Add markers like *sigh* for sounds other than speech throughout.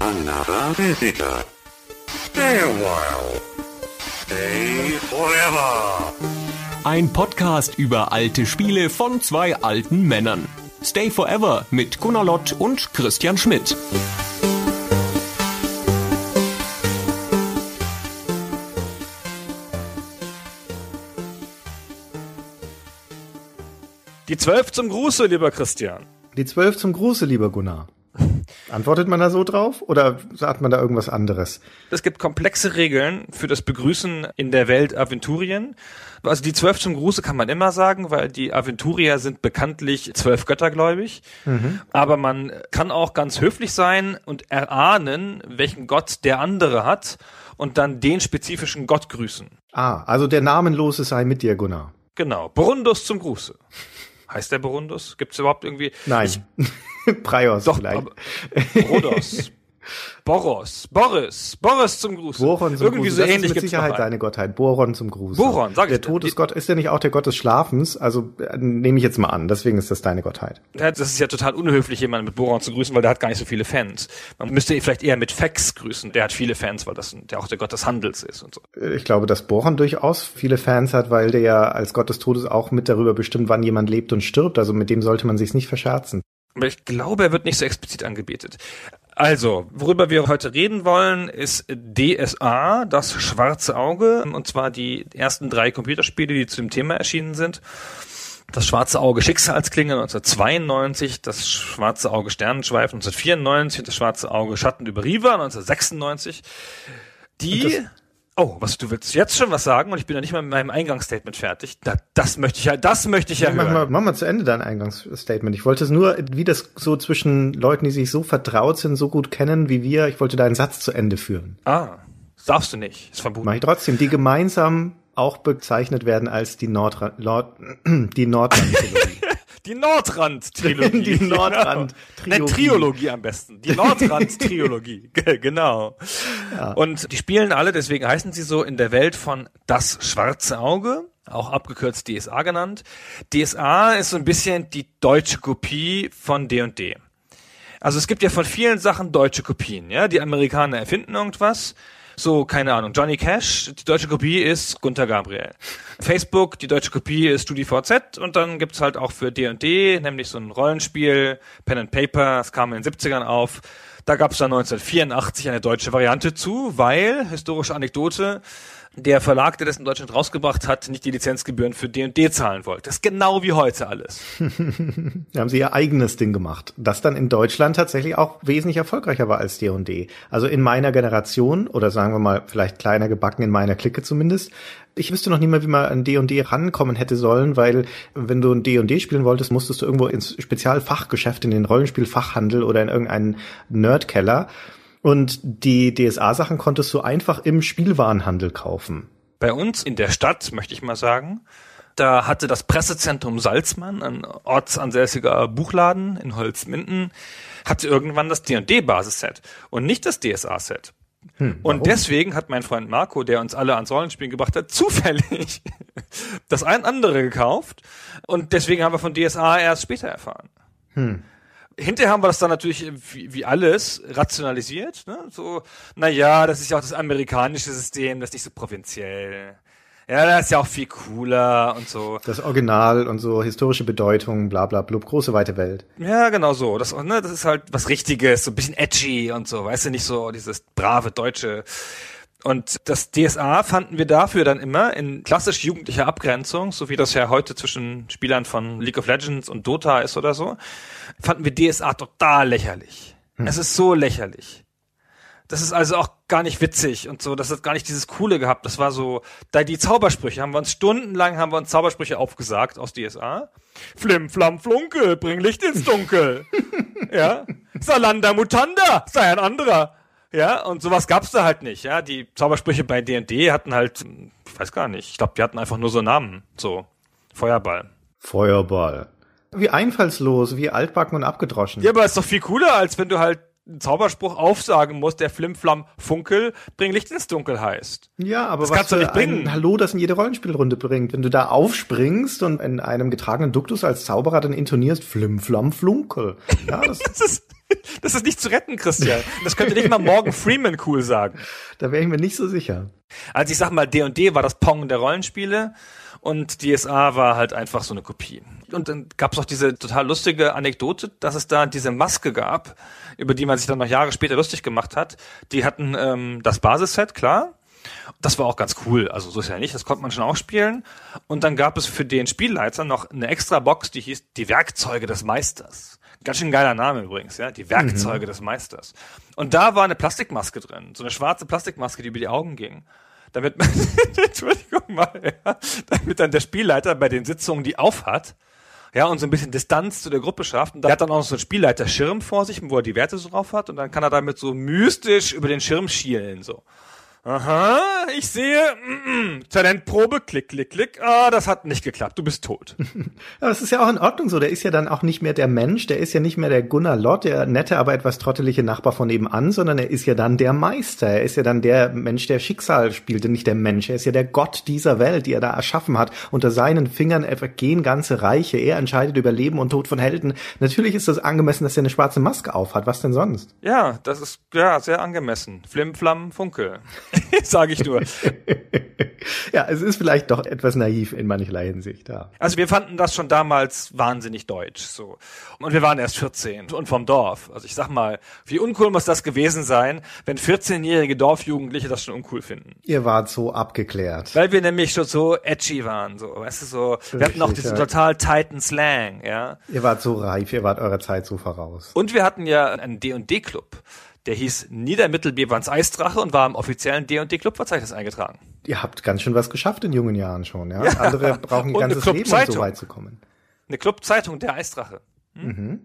Another visitor. Stay a while. Stay forever. Ein Podcast über alte Spiele von zwei alten Männern. Stay Forever mit Gunnar Lott und Christian Schmidt. Die Zwölf zum Gruße, lieber Christian. Die zwölf zum Gruße, lieber Gunnar. Antwortet man da so drauf oder sagt man da irgendwas anderes? Es gibt komplexe Regeln für das Begrüßen in der Welt Aventurien. Also die Zwölf zum Gruße kann man immer sagen, weil die Aventurier sind bekanntlich zwölf göttergläubig. Aber man kann auch ganz höflich sein und erahnen, welchen Gott der andere hat und dann den spezifischen Gott grüßen. Ah, also der Namenlose sei mit dir, Gunnar. Genau. Borundus zum Gruße. Heißt der Borundus? Gibt es überhaupt irgendwie? Nein. *laughs* Prios Doch, vielleicht. Rhodos. Boros, Boris, Boris zum Gruße. Boron zum Irgendwie Gruße. so das ähnlich ist mit Sicherheit deine Gottheit. Boron zum Gruße. Boron, sag ich Der. Todesgott ist ja nicht auch der Gott des Schlafens, also äh, nehme ich jetzt mal an. Deswegen ist das deine Gottheit. Das ist ja total unhöflich, jemanden mit Boron zu grüßen, weil der hat gar nicht so viele Fans. Man müsste ihn vielleicht eher mit Fex grüßen. Der hat viele Fans, weil das der auch der Gott des Handels ist und so. Äh, Ich glaube, dass Boron durchaus viele Fans hat, weil der ja als Gott des Todes auch mit darüber bestimmt, wann jemand lebt und stirbt. Also mit dem sollte man sich nicht verscherzen. Aber ich glaube, er wird nicht so explizit angebetet. Also, worüber wir heute reden wollen, ist DSA, das schwarze Auge, und zwar die ersten drei Computerspiele, die zu dem Thema erschienen sind. Das schwarze Auge Schicksalsklinge 1992, das schwarze Auge Sternenschweif 1994 und das schwarze Auge Schatten über Riva 1996. Die Oh, was du willst jetzt schon was sagen und ich bin ja nicht mal mit meinem Eingangsstatement fertig. Da, das möchte ich ja, das möchte ich ja Mach hören. mal, mach mal zu Ende dein Eingangsstatement. Ich wollte es nur, wie das so zwischen Leuten, die sich so vertraut sind, so gut kennen wie wir, ich wollte deinen Satz zu Ende führen. Ah, darfst du nicht. Ist verboten. Mach ich trotzdem, die gemeinsam auch bezeichnet werden als die Nordrand, Lord, *clears throat* die Nordrand-Trilogie. *laughs* Die Nordrand-Trilogie. *laughs* Die Nordrand-Trilogie. Genau. Ne, Triologie am besten. Die *laughs* Nordrand-Triologie. Ge- genau. Und die spielen alle, deswegen heißen sie so, in der Welt von Das Schwarze Auge, auch abgekürzt DSA genannt. DSA ist so ein bisschen die deutsche Kopie von D&D. Also es gibt ja von vielen Sachen deutsche Kopien, ja. Die Amerikaner erfinden irgendwas. So, keine Ahnung, Johnny Cash, die deutsche Kopie ist Gunter Gabriel. Facebook, die deutsche Kopie ist StudiVZ und dann gibt's halt auch für D&D, nämlich so ein Rollenspiel, Pen and Paper, es kam in den 70ern auf. Da gab's dann 1984 eine deutsche Variante zu, weil, historische Anekdote, der Verlag, der das in Deutschland rausgebracht hat, nicht die Lizenzgebühren für D&D zahlen wollte. Das ist genau wie heute alles. *laughs* Da haben sie ihr eigenes Ding gemacht, das dann in Deutschland tatsächlich auch wesentlich erfolgreicher war als D&D. Also in meiner Generation, oder sagen wir mal vielleicht kleiner gebacken in meiner Clique zumindest, ich wüsste noch nie mal, wie man an D&D rankommen hätte sollen, weil wenn du ein D&D spielen wolltest, musstest du irgendwo ins Spezialfachgeschäft, in den Rollenspielfachhandel oder in irgendeinen Nerdkeller. Und die DSA-Sachen konntest du einfach im Spielwarenhandel kaufen. Bei uns in der Stadt, möchte ich mal sagen, da hatte das Pressezentrum Salzmann, ein ortsansässiger Buchladen in Holzminden, hatte irgendwann das D&D-Basisset und nicht das DSA-Set. und deswegen hat mein Freund Marco, der uns alle ans Rollenspielen gebracht hat, zufällig *laughs* das ein andere gekauft und deswegen haben wir von DSA erst später erfahren. Hinterher haben wir das dann natürlich wie, wie alles rationalisiert. Ne? So, na ja, das ist ja auch das amerikanische System, das ist nicht so provinziell. Ja, das ist ja auch viel cooler und so. Das Original und so historische Bedeutung, bla bla blub, große weite Welt. Ja, genau so. Das, ne, das ist halt was Richtiges, so ein bisschen edgy und so, weißt du, nicht so dieses brave Deutsche. Und das DSA fanden wir dafür dann immer in klassisch jugendlicher Abgrenzung, so wie das ja heute zwischen Spielern von League of Legends und Dota ist oder so, fanden wir DSA total lächerlich. Es ist so lächerlich. Das ist also auch gar nicht witzig und so. Das hat gar nicht dieses Coole gehabt. Das war so, da die Zaubersprüche haben wir uns stundenlang haben wir uns Zaubersprüche aufgesagt aus DSA. Flim, flam, flunkel, bring Licht ins Dunkel. *laughs* ja. Salanda Mutanda, sei ein anderer. Ja, und sowas gab's da halt nicht. Ja, die Zaubersprüche bei D&D hatten halt, ich weiß gar nicht. Ich glaube, die hatten einfach nur so Namen. So Feuerball. Feuerball. Wie einfallslos, wie altbacken und abgedroschen. Ja, aber ist doch viel cooler, als wenn du halt einen Zauberspruch aufsagen musst, der Flimflam Funkel, bring Licht ins Dunkel heißt. Ja, aber Das was kannst du nicht bringen. Hallo das in jede Rollenspielrunde bringt. Wenn du da aufspringst und in einem getragenen Duktus als Zauberer dann intonierst, Flim, Flam, Flunkel. Ja, das, *laughs* Das ist, *laughs* Das ist nicht zu retten, Christian. Das könnte nicht mal Morgan Freeman cool sagen. Da wäre ich mir nicht so sicher. Also ich sag mal, D&D war das Pong der Rollenspiele und DSA war halt einfach so eine Kopie. Und dann gab es auch diese total lustige Anekdote, dass es da diese Maske gab, über die man sich dann noch Jahre später lustig gemacht hat. Die hatten ähm, das Basisset, klar. Das war auch ganz cool. Also so ist ja nicht, das konnte man schon auch spielen. Und dann gab es für den Spielleiter noch eine extra Box, die hieß die Werkzeuge des Meisters. Ganz schön geiler Name übrigens, ja. Die Werkzeuge mhm. des Meisters. Und da war eine Plastikmaske drin. So eine schwarze Plastikmaske, die über die Augen ging damit man, *laughs* Entschuldigung mal, ja, damit dann der Spielleiter bei den Sitzungen die aufhat, ja, und so ein bisschen Distanz zu der Gruppe schafft. Und da hat dann auch noch so ein Spielleiter-Schirm vor sich, wo er die Werte so drauf hat, und dann kann er damit so mystisch über den Schirm schielen, so. Aha, ich sehe, mm, mm, Talentprobe, klick, klick, klick. Ah, das hat nicht geklappt, du bist tot. *laughs* Aber es ist ja auch in Ordnung so. Der ist ja dann auch nicht mehr der Mensch, der ist ja nicht mehr der Gunnar Lott, der nette, aber etwas trottelige Nachbar von nebenan, sondern er ist ja dann der Meister. Er ist ja dann der Mensch, der Schicksal spielte, nicht der Mensch. Er ist ja der Gott dieser Welt, die er da erschaffen hat. Unter seinen Fingern gehen ganze Reiche. Er entscheidet über Leben und Tod von Helden. Natürlich ist das angemessen, dass er eine schwarze Maske aufhat. Was denn sonst? Ja, das ist ja sehr angemessen. Flim, Flam, Funkel. *laughs* *laughs* Sage ich nur. *laughs* ja, es ist vielleicht doch etwas naiv in mancherlei Hinsicht. Ja. Also wir fanden das schon damals wahnsinnig deutsch. So. Und wir waren erst 14 und vom Dorf. Also ich sag mal, wie uncool muss das gewesen sein, wenn 14-jährige Dorfjugendliche das schon uncool finden. Ihr wart so abgeklärt. Weil wir nämlich schon so edgy waren. So, weißt du, so, Richtig, wir hatten noch diesen ja. total tighten Slang. ja. Ihr wart so reif, ihr wart eurer Zeit so voraus. Und wir hatten ja einen D&D-Club. Der hieß Niedermittelbierwands Eisdrache und war im offiziellen D&D Clubverzeichnis eingetragen. Ihr habt ganz schön was geschafft in jungen Jahren schon, ja? ja. Andere brauchen ein ganzes Leben, um so weit zu kommen. Eine Clubzeitung, der Eisdrache. Hm? Mhm.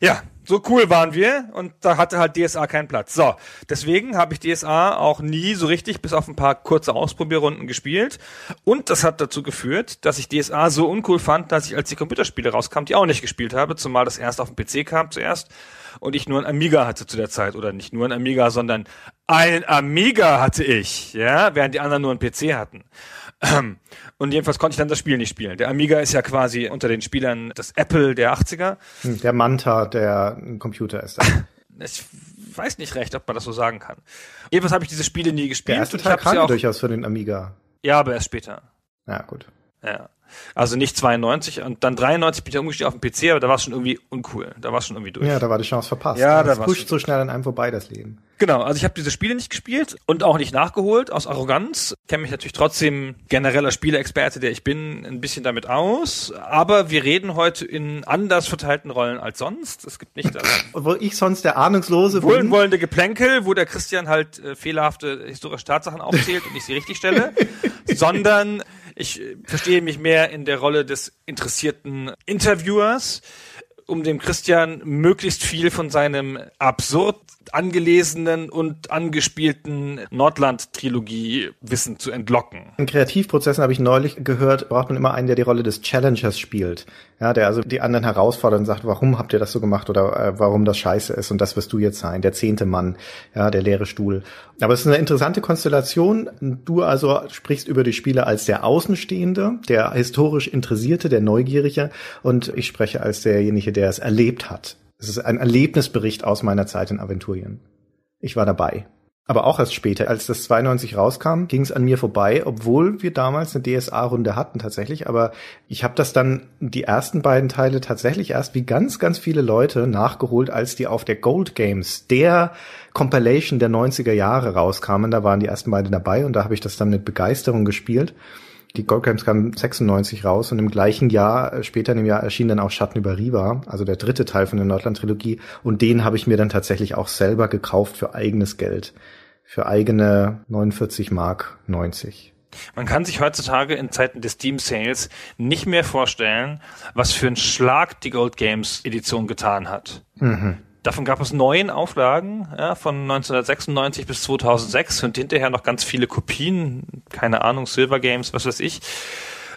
Ja, so cool waren wir und da hatte halt DSA keinen Platz. So, deswegen habe ich DSA auch nie so richtig bis auf ein paar kurze Ausprobierrunden gespielt und das hat dazu geführt, dass ich DSA so uncool fand, dass ich als die Computerspiele rauskam, die auch nicht gespielt habe, zumal das erst auf dem PC kam zuerst und ich nur ein Amiga hatte zu der Zeit oder nicht nur ein Amiga, sondern ein Amiga hatte ich, ja, während die anderen nur einen PC hatten. Und jedenfalls konnte ich dann das Spiel nicht spielen. Der Amiga ist ja quasi unter den Spielern das Apple der 80er. Hm, der Manta der Computer ist das. *laughs* ich weiß nicht recht, ob man das so sagen kann. Jedenfalls habe ich diese Spiele nie gespielt. Der erste Teil kam durchaus für den Amiga. Ja, aber erst später. Ja, gut. Ja. Also nicht 92 und dann 93 bin ich umgestiegen auf den PC, aber da war es schon irgendwie uncool. Da war es schon irgendwie durch. Ja, da war die Chance verpasst. Ja, da pusht so schnell an einem vorbei, das Leben. Genau, also ich habe diese Spiele nicht gespielt und auch nicht nachgeholt aus Arroganz. Kenne mich natürlich trotzdem genereller Spieleexperte, der ich bin, ein bisschen damit aus. Aber wir reden heute in anders verteilten Rollen als sonst. Es gibt nicht das. Wo ich sonst der ahnungslose wohlwollende Geplänkel, wo der Christian halt äh, fehlerhafte historische Tatsachen aufzählt und ich sie richtig stelle, *laughs* sondern ich äh, verstehe mich mehr in der Rolle des interessierten Interviewers, um dem Christian möglichst viel von seinem absurd angelesenen und angespielten Nordland-Trilogie-Wissen zu entlocken. In Kreativprozessen habe ich neulich gehört, braucht man immer einen, der die Rolle des Challengers spielt. Ja, der also die anderen herausfordert und sagt, warum habt ihr das so gemacht oder äh, warum das scheiße ist und das wirst du jetzt sein, der zehnte Mann, ja, der leere Stuhl. Aber es ist eine interessante Konstellation. Du also sprichst über die Spiele als der Außenstehende, der historisch Interessierte, der Neugierige und ich spreche als derjenige, der es erlebt hat. Es ist ein Erlebnisbericht aus meiner Zeit in Aventurien. Ich war dabei. Aber auch erst später, als das 92 rauskam, ging es an mir vorbei, obwohl wir damals eine DSA-Runde hatten tatsächlich. Aber ich habe das dann die ersten beiden Teile tatsächlich erst wie ganz, ganz viele Leute nachgeholt, als die auf der Gold Games, der Compilation der 90er Jahre rauskamen. Da waren die ersten beiden dabei und da habe ich das dann mit Begeisterung gespielt. Die Gold Games kamen 96 raus und im gleichen Jahr, äh, später in dem Jahr, erschien dann auch Schatten über Riva, also der dritte Teil von der Nordland-Trilogie. Und den habe ich mir dann tatsächlich auch selber gekauft für eigenes Geld. Für eigene 49 Mark 90. Man kann sich heutzutage in Zeiten des Steam Sales nicht mehr vorstellen, was für ein Schlag die Gold Games Edition getan hat. Mhm. Davon gab es neun Auflagen ja, von 1996 bis 2006 und hinterher noch ganz viele Kopien, keine Ahnung, Silver Games, was weiß ich.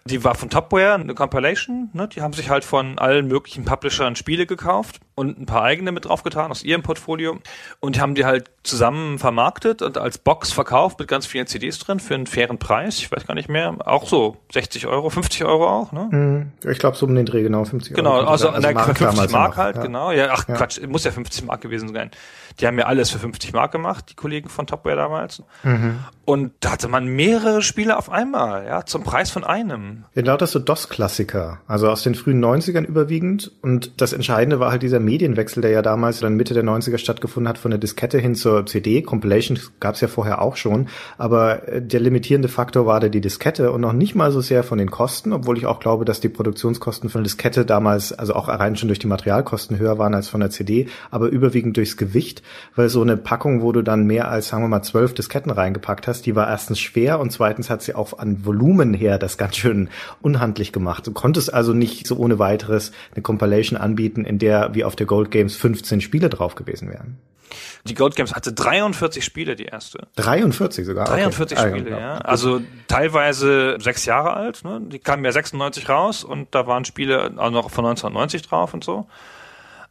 Die war von Topware, eine Compilation. Ne? Die haben sich halt von allen möglichen Publishern Spiele gekauft. Und ein paar eigene mit draufgetan aus ihrem Portfolio und haben die halt zusammen vermarktet und als Box verkauft mit ganz vielen CDs drin für einen fairen Preis. Ich weiß gar nicht mehr, auch so 60 Euro, 50 Euro auch, ne? Mhm. Ich glaube so um den Dreh genau 50 genau, Euro. Genau, also, also Mark 50 Mark halt, ja. genau. Ja, ach Ja. Quatsch, muss ja 50 Mark gewesen sein. Die haben ja alles für 50 Mark gemacht, die Kollegen von Topware damals. Mhm. Und da hatte man mehrere Spiele auf einmal, ja, zum Preis von einem. Ja, lauter so DOS-Klassiker, also aus den frühen 90ern überwiegend. Und das Entscheidende war halt dieser Medienwechsel, der ja damals dann Mitte der 90er stattgefunden hat, von der Diskette hin zur CD. Compilation gab es ja vorher auch schon. Aber äh, der limitierende Faktor war da die Diskette und noch nicht mal so sehr von den Kosten, obwohl ich auch glaube, dass die Produktionskosten von der Diskette damals, also auch rein schon durch die Materialkosten höher waren als von der CD, aber überwiegend durchs Gewicht, weil so eine Packung, wo du dann mehr als, sagen wir mal, zwölf Disketten reingepackt hast, die war erstens schwer und zweitens hat sie auch an Volumen her das ganz schön unhandlich gemacht. Du konntest also nicht so ohne weiteres eine Compilation anbieten, in der wie auf der Gold Games 15 Spiele drauf gewesen wären. Die Gold Games hatte 43 Spiele, die erste. 43 sogar. Okay. 43 Ah, Spiele, ja. ja. Also teilweise sechs Jahre alt, ne? Die kamen ja 96 raus und da waren Spiele auch noch von 1990 drauf und so.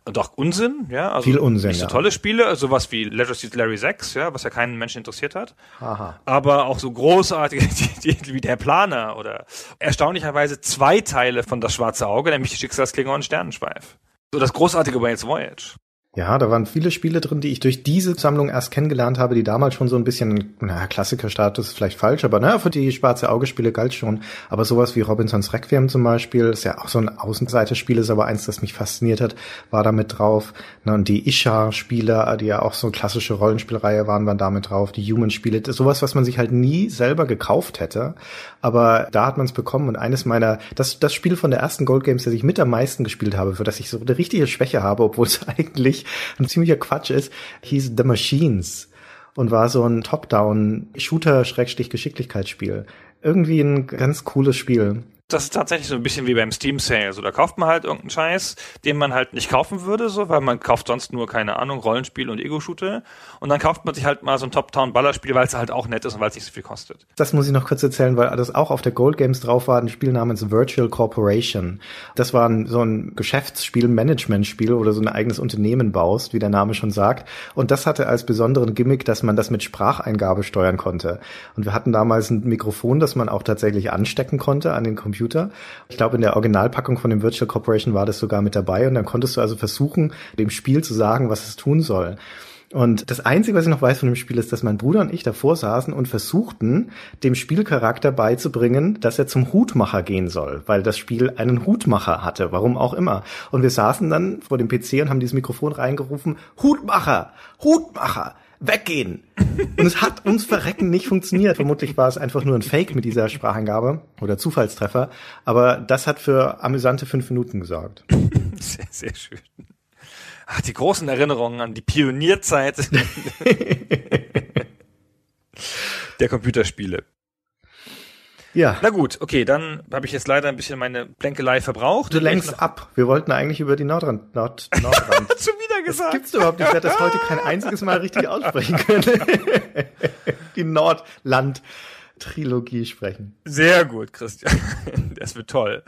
Und auch Unsinn, ja. Also Viel Unsinn, Nicht so ja. tolle Spiele, sowas wie Leisure Suit Larry 6, ja, was ja keinen Menschen interessiert hat. Aha. Aber auch so großartige *laughs* Titel wie Der Planer oder erstaunlicherweise zwei Teile von Das Schwarze Auge, nämlich die Schicksalsklinge und Sternenschweif. So das großartige Wales Voyage. Ja, da waren viele Spiele drin, die ich durch diese Sammlung erst kennengelernt habe, die damals schon so ein bisschen, naja, Klassikerstatus ist vielleicht falsch, aber naja, für die schwarze Augespiele galt schon. Aber sowas wie Robinsons Requiem zum Beispiel, ist ja auch so ein Außenseiterspiel, ist aber eins, das mich fasziniert hat, war da mit drauf. Na, und die Isha-Spiele, die ja auch so eine klassische Rollenspielreihe waren, waren da mit drauf. Die Human-Spiele, sowas, was man sich halt nie selber gekauft hätte. Aber da hat man es bekommen und eines meiner, das, das Spiel von der ersten Gold Games, das ich mit am meisten gespielt habe, für das ich so eine richtige Schwäche habe, obwohl es *laughs* eigentlich ein ziemlicher Quatsch ist, hieß The Machines und war so ein Top-Down-Shooter-Geschicklichkeitsspiel. Irgendwie ein ganz cooles Spiel. Das ist tatsächlich so ein bisschen wie beim Steam Sale. So, da kauft man halt irgendeinen Scheiß, den man halt nicht kaufen würde, so, weil man kauft sonst nur, keine Ahnung, Rollenspiel und Ego-Shooter. Und dann kauft man sich halt mal so ein Top-Town-Ballerspiel, weil es halt auch nett ist und weil es nicht so viel kostet. Das muss ich noch kurz erzählen, weil das auch auf der Gold Games drauf war, ein Spiel namens Virtual Corporation. Das war ein, so ein Geschäftsspiel, Managementspiel, wo du so ein eigenes Unternehmen baust, wie der Name schon sagt. Und das hatte als besonderen Gimmick, dass man das mit Spracheingabe steuern konnte. Und wir hatten damals ein Mikrofon, das man auch tatsächlich anstecken konnte an den Computer. Ich glaube, in der Originalpackung von dem Virtual Corporation war das sogar mit dabei. Und dann konntest du also versuchen, dem Spiel zu sagen, was es tun soll. Und das Einzige, was ich noch weiß von dem Spiel, ist, dass mein Bruder und ich davor saßen und versuchten, dem Spielcharakter beizubringen, dass er zum Hutmacher gehen soll, weil das Spiel einen Hutmacher hatte, warum auch immer. Und wir saßen dann vor dem PC und haben dieses Mikrofon reingerufen, Hutmacher, Hutmacher, weggehen. Und es hat uns verrecken nicht funktioniert. Vermutlich war es einfach nur ein Fake mit dieser Spracheingabe oder Zufallstreffer. Aber das hat für amüsante fünf Minuten gesorgt. Sehr, sehr schön. Ach, die großen Erinnerungen an die Pionierzeit *laughs* der Computerspiele. Ja. Na gut, okay, dann habe ich jetzt leider ein bisschen meine Plänkelei verbraucht. Du lenkst ab. Wir wollten eigentlich über die Nordrand, Nord, Nordrand. *laughs* Schon wieder Das gesagt. gibt's überhaupt nicht. Ich werde das heute kein einziges Mal richtig aussprechen können. *laughs* die Nordland-Trilogie sprechen. Sehr gut, Christian. *laughs* Das wird toll.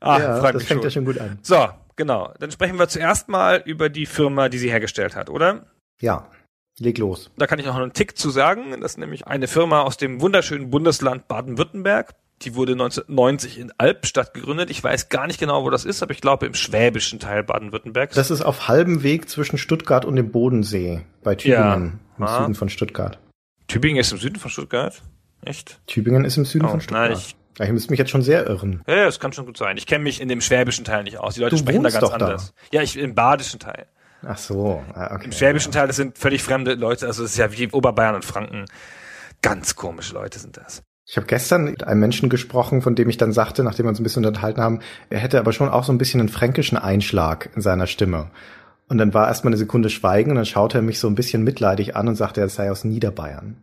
Ah, ja, das fängt schon. ja schon gut an. So, genau. Dann sprechen wir zuerst mal über die Firma, die sie hergestellt hat, oder? Ja, leg los. Da kann ich noch einen Tick zu sagen. Das ist nämlich eine Firma aus dem wunderschönen Bundesland Baden-Württemberg. Die wurde 1990 in Albstadt gegründet. Ich weiß gar nicht genau, wo das ist, aber ich glaube im schwäbischen Teil Baden-Württembergs. Das ist auf halbem Weg zwischen Stuttgart und dem Bodensee bei Tübingen, im Ah. Süden von Stuttgart. Tübingen ist im Süden von Stuttgart. Echt? Tübingen ist im Süden Oh, von Stuttgart. na, ich- ja, ich müsste mich jetzt schon sehr irren. Ja, ja, das kann schon gut sein. Ich kenne mich in dem schwäbischen Teil nicht aus. Die Leute Du sprechen da ganz doch da. anders. Ja, ich im badischen Teil. Ach so, ah, okay. Im schwäbischen Teil, das sind völlig fremde Leute. Also es ist ja wie Oberbayern und Franken. Ganz komische Leute sind das. Ich habe gestern mit einem Menschen gesprochen, von dem ich dann sagte, nachdem wir uns ein bisschen unterhalten haben, er hätte aber schon auch so ein bisschen einen fränkischen Einschlag in seiner Stimme. Und dann war erstmal eine Sekunde Schweigen und dann schaute er mich so ein bisschen mitleidig an und sagte, er sei aus Niederbayern.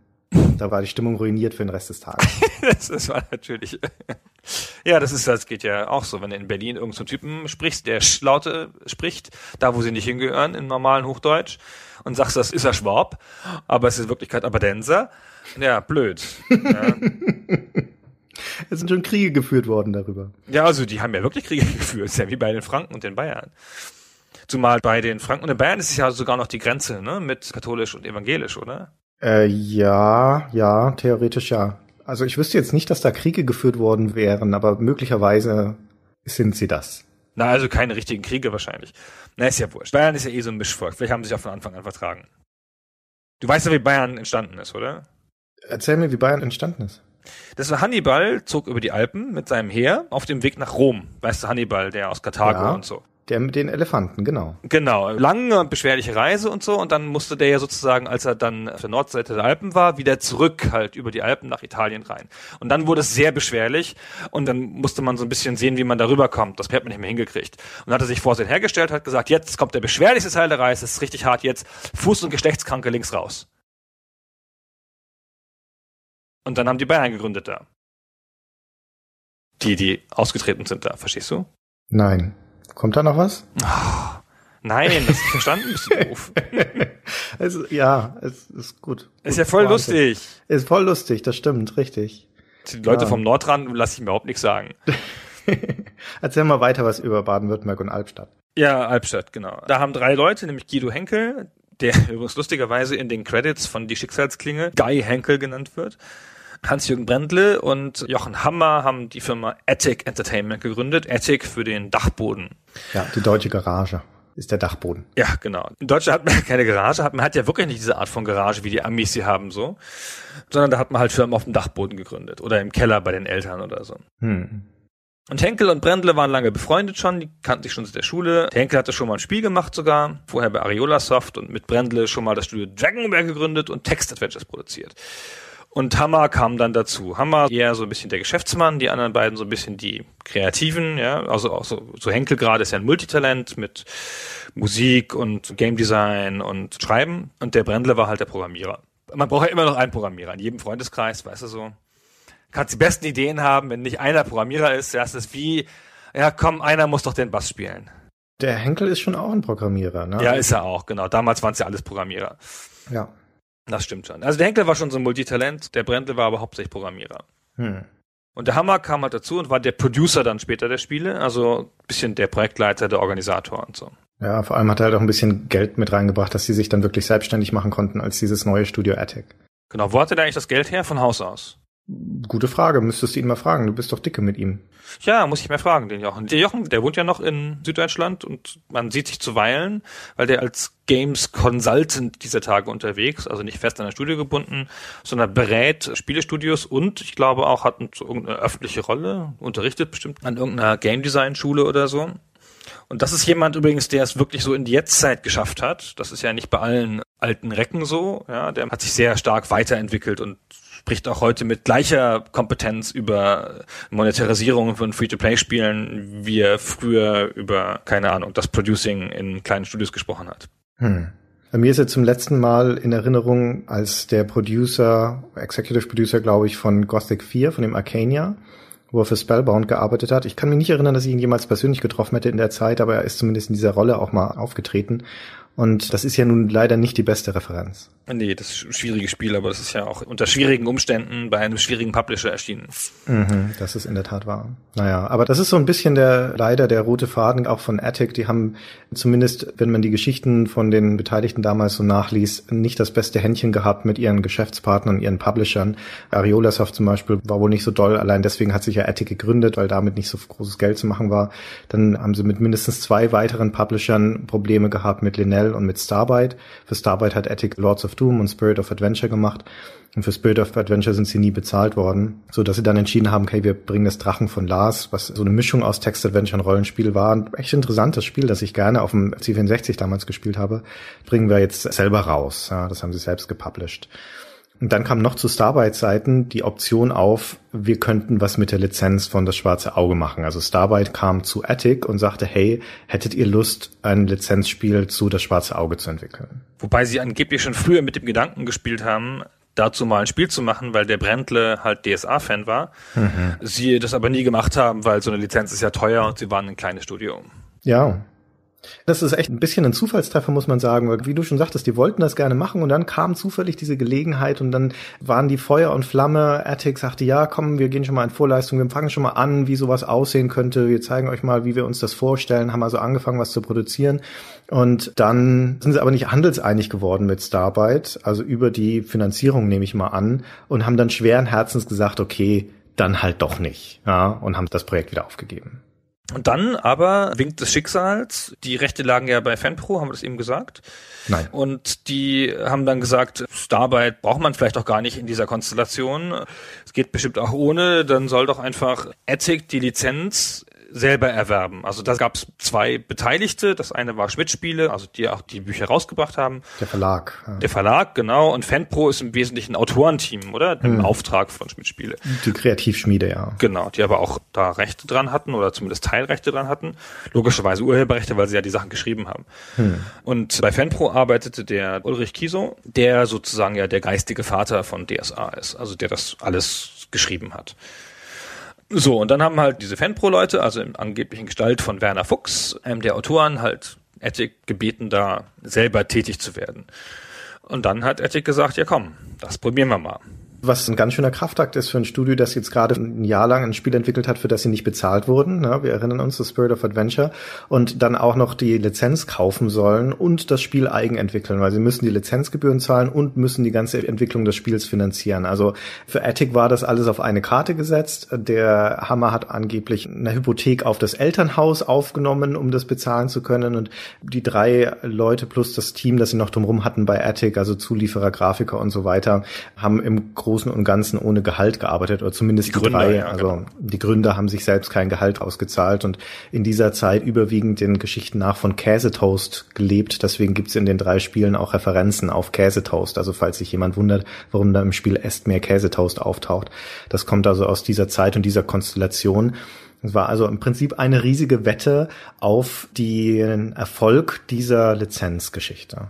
Da war die Stimmung ruiniert für den Rest des Tages. *laughs* Das, das war natürlich. *laughs* Ja, das ist, das geht ja auch so, wenn du in Berlin irgendeinen so Typen sprichst, der Sch- Laute spricht, da wo sie nicht hingehören, im normalen Hochdeutsch, und sagst, das ist er Schwab, aber es ist in Wirklichkeit Aberdenser. Ja, blöd. Ja. *laughs* Es sind schon Kriege geführt worden darüber. ja, also die haben ja wirklich Kriege geführt, ist ja wie bei den Franken und den Bayern. Zumal bei den Franken und den Bayern ist es ja sogar noch die Grenze, ne, mit katholisch und evangelisch, oder? Äh, ja, ja, theoretisch ja. Also ich wüsste jetzt nicht, dass da Kriege geführt worden wären, aber möglicherweise sind sie das. Na, also keine richtigen Kriege wahrscheinlich. Na, ist ja wurscht. Bayern ist ja eh so ein Mischvolk. Vielleicht haben sie sich auch von Anfang an vertragen. Du weißt ja, wie Bayern entstanden ist, oder? Erzähl mir, wie Bayern entstanden ist. Das war Hannibal, zog über die Alpen mit seinem Heer auf dem Weg nach Rom. Weißt du, Hannibal, der aus Karthago Ja. und so. Der mit den Elefanten, genau. Genau, lange beschwerliche Reise und so und dann musste der ja sozusagen, als er dann auf der Nordseite der Alpen war, wieder zurück halt über die Alpen nach Italien rein. Und dann wurde es sehr beschwerlich und dann musste man so ein bisschen sehen, wie man darüber kommt. Das hat man nicht mehr hingekriegt. Und dann hat er sich vor sich hergestellt, hat gesagt, jetzt kommt der beschwerlichste Teil der Reise, es ist richtig hart jetzt, Fuß- und Geschlechtskranke links raus. Und dann haben die Bayern gegründet da. Die, die ausgetreten sind da, verstehst du? Nein. Kommt da noch was? Nein, das ist verstanden, bist du doof. *laughs* Also, ja, es ist gut. Ist ja voll Wahnsinn. lustig. Ist voll lustig, das stimmt, richtig. Die Leute Ja. vom Nordrand lasse ich mir überhaupt nichts sagen. *laughs* Erzähl mal weiter was über Baden-Württemberg und Albstadt. Ja, Albstadt, genau. Da haben drei Leute, nämlich Guido Henkel, der *laughs* übrigens lustigerweise in den Credits von Die Schicksalsklinge Guy Henkel genannt wird. Hans-Jürgen Brendle und Jochen Hammer haben die Firma Attic Entertainment gegründet. Attic für den Dachboden. Ja, die deutsche Garage ist der Dachboden. Ja, genau. In Deutschland hat man *laughs* keine Garage, hat, man hat ja wirklich nicht diese Art von Garage, wie die Amis sie haben, so. Sondern da hat man halt Firmen auf dem Dachboden gegründet oder im Keller bei den Eltern oder so. Hm. Und Henkel und Brendle waren lange befreundet schon, die kannten sich schon seit der Schule. Der Henkel hatte schon mal ein Spiel gemacht sogar, vorher bei Ariola Soft und mit Brendle schon mal das Studio Dragonware gegründet und Text-Adventures produziert. Und Hammer kam dann dazu. Hammer eher so ein bisschen der Geschäftsmann, die anderen beiden so ein bisschen die Kreativen, ja, also auch so, so Henkel gerade ist ja ein Multitalent mit Musik und Game Design und Schreiben und der Brendle war halt der Programmierer. Man braucht ja immer noch einen Programmierer in jedem Freundeskreis, weißt du so kannst die besten Ideen haben, wenn nicht einer Programmierer ist. Das ist wie, ja komm, einer muss doch den Bass spielen. Der Henkel ist schon auch ein Programmierer, ne? Ja, ist er auch, genau. Damals waren es ja alles Programmierer. Ja. Das stimmt schon. Also der Henkel war schon so ein Multitalent, der Brendel war aber hauptsächlich Programmierer. Hm. Und der Hammer kam halt dazu und war der Producer dann später der Spiele, also ein bisschen der Projektleiter, der Organisator und so. Ja, vor allem hat er halt auch ein bisschen Geld mit reingebracht, dass sie sich dann wirklich selbstständig machen konnten als dieses neue Studio Attic. Genau, wo hatte der eigentlich das Geld her? Von Haus aus. Gute Frage, müsstest du ihn mal fragen. Du bist doch dicke mit ihm. Ja, muss ich mal fragen, den Jochen. Der Jochen, der wohnt ja noch in Süddeutschland und man sieht sich zuweilen, weil der als Games Consultant dieser Tage unterwegs, also nicht fest an der Studio gebunden, sondern berät Spielestudios und ich glaube auch hat irgendeine öffentliche Rolle, unterrichtet bestimmt an irgendeiner Game Design Schule oder so. Und das ist jemand übrigens, der es wirklich so in die Jetztzeit geschafft hat. Das ist ja nicht bei allen alten Recken so. Ja, der hat sich sehr stark weiterentwickelt und spricht auch heute mit gleicher Kompetenz über Monetarisierung von Free-to-Play-Spielen, wie er früher über, keine Ahnung, das Producing in kleinen Studios gesprochen hat. Hm. Bei mir ist er zum letzten Mal in Erinnerung als der Producer, Executive Producer, glaube ich, von Gothic 4, von dem Arcania, wo er für Spellbound gearbeitet hat. Ich kann mich nicht erinnern, dass ich ihn jemals persönlich getroffen hätte in der Zeit, aber er ist zumindest in dieser Rolle auch mal aufgetreten. Und das ist ja nun leider nicht die beste Referenz. Nee, das schwieriges Spiel, aber das ist ja auch unter schwierigen Umständen bei einem schwierigen Publisher erschienen. Mhm, das ist in der Tat wahr. Naja, aber das ist so ein bisschen der, leider der rote Faden auch von Attic. Die haben zumindest, wenn man die Geschichten von den Beteiligten damals so nachliest, nicht das beste Händchen gehabt mit ihren Geschäftspartnern, ihren Publishern. Ariolasoft zum Beispiel war wohl nicht so doll. Allein deswegen hat sich ja Attic gegründet, weil damit nicht so großes Geld zu machen war. Dann haben sie mit mindestens zwei weiteren Publishern Probleme gehabt mit Linnell und mit Starbite. Für Starbite hat Attic Lords of Doom und Spirit of Adventure gemacht. Und für Spirit of Adventure sind sie nie bezahlt worden, so dass sie dann entschieden haben, okay, wir bringen das Drachen von Lars, was so eine Mischung aus Text-Adventure und Rollenspiel war. Ein echt interessantes Spiel, das ich gerne auf dem C64 damals gespielt habe, bringen wir jetzt selber raus. Ja, das haben sie selbst gepublished. Und dann kam noch zu Starbite-Seiten die Option auf, wir könnten was mit der Lizenz von Das Schwarze Auge machen. Also Starbite kam zu Attic und sagte, hey, hättet ihr Lust, ein Lizenzspiel zu Das Schwarze Auge zu entwickeln? Wobei sie angeblich schon früher mit dem Gedanken gespielt haben, dazu mal ein Spiel zu machen, weil der Brendle halt DSA-Fan war. Sie das aber nie gemacht haben, weil so eine Lizenz ist ja teuer und sie waren ein kleines Studio. Ja, Das ist echt ein bisschen ein Zufallstreffer, muss man sagen, weil wie du schon sagtest, die wollten das gerne machen und dann kam zufällig diese Gelegenheit und dann waren die Feuer und Flamme. Attic sagte, ja, komm, wir gehen schon mal in Vorleistung, wir fangen schon mal an, wie sowas aussehen könnte. Wir zeigen euch mal, wie wir uns das vorstellen, haben also angefangen, was zu produzieren. Und dann sind sie aber nicht handelseinig geworden mit Starbyte, also über die Finanzierung nehme ich mal an, und haben dann schweren Herzens gesagt, okay, dann halt doch nicht, ja, und haben das Projekt wieder aufgegeben. Und dann aber winkt des Schicksals. Die Rechte lagen ja bei Fanpro, haben wir das eben gesagt. Nein. Und die haben dann gesagt, Starbyte braucht man vielleicht auch gar nicht in dieser Konstellation. Es geht bestimmt auch ohne. Dann soll doch einfach Ethic die Lizenz selber erwerben. Also da gab es zwei Beteiligte. Das eine war Schmidt-Spiele, also die auch die Bücher rausgebracht haben. Der Verlag. Ja. Der Verlag, genau. Und Fanpro ist im Wesentlichen ein Autorenteam, oder? Im hm. Auftrag von Schmidt-Spiele. Die Kreativschmiede, ja. Genau, die aber auch da Rechte dran hatten oder zumindest Teilrechte dran hatten. Logischerweise Urheberrechte, weil sie ja die Sachen geschrieben haben. Hm. Und bei Fanpro arbeitete der Ulrich Kieso, der sozusagen ja der geistige Vater von DSA ist, also der das alles geschrieben hat. So, und dann haben halt diese Fanpro-Leute, also in angeblichen Gestalt von Werner Fuchs, einem der Autoren, halt Ethik gebeten, da selber tätig zu werden. Und dann hat Ethik gesagt, ja komm, das probieren wir mal. Was ein ganz schöner Kraftakt ist für ein Studio, das jetzt gerade ein Jahr lang ein Spiel entwickelt hat, für das sie nicht bezahlt wurden. Ja, wir erinnern uns, The Spirit of Adventure. Und dann auch noch die Lizenz kaufen sollen und das Spiel eigen entwickeln, weil sie müssen die Lizenzgebühren zahlen und müssen die ganze Entwicklung des Spiels finanzieren. Also für Attic war das alles auf eine Karte gesetzt. Der Hammer hat angeblich eine Hypothek auf das Elternhaus aufgenommen, um das bezahlen zu können. Und die drei Leute plus das Team, das sie noch drumherum hatten bei Attic, also Zulieferer, Grafiker und so weiter, haben im Großen und Ganzen ohne Gehalt gearbeitet oder zumindest die, die Gründer, drei. Ja, also genau. die Gründer haben sich selbst kein Gehalt ausgezahlt und in dieser Zeit überwiegend den Geschichten nach von Käsetoast gelebt. Deswegen gibt's in den drei Spielen auch Referenzen auf Käsetoast. Also falls sich jemand wundert, warum da im Spiel Est mehr Käsetoast auftaucht. Das kommt also aus dieser Zeit und dieser Konstellation. Es war also im Prinzip eine riesige Wette auf den Erfolg dieser Lizenzgeschichte.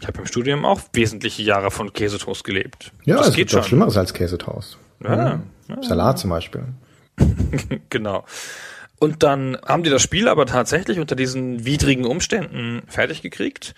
Ich habe im Studium auch wesentliche Jahre von Käsetoast gelebt. Ja, das es geht schon. Schlimmeres als Käsetoast. Ja, ja. Salat zum Beispiel. *laughs* genau. Und dann haben die das Spiel aber tatsächlich unter diesen widrigen Umständen fertig gekriegt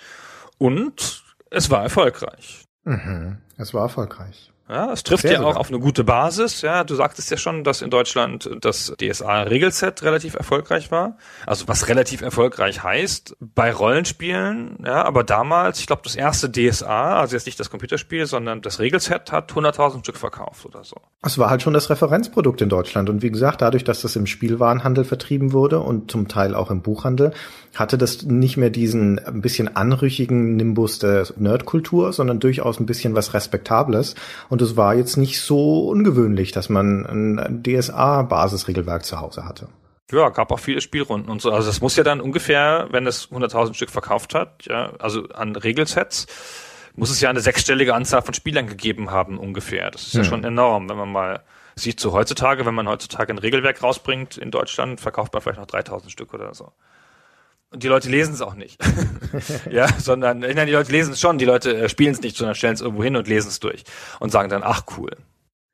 und es war erfolgreich. Mhm. Es war erfolgreich. Ja, es trifft Sehr ja auch auf eine gute Basis. Ja, du sagtest ja schon, dass in Deutschland das DSA-Regelset relativ erfolgreich war. Also was relativ erfolgreich heißt bei Rollenspielen. Ja, aber damals, ich glaube, das erste DSA, also jetzt nicht das Computerspiel, sondern das Regelset hat 100.000 Stück verkauft oder so. Es war halt schon das Referenzprodukt in Deutschland. Und wie gesagt, dadurch, dass das im Spielwarenhandel vertrieben wurde und zum Teil auch im Buchhandel, hatte das nicht mehr diesen ein bisschen anrüchigen Nimbus der Nerdkultur, sondern durchaus ein bisschen was Respektables. Und es war jetzt nicht so ungewöhnlich, dass man ein DSA-Basisregelwerk zu Hause hatte. Ja, gab auch viele Spielrunden und so. Also das muss ja dann ungefähr, wenn es 100.000 Stück verkauft hat, ja, also an Regelsets, muss es ja eine sechsstellige Anzahl von Spielern gegeben haben ungefähr. Das ist ja, ja schon enorm, wenn man mal sieht, so heutzutage, wenn man heutzutage ein Regelwerk rausbringt in Deutschland, verkauft man vielleicht noch 3.000 Stück oder so. Und die Leute lesen es auch nicht. *laughs* ja, sondern, nein, die Leute lesen es schon, die Leute äh, spielen es nicht, sondern stellen es irgendwo hin und lesen es durch und sagen dann, ach cool.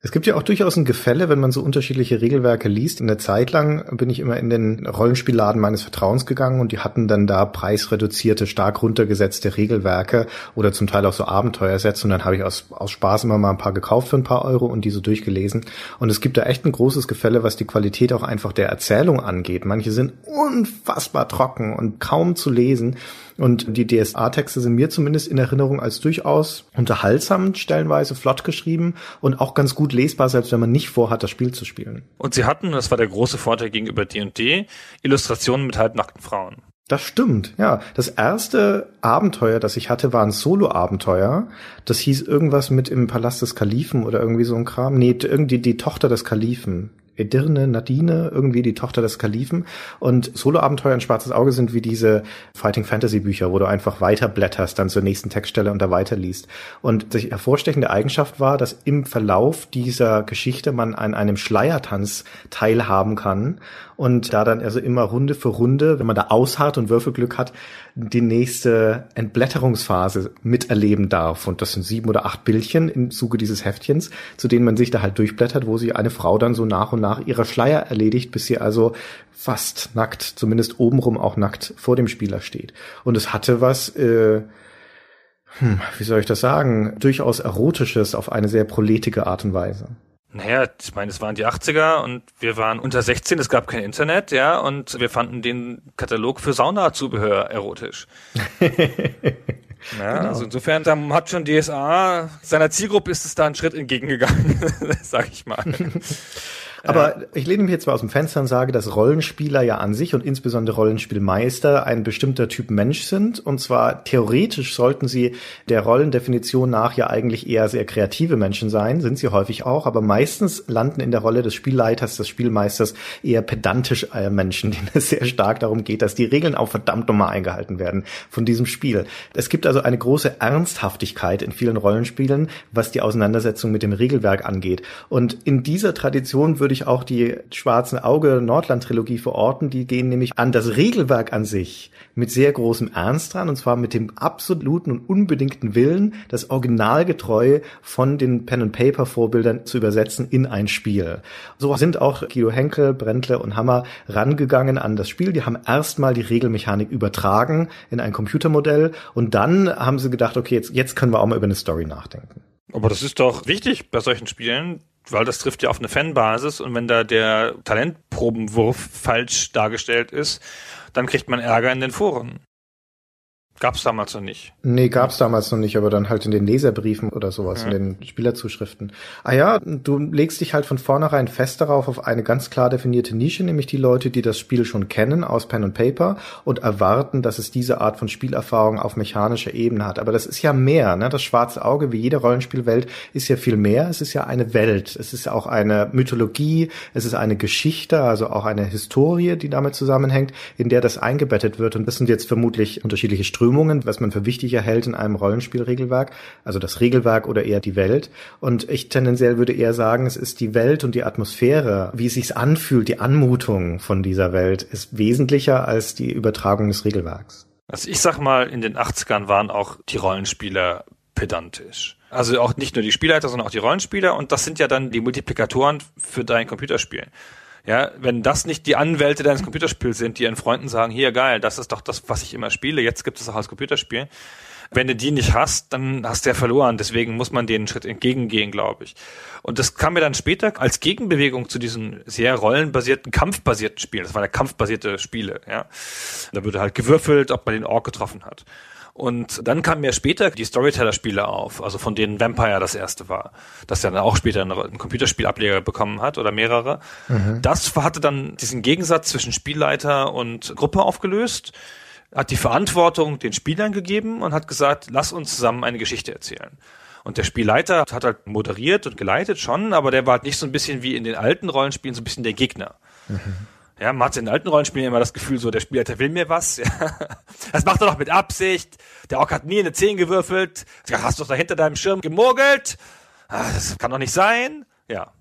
Es gibt ja auch durchaus ein Gefälle, wenn man so unterschiedliche Regelwerke liest. In der Zeit lang bin ich immer in den Rollenspielladen meines Vertrauens gegangen und die hatten dann da preisreduzierte, stark runtergesetzte Regelwerke oder zum Teil auch so Abenteuersätze und dann habe ich aus, aus Spaß immer mal ein paar gekauft für ein paar Euro und die so durchgelesen. Und es gibt da echt ein großes Gefälle, was die Qualität auch einfach der Erzählung angeht. Manche sind unfassbar trocken und kaum zu lesen. Und die DSA-Texte sind mir zumindest in Erinnerung als durchaus unterhaltsam, stellenweise flott geschrieben und auch ganz gut lesbar, selbst wenn man nicht vorhat, das Spiel zu spielen. Und sie hatten, das war der große Vorteil gegenüber D&D, Illustrationen mit halbnackten Frauen. Das stimmt, ja. Das erste Abenteuer, das ich hatte, war ein Solo-Abenteuer. Das hieß irgendwas mit im Palast des Kalifen oder irgendwie so ein Kram. Nee, irgendwie die Tochter des Kalifen. Edirne, Nadine, irgendwie die Tochter des Kalifen. Und Solo-Abenteuer in Schwarzes Auge sind wie diese Fighting Fantasy Bücher, wo du einfach weiterblätterst, dann zur nächsten Textstelle und da weiterliest. Und die hervorstechende Eigenschaft war, dass im Verlauf dieser Geschichte man an einem Schleiertanz teilhaben kann und da dann also immer Runde für Runde, wenn man da ausharrt und Würfelglück hat, die nächste Entblätterungsphase miterleben darf. Und das sind sieben oder acht Bildchen im Zuge dieses Heftchens, zu denen man sich da halt durchblättert, wo sich eine Frau dann so nach und nach ihre Schleier erledigt, bis sie also fast nackt, zumindest obenrum auch nackt vor dem Spieler steht. Und es hatte was, äh, hm, wie soll ich das sagen, durchaus erotisches auf eine sehr proletige Art und Weise. Naja, ich meine, es waren die 80er und wir waren unter 16, es gab kein Internet, ja, und wir fanden den Katalog für Saunazubehör erotisch. *laughs* ja, genau. Also insofern, da hat schon DSA, seiner Zielgruppe ist es da einen Schritt entgegengegangen, *laughs* sag ich mal. *laughs* Aber ja. ich lehne mich jetzt mal aus dem Fenster und sage, dass Rollenspieler ja an sich und insbesondere Rollenspielmeister ein bestimmter Typ Mensch sind. Und zwar theoretisch sollten sie der Rollendefinition nach ja eigentlich eher sehr kreative Menschen sein, sind sie häufig auch, aber meistens landen in der Rolle des Spielleiters, des Spielmeisters eher pedantisch äh, Menschen, *laughs* denen es sehr stark darum geht, dass die Regeln auch verdammt nochmal eingehalten werden von diesem Spiel. Es gibt also eine große Ernsthaftigkeit in vielen Rollenspielen, was die Auseinandersetzung mit dem Regelwerk angeht. Und in dieser Tradition würde ich auch die Schwarzen Auge Nordland Trilogie verorten. Die gehen nämlich an das Regelwerk an sich mit sehr großem Ernst dran und zwar mit dem absoluten und unbedingten Willen, das Originalgetreue von den Pen and Paper Vorbildern zu übersetzen in ein Spiel. So sind auch Guido Henkel, Brentle und Hammer rangegangen an das Spiel. Die haben erstmal die Regelmechanik übertragen in ein Computermodell und dann haben sie gedacht, okay, jetzt, jetzt können wir auch mal über eine Story nachdenken. Aber das ist doch wichtig bei solchen Spielen, weil das trifft ja auf eine Fanbasis und wenn da der Talentprobenwurf falsch dargestellt ist, dann kriegt man Ärger in den Foren. Gab's damals noch nicht. Nee, gab's damals noch nicht, aber dann halt in den Leserbriefen oder sowas, ja. in den Spielerzuschriften. Ah ja, du legst dich halt von vornherein fest darauf, auf eine ganz klar definierte Nische, nämlich die Leute, die das Spiel schon kennen aus Pen and Paper und erwarten, dass es diese Art von Spielerfahrung auf mechanischer Ebene hat. Aber das ist ja mehr, ne? Das schwarze Auge, wie jede Rollenspielwelt, ist ja viel mehr. Es ist ja eine Welt. Es ist auch eine Mythologie. Es ist eine Geschichte, also auch eine Historie, die damit zusammenhängt, in der das eingebettet wird. Und das sind jetzt vermutlich unterschiedliche Strömungen Strömungen, was man für wichtig erhält in einem Rollenspielregelwerk, also das Regelwerk oder eher die Welt. Und ich tendenziell würde eher sagen, es ist die Welt und die Atmosphäre, wie es sich anfühlt, die Anmutung von dieser Welt ist wesentlicher als die Übertragung des Regelwerks. Also ich sag mal, in den 80ern waren auch die Rollenspieler pedantisch. Also auch nicht nur die Spielleiter, sondern auch die Rollenspieler und das sind ja dann die Multiplikatoren für dein Computerspiel. Ja, wenn das nicht die Anwälte deines Computerspiels sind, die ihren Freunden sagen, hier geil, das ist doch das, was ich immer spiele, jetzt gibt es auch als Computerspiel. Wenn du die nicht hast, dann hast du ja verloren. Deswegen muss man einen Schritt entgegengehen, glaube ich. Und das kam mir dann später als Gegenbewegung zu diesen sehr rollenbasierten, kampfbasierten Spielen. Das waren ja kampfbasierte Spiele, ja. Da wurde halt gewürfelt, ob man den Ork getroffen hat. Und dann kam mir später die Storyteller-Spiele auf, also von denen Vampire das erste war, das ja dann auch später einen Computerspielableger bekommen hat oder mehrere. Mhm. Das hatte dann diesen Gegensatz zwischen Spielleiter und Gruppe aufgelöst, hat die Verantwortung den Spielern gegeben und hat gesagt, lass uns zusammen eine Geschichte erzählen. Und der Spielleiter hat halt moderiert und geleitet schon, aber der war halt nicht so ein bisschen wie in den alten Rollenspielen so ein bisschen der Gegner. Mhm. Ja, man hat in alten Rollenspielen immer das Gefühl, so der Spielleiter will mir was. *laughs* Ja. Das macht er doch mit Absicht. Der Ork hat nie eine 10 gewürfelt. Hast du doch da hinter deinem Schirm gemogelt. Ah, das kann doch nicht sein. Ja.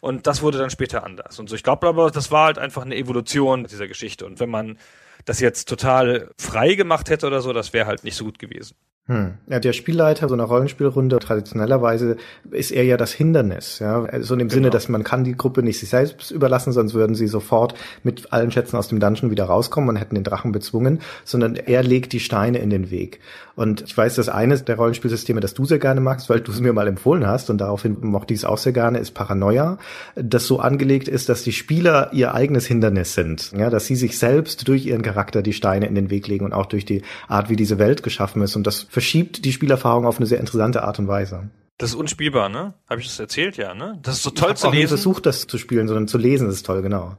Und das wurde dann später anders. Und so, ich glaube aber, das war halt einfach eine Evolution dieser Geschichte. Und wenn man das jetzt total frei gemacht hätte oder so, das wäre halt nicht so gut gewesen. Hm. Ja, der Spielleiter so einer Rollenspielrunde traditionellerweise ist er ja das Hindernis, ja, so in dem genau. Sinne, dass man kann die Gruppe nicht sich selbst überlassen, sonst würden sie sofort mit allen Schätzen aus dem Dungeon wieder rauskommen und hätten den Drachen bezwungen, sondern er legt die Steine in den Weg. Und ich weiß, dass eines der Rollenspielsysteme, das du sehr gerne magst, weil du es mir mal empfohlen hast und daraufhin mochte ich es auch sehr gerne, ist Paranoia, das so angelegt ist, dass die Spieler ihr eigenes Hindernis sind, ja, dass sie sich selbst durch ihren Charakter die Steine in den Weg legen und auch durch die Art, wie diese Welt geschaffen ist und das verschiebt die Spielerfahrung auf eine sehr interessante Art und Weise. Das ist unspielbar, ne? Habe ich das erzählt, ja, ne? Das ist so toll ich zu lesen. Ich versucht, das zu spielen, sondern zu lesen ist toll, genau.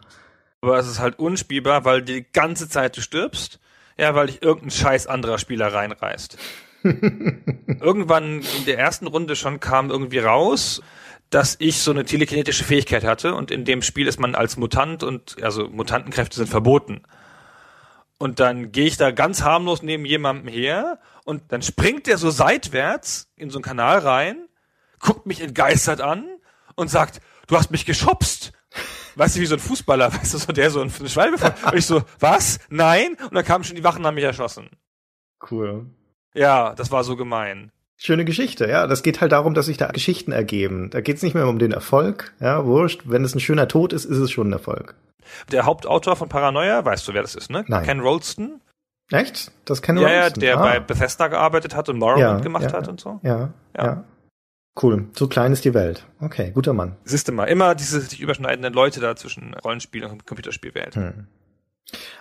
Aber es ist halt unspielbar, weil die ganze Zeit du stirbst. Ja, weil dich irgendein Scheiß anderer Spieler reinreißt. *laughs* Irgendwann in der ersten Runde schon kam irgendwie raus, dass ich so eine telekinetische Fähigkeit hatte und in dem Spiel ist man als Mutant und also Mutantenkräfte sind verboten. Und dann gehe ich da ganz harmlos neben jemandem her und dann springt der so seitwärts in so einen Kanal rein, guckt mich entgeistert an und sagt, du hast mich geschubst. Weißt du, wie so ein Fußballer, *laughs* weißt du, so der so eine Schwalbe. Und ich so, was? Nein? Und dann kamen schon die Wachen, haben mich erschossen. Cool. Ja, das war so gemein. Schöne Geschichte, ja. Das geht halt darum, dass sich da Geschichten ergeben. Da geht es nicht mehr um den Erfolg, ja, wurscht. Wenn es ein schöner Tod ist, ist es schon ein Erfolg. Der Hauptautor von Paranoia, weißt du, wer das ist, ne? Nein. Ken Rolston. Echt? Das Ja, wir ja, der ah. bei Bethesda gearbeitet hat und Morrowind gemacht ja, hat ja, und so. Ja, ja, Ja. Cool. So klein ist die Welt. Okay, guter Mann. Siehst du mal, immer diese sich überschneidenden Leute da zwischen Rollenspiel und Computerspielwelt. Hm.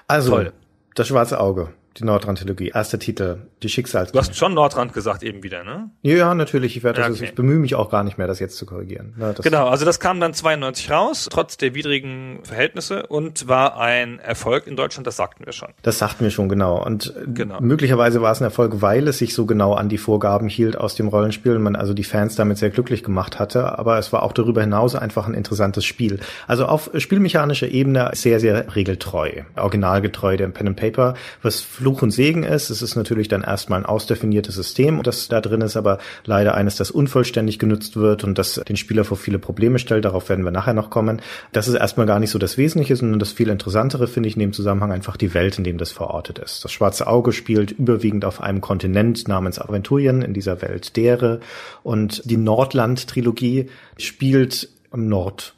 Also, Toll. das schwarze Auge, die Nordrand-Trilogie, erster Titel, die Schicksals. Du hast schon Nordrand gesagt eben wieder, ne? Ja, natürlich. Ich werde das, Ja, okay. ich bemühe mich auch gar nicht mehr, das jetzt zu korrigieren. Ne, das, Genau, also das kam dann 92 raus, trotz der widrigen Verhältnisse und war ein Erfolg in Deutschland, das sagten wir schon. Das sagten wir schon genau. Und äh, Genau. möglicherweise war es ein Erfolg, weil es sich so genau an die Vorgaben hielt aus dem Rollenspiel und man also die Fans damit sehr glücklich gemacht hatte. Aber es war auch darüber hinaus einfach ein interessantes Spiel. Also auf spielmechanischer Ebene sehr, sehr regeltreu, originalgetreu dem Pen and Paper, was Fluch und Segen ist. Es ist natürlich dann erstmal ein ausdefiniertes System, das da drin ist, aber leider eines, das unvollständig genutzt wird und das den Spieler vor viele Probleme stellt. Darauf werden wir nachher noch kommen. Das ist erstmal gar nicht so das Wesentliche, sondern das viel Interessantere finde ich in dem Zusammenhang einfach die Welt, in dem das verortet ist. Das Schwarze Auge spielt überwiegend auf einem Kontinent namens Aventurien, in dieser Welt Dere. Und die Nordland-Trilogie spielt im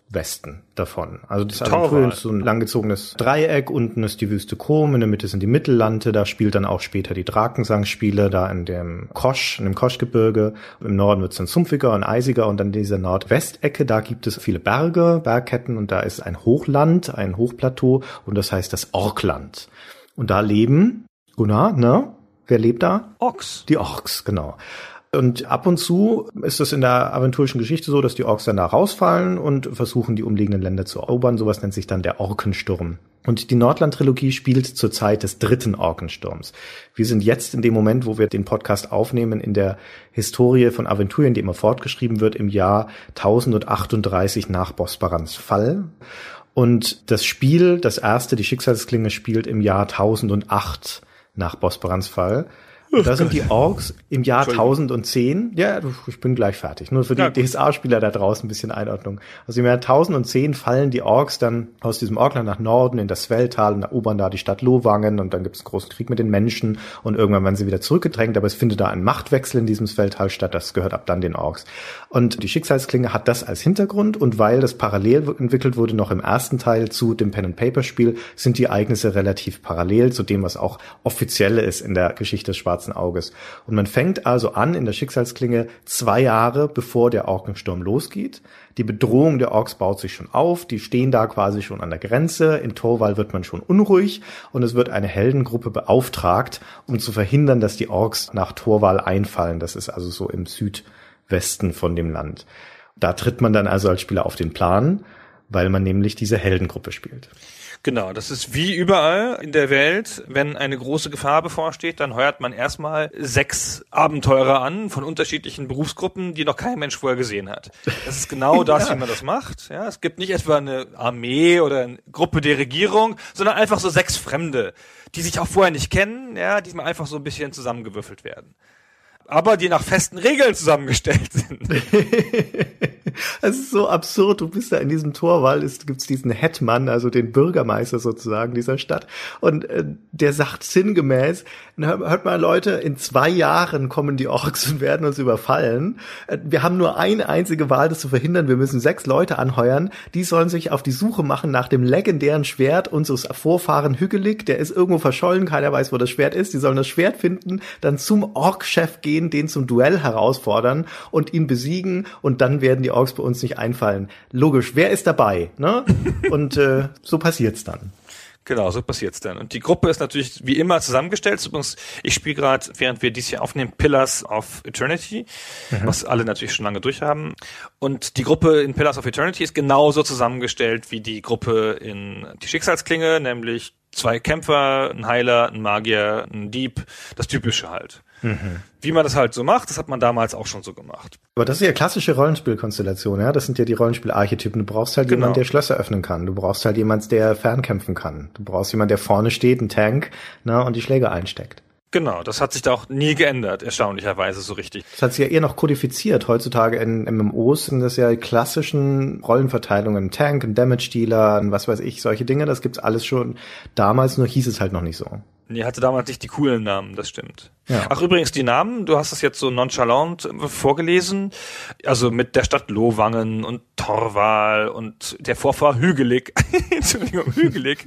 Nordwesten davon. Also das. Aventurien ist so ein langgezogenes Dreieck, unten ist die Wüste Chrom, in der Mitte sind die Mittellande, da spielt dann auch später die Drakensang-Spiele, da in dem Kosch, in dem Koschgebirge. Im Norden wird es dann sumpfiger und eisiger und an dieser Nordwestecke, da gibt es viele Berge, Bergketten und da ist ein Hochland, ein Hochplateau und das heißt das Orkland. Und da leben, Gunnar, ne? Wer lebt da? Ochs. Die Orks, genau. Und ab und zu ist es in der aventurischen Geschichte so, dass die Orks dann da rausfallen und versuchen, die umliegenden Länder zu erobern. Sowas nennt sich dann der Orkensturm. Und die Nordland-Trilogie spielt zur Zeit des dritten Orkensturms. Wir sind jetzt in dem Moment, wo wir den Podcast aufnehmen, in der Historie von Aventurien, die immer fortgeschrieben wird, im Jahr 1038 nach Bosbarans Fall. Und das Spiel, das erste, die Schicksalsklinge, spielt im Jahr 1008 nach Bosbarans Fall. Und da sind die Orks im Jahr 1010. Ja, ich bin gleich fertig. Nur für die Ja. DSA-Spieler da draußen ein bisschen Einordnung. Also im Jahr 1010 fallen die Orks dann aus diesem Orkland nach Norden in das Svelltal und erobern da die Stadt Lowangen und dann gibt es einen großen Krieg mit den Menschen und irgendwann werden sie wieder zurückgedrängt, aber es findet da ein Machtwechsel in diesem Svelltal statt. Das gehört ab dann den Orks. Und die Schicksalsklinge hat das als Hintergrund und weil das parallel entwickelt wurde noch im ersten Teil zu dem Pen-and-Paper-Spiel, sind die Ereignisse relativ parallel zu dem, was auch offiziell ist in der Geschichte des Schwarzen Auges. Und man fängt also an in der Schicksalsklinge zwei Jahre bevor der Orkensturm losgeht. Die Bedrohung der Orks baut sich schon auf, die stehen da quasi schon an der Grenze. In Torwal wird man schon unruhig und es wird eine Heldengruppe beauftragt, um zu verhindern, dass die Orks nach Torwal einfallen. Das ist also so im Südwesten von dem Land. Da tritt man dann also als Spieler auf den Plan, weil man nämlich diese Heldengruppe spielt. Genau, das ist wie überall in der Welt. Wenn eine große Gefahr bevorsteht, dann heuert man erstmal sechs Abenteurer an von unterschiedlichen Berufsgruppen, die noch kein Mensch vorher gesehen hat. Das ist genau *laughs* das, Ja. wie man das macht. Ja, es gibt nicht etwa eine Armee oder eine Gruppe der Regierung, sondern einfach so sechs Fremde, die sich auch vorher nicht kennen, ja, die mal einfach so ein bisschen zusammengewürfelt werden. Aber die nach festen Regeln zusammengestellt sind. *laughs* Es ist so absurd. Du bist da in diesem Torwall, es gibt's diesen Hetman, also den Bürgermeister sozusagen dieser Stadt. Und äh, der sagt sinngemäß, hört mal Leute, in zwei Jahren kommen die Orks und werden uns überfallen. Äh, wir haben nur eine einzige Wahl, das zu verhindern. Wir müssen sechs Leute anheuern. Die sollen sich auf die Suche machen nach dem legendären Schwert unseres Vorfahren Hügelig. Der ist irgendwo verschollen, keiner weiß, wo das Schwert ist. Die sollen das Schwert finden, dann zum Ork-Chef gehen, den zum Duell herausfordern und ihn besiegen und dann werden die Orks bei uns nicht einfallen. Logisch, wer ist dabei? Ne? *laughs* Und äh, so passiert's dann. Genau, so passiert's dann. Und die Gruppe ist natürlich wie immer zusammengestellt. Übrigens, ich spiele gerade, während wir dies hier aufnehmen, Pillars of Eternity, was alle natürlich schon lange durchhaben. Und die Gruppe in Pillars of Eternity ist genauso zusammengestellt wie die Gruppe in die Schicksalsklinge, nämlich zwei Kämpfer, ein Heiler, ein Magier, ein Dieb, das Typische halt. Wie man das halt so macht, das hat man damals auch schon so gemacht. Aber das ist ja klassische Rollenspielkonstellation, ja. Das sind ja die Rollenspielarchetypen. Du brauchst halt Genau. jemanden, der Schlösser öffnen kann. Du brauchst halt jemanden, der fernkämpfen kann. Du brauchst jemanden, der vorne steht, ein Tank, na, und die Schläge einsteckt. Genau, das hat sich da auch nie geändert, erstaunlicherweise so richtig. Das hat sich ja eher noch kodifiziert. Heutzutage in MMOs sind das ja die klassischen Rollenverteilungen, Tank, ein Damage-Dealer, was weiß ich, solche Dinge, das gibt's alles schon. Damals nur hieß es halt noch nicht so. Nee, hatte damals nicht die coolen Namen, das stimmt. Ja. Ach, übrigens, die Namen, du hast das jetzt so nonchalant vorgelesen, also mit der Stadt Lohwangen und Torwal und der Vorfahr Hügelig, *laughs* Entschuldigung, Hügelig,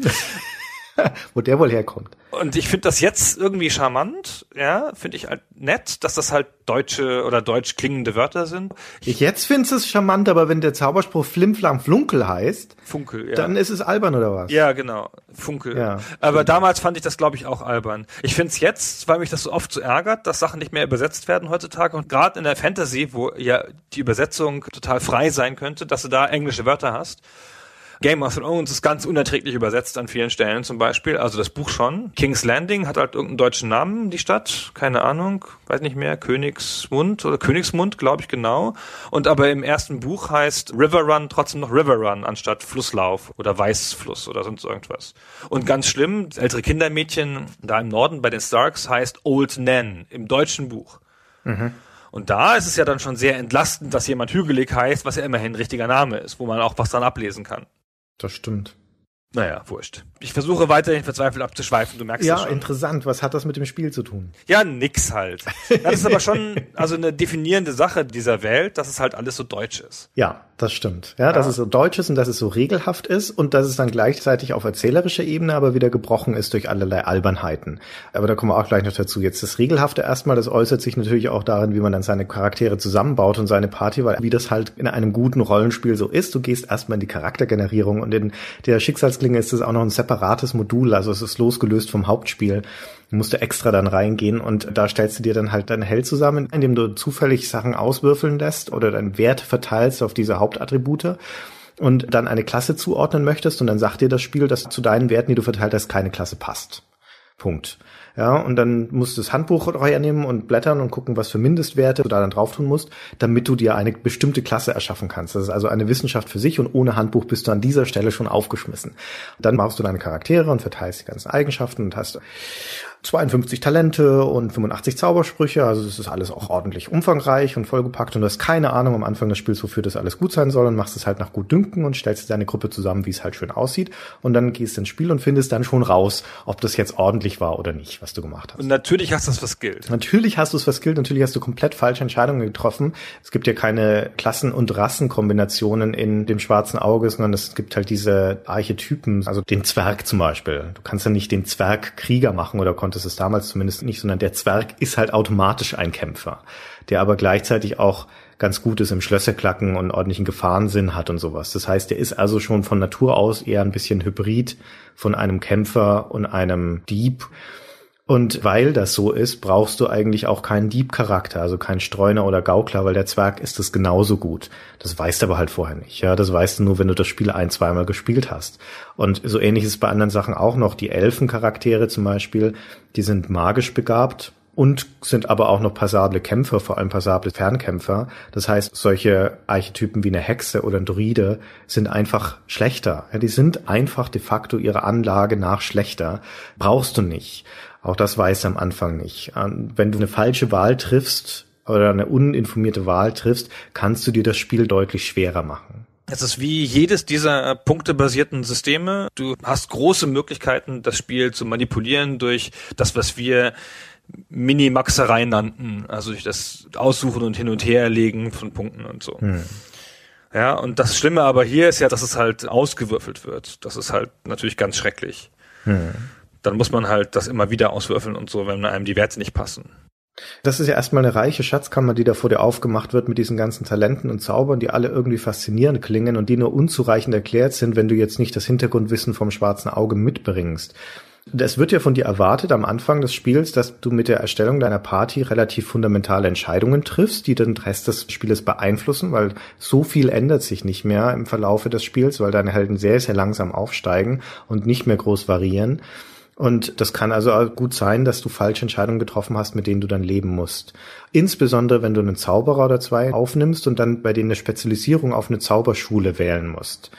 *laughs* Wo der wohl herkommt. Und ich finde das jetzt irgendwie charmant, ja, finde ich halt nett, dass das halt deutsche oder deutsch klingende Wörter sind. Ich jetzt finde es charmant, aber wenn der Zauberspruch Flimflam Flunkel heißt, Funkel, ja. dann ist es albern oder was? Ja, genau. Funkel. Ja, Aber damals fand ich das, glaube ich, auch albern. Ich finde es jetzt, weil mich das so oft so ärgert, dass Sachen nicht mehr übersetzt werden heutzutage und gerade in der Fantasy, wo ja die Übersetzung total frei sein könnte, dass du da englische Wörter hast. Game of Thrones ist ganz unerträglich übersetzt an vielen Stellen zum Beispiel. Also das Buch schon. King's Landing hat halt irgendeinen deutschen Namen, die Stadt. Keine Ahnung, weiß nicht mehr. Königsmund oder Königsmund, glaube ich genau. Und aber im ersten Buch heißt River Run trotzdem noch River Run anstatt Flusslauf oder Weißfluss oder sonst irgendwas. Und ganz schlimm, das ältere Kindermädchen da im Norden bei den Starks heißt Old Nan im deutschen Buch. Und da ist es ja dann schon sehr entlastend, dass jemand hügelig heißt, was ja immerhin ein richtiger Name ist, wo man auch was dran ablesen kann. Das stimmt. Naja, wurscht. Ich versuche weiterhin verzweifelt abzuschweifen, du merkst Ja, das schon. interessant. Was hat das mit dem Spiel zu tun? Ja, nix halt. Das ist aber schon *laughs* also eine definierende Sache dieser Welt, dass es halt alles so deutsch ist. Ja, das stimmt. Ja, dass es so deutsch ist und dass es so regelhaft ist und dass es dann gleichzeitig auf erzählerischer Ebene aber wieder gebrochen ist durch allerlei Albernheiten. Aber da kommen wir auch gleich noch dazu. Jetzt das Regelhafte erstmal, das äußert sich natürlich auch darin, wie man dann seine Charaktere zusammenbaut und seine Party, weil wie das halt in einem guten Rollenspiel so ist. Du gehst erstmal in die Charaktergenerierung und in der Schicksalsklinge ist es auch noch ein separates Modul, also es ist losgelöst vom Hauptspiel. Du musst du extra dann reingehen und da stellst du dir dann halt deinen Held zusammen, indem du zufällig Sachen auswürfeln lässt oder deinen Wert verteilst auf diese Hauptattribute und dann eine Klasse zuordnen möchtest und dann sagt dir das Spiel, dass zu deinen Werten, die du verteilt hast, keine Klasse passt. Punkt. Ja, und dann musst du das Handbuch hernehmen und blättern und gucken, was für Mindestwerte du da dann drauf tun musst, damit du dir eine bestimmte Klasse erschaffen kannst. Das ist also eine Wissenschaft für sich und ohne Handbuch bist du an dieser Stelle schon aufgeschmissen. Dann machst du deine Charaktere und verteilst die ganzen Eigenschaften und hast 52 Talente und 85 Zaubersprüche, also das ist alles auch ordentlich umfangreich und vollgepackt und du hast keine Ahnung am Anfang des Spiels, wofür das alles gut sein soll und machst es halt nach gut dünken und stellst deine Gruppe zusammen, wie es halt schön aussieht und dann gehst ins Spiel und findest dann schon raus, ob das jetzt ordentlich war oder nicht, was du gemacht hast. Und natürlich hast du das verskillt. Natürlich hast du es verskillt, natürlich hast du komplett falsche Entscheidungen getroffen. Es gibt ja keine Klassen- und Rassenkombinationen in dem schwarzen Auge, sondern es gibt halt diese Archetypen, also den Zwerg zum Beispiel. Du kannst ja nicht den Zwerg Krieger machen oder konntest es damals zumindest nicht, sondern der Zwerg ist halt automatisch ein Kämpfer, der aber gleichzeitig auch ganz gut ist im Schlösserklacken und ordentlichen Gefahrensinn hat und sowas. Das heißt, der ist also schon von Natur aus eher ein bisschen Hybrid von einem Kämpfer und einem Dieb. Und weil das so ist, brauchst du eigentlich auch keinen Diebcharakter, also keinen Streuner oder Gaukler, weil der Zwerg ist es genauso gut. Das weißt du aber halt vorher nicht. Ja, das weißt du nur, wenn du das Spiel ein, zweimal gespielt hast. Und so ähnlich ist es bei anderen Sachen auch noch. Die Elfencharaktere zum Beispiel, die sind magisch begabt und sind aber auch noch passable Kämpfer, vor allem passable Fernkämpfer. Das heißt, solche Archetypen wie eine Hexe oder ein Druide sind einfach schlechter. Ja, die sind einfach de facto ihrer Anlage nach schlechter. Brauchst du nicht. Auch das weiß er am Anfang nicht. Ähm, Wenn du eine falsche Wahl triffst oder eine uninformierte Wahl triffst, kannst du dir das Spiel deutlich schwerer machen. Es ist wie jedes dieser punktebasierten Systeme. Du hast große Möglichkeiten, das Spiel zu manipulieren durch das, was wir Minimaxerei nannten, also durch das Aussuchen und Hin- und Herlegen von Punkten und so. Ja, und das Schlimme aber hier ist ja, dass es halt ausgewürfelt wird. Das ist halt natürlich ganz schrecklich. Dann muss man halt das immer wieder auswürfeln und so, wenn einem die Werte nicht passen. Das ist ja erstmal eine reiche Schatzkammer, die da vor dir aufgemacht wird mit diesen ganzen Talenten und Zaubern, die alle irgendwie faszinierend klingen und die nur unzureichend erklärt sind, wenn du jetzt nicht das Hintergrundwissen vom schwarzen Auge mitbringst. Es wird ja von dir erwartet am Anfang des Spiels, dass du mit der Erstellung deiner Party relativ fundamentale Entscheidungen triffst, die den Rest des Spieles beeinflussen, weil so viel ändert sich nicht mehr im Verlaufe des Spiels, weil deine Helden sehr, sehr langsam aufsteigen und nicht mehr groß variieren. Und das kann also gut sein, dass du falsche Entscheidungen getroffen hast, mit denen du dann leben musst. Insbesondere, wenn du einen Zauberer oder zwei aufnimmst und dann bei denen eine Spezialisierung auf eine Zauberschule wählen musst.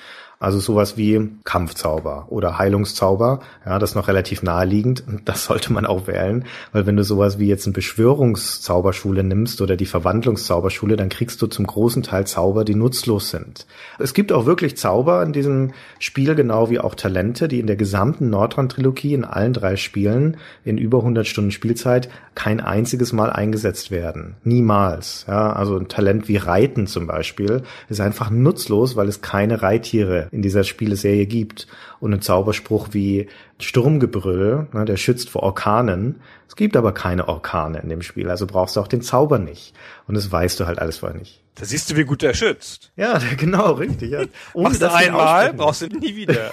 Also sowas wie Kampfzauber oder Heilungszauber, ja, das ist noch relativ naheliegend. *laughs* Das sollte man auch wählen, weil wenn du sowas wie jetzt eine Beschwörungszauberschule nimmst oder die Verwandlungszauberschule, dann kriegst du zum großen Teil Zauber, die nutzlos sind. Es gibt auch wirklich Zauber in diesem Spiel, genau wie auch Talente, die in der gesamten Nordrand-Trilogie in allen drei Spielen in über 100 Stunden Spielzeit kein einziges Mal eingesetzt werden. Niemals. Ja, also ein Talent wie Reiten zum Beispiel ist einfach nutzlos, weil es keine Reittiere in dieser Spieleserie gibt. Und ein Zauberspruch wie Sturmgebrüll, ne, der schützt vor Orkanen. Es gibt aber keine Orkane in dem Spiel, also brauchst du auch den Zauber nicht. Und das weißt du halt alles vorher nicht. Da siehst du, wie gut der schützt. Ja, *laughs* genau, richtig. Ja. Ohne Machst du einmal, brauchst du nie wieder.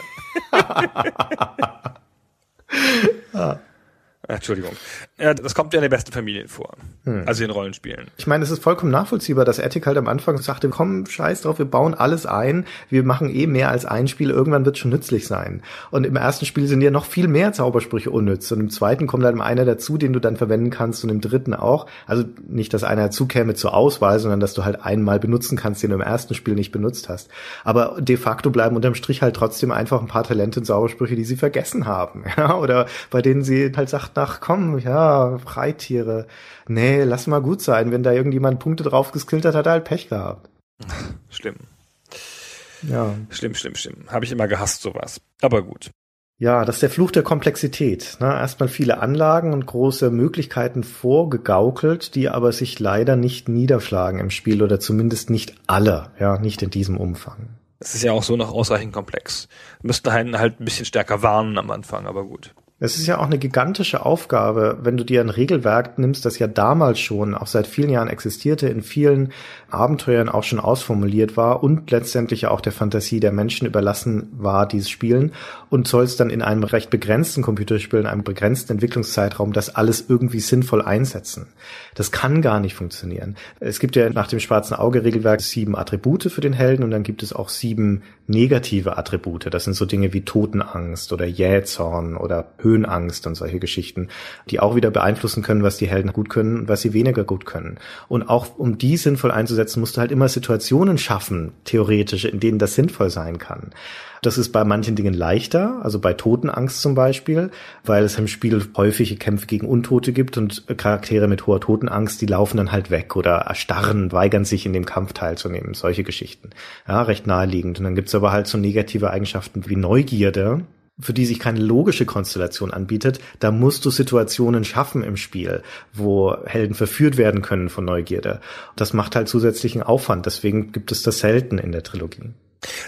*laughs* ja. *laughs* Entschuldigung. Ja, das kommt ja in den besten Familien vor. Hm. Also in Rollenspielen. Ich meine, es ist vollkommen nachvollziehbar, dass Attic halt am Anfang sagte, komm, scheiß drauf, wir bauen alles ein, wir machen eh mehr als ein Spiel, irgendwann wird schon nützlich sein. Und im ersten Spiel sind ja noch viel mehr Zaubersprüche unnütz. Und im zweiten kommt dann einer dazu, den du dann verwenden kannst und im dritten auch. Also nicht, dass einer dazu käme zur Auswahl, sondern dass du halt einmal benutzen kannst, den du im ersten Spiel nicht benutzt hast. Aber de facto bleiben unterm Strich halt trotzdem einfach ein paar Talente und Zaubersprüche, die sie vergessen haben. *laughs* Ja? Oder bei denen sie halt sagt, ach komm, ja, Freitiere. Nee, lass mal gut sein. Wenn da irgendjemand Punkte drauf geskillt hat, hat er halt Pech gehabt. *laughs* Schlimm. Ja. Schlimm, schlimm, schlimm. Habe ich immer gehasst, sowas. Aber gut. Ja, das ist der Fluch der Komplexität. Ne? Erstmal viele Anlagen und große Möglichkeiten vorgegaukelt, die aber sich leider nicht niederschlagen im Spiel oder zumindest nicht alle, ja, nicht in diesem Umfang. Es ist ja auch so noch ausreichend komplex. Müssten halt, halt ein bisschen stärker warnen am Anfang, aber gut. Es ist ja auch eine gigantische Aufgabe, wenn du dir ein Regelwerk nimmst, das ja damals schon, auch seit vielen Jahren existierte, in vielen Abenteuern auch schon ausformuliert war und letztendlich auch der Fantasie der Menschen überlassen war, dieses Spielen und sollst dann in einem recht begrenzten Computerspiel, in einem begrenzten Entwicklungszeitraum das alles irgendwie sinnvoll einsetzen. Das kann gar nicht funktionieren. Es gibt ja nach dem schwarzen Auge Regelwerk sieben Attribute für den Helden und dann gibt es auch sieben negative Attribute. Das sind so Dinge wie Totenangst oder Jähzorn oder Höhenangst und solche Geschichten, die auch wieder beeinflussen können, was die Helden gut können und was sie weniger gut können. Und auch um die sinnvoll einzusetzen, musst du halt immer Situationen schaffen, theoretisch, in denen das sinnvoll sein kann. Das ist bei manchen Dingen leichter, also bei Totenangst zum Beispiel, weil es im Spiel häufige Kämpfe gegen Untote gibt und Charaktere mit hoher Totenangst, die laufen dann halt weg oder erstarren, weigern sich in dem Kampf teilzunehmen, solche Geschichten. Ja, recht naheliegend. Und dann gibt's aber halt so negative Eigenschaften wie Neugierde, für die sich keine logische Konstellation anbietet, da musst du Situationen schaffen im Spiel, wo Helden verführt werden können von Neugierde. Das macht halt zusätzlichen Aufwand, deswegen gibt es das selten in der Trilogie.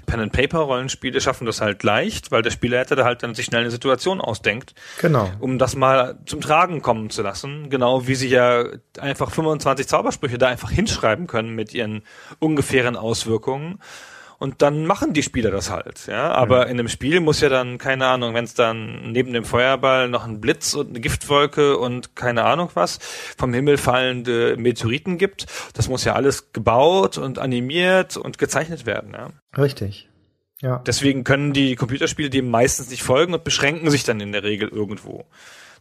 Pen-and-Paper-Rollenspiele schaffen das halt leicht, weil der Spielleiter da halt dann sich schnell eine Situation ausdenkt. Genau. Um das mal zum Tragen kommen zu lassen. Genau wie sie ja einfach 25 Zaubersprüche da einfach hinschreiben können mit ihren ungefähren Auswirkungen und dann machen die Spieler das halt, ja. Aber mhm. in einem Spiel muss ja dann, keine Ahnung, wenn es dann neben dem Feuerball noch einen Blitz und eine Giftwolke und keine Ahnung was vom Himmel fallende Meteoriten gibt, das muss ja alles gebaut und animiert und gezeichnet werden, ja. Richtig. Ja. Deswegen können die Computerspiele dem meistens nicht folgen und beschränken sich dann in der Regel irgendwo.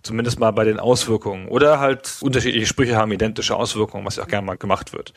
Zumindest mal bei den Auswirkungen. Oder halt unterschiedliche Sprüche haben identische Auswirkungen, was ja auch gerne mal gemacht wird.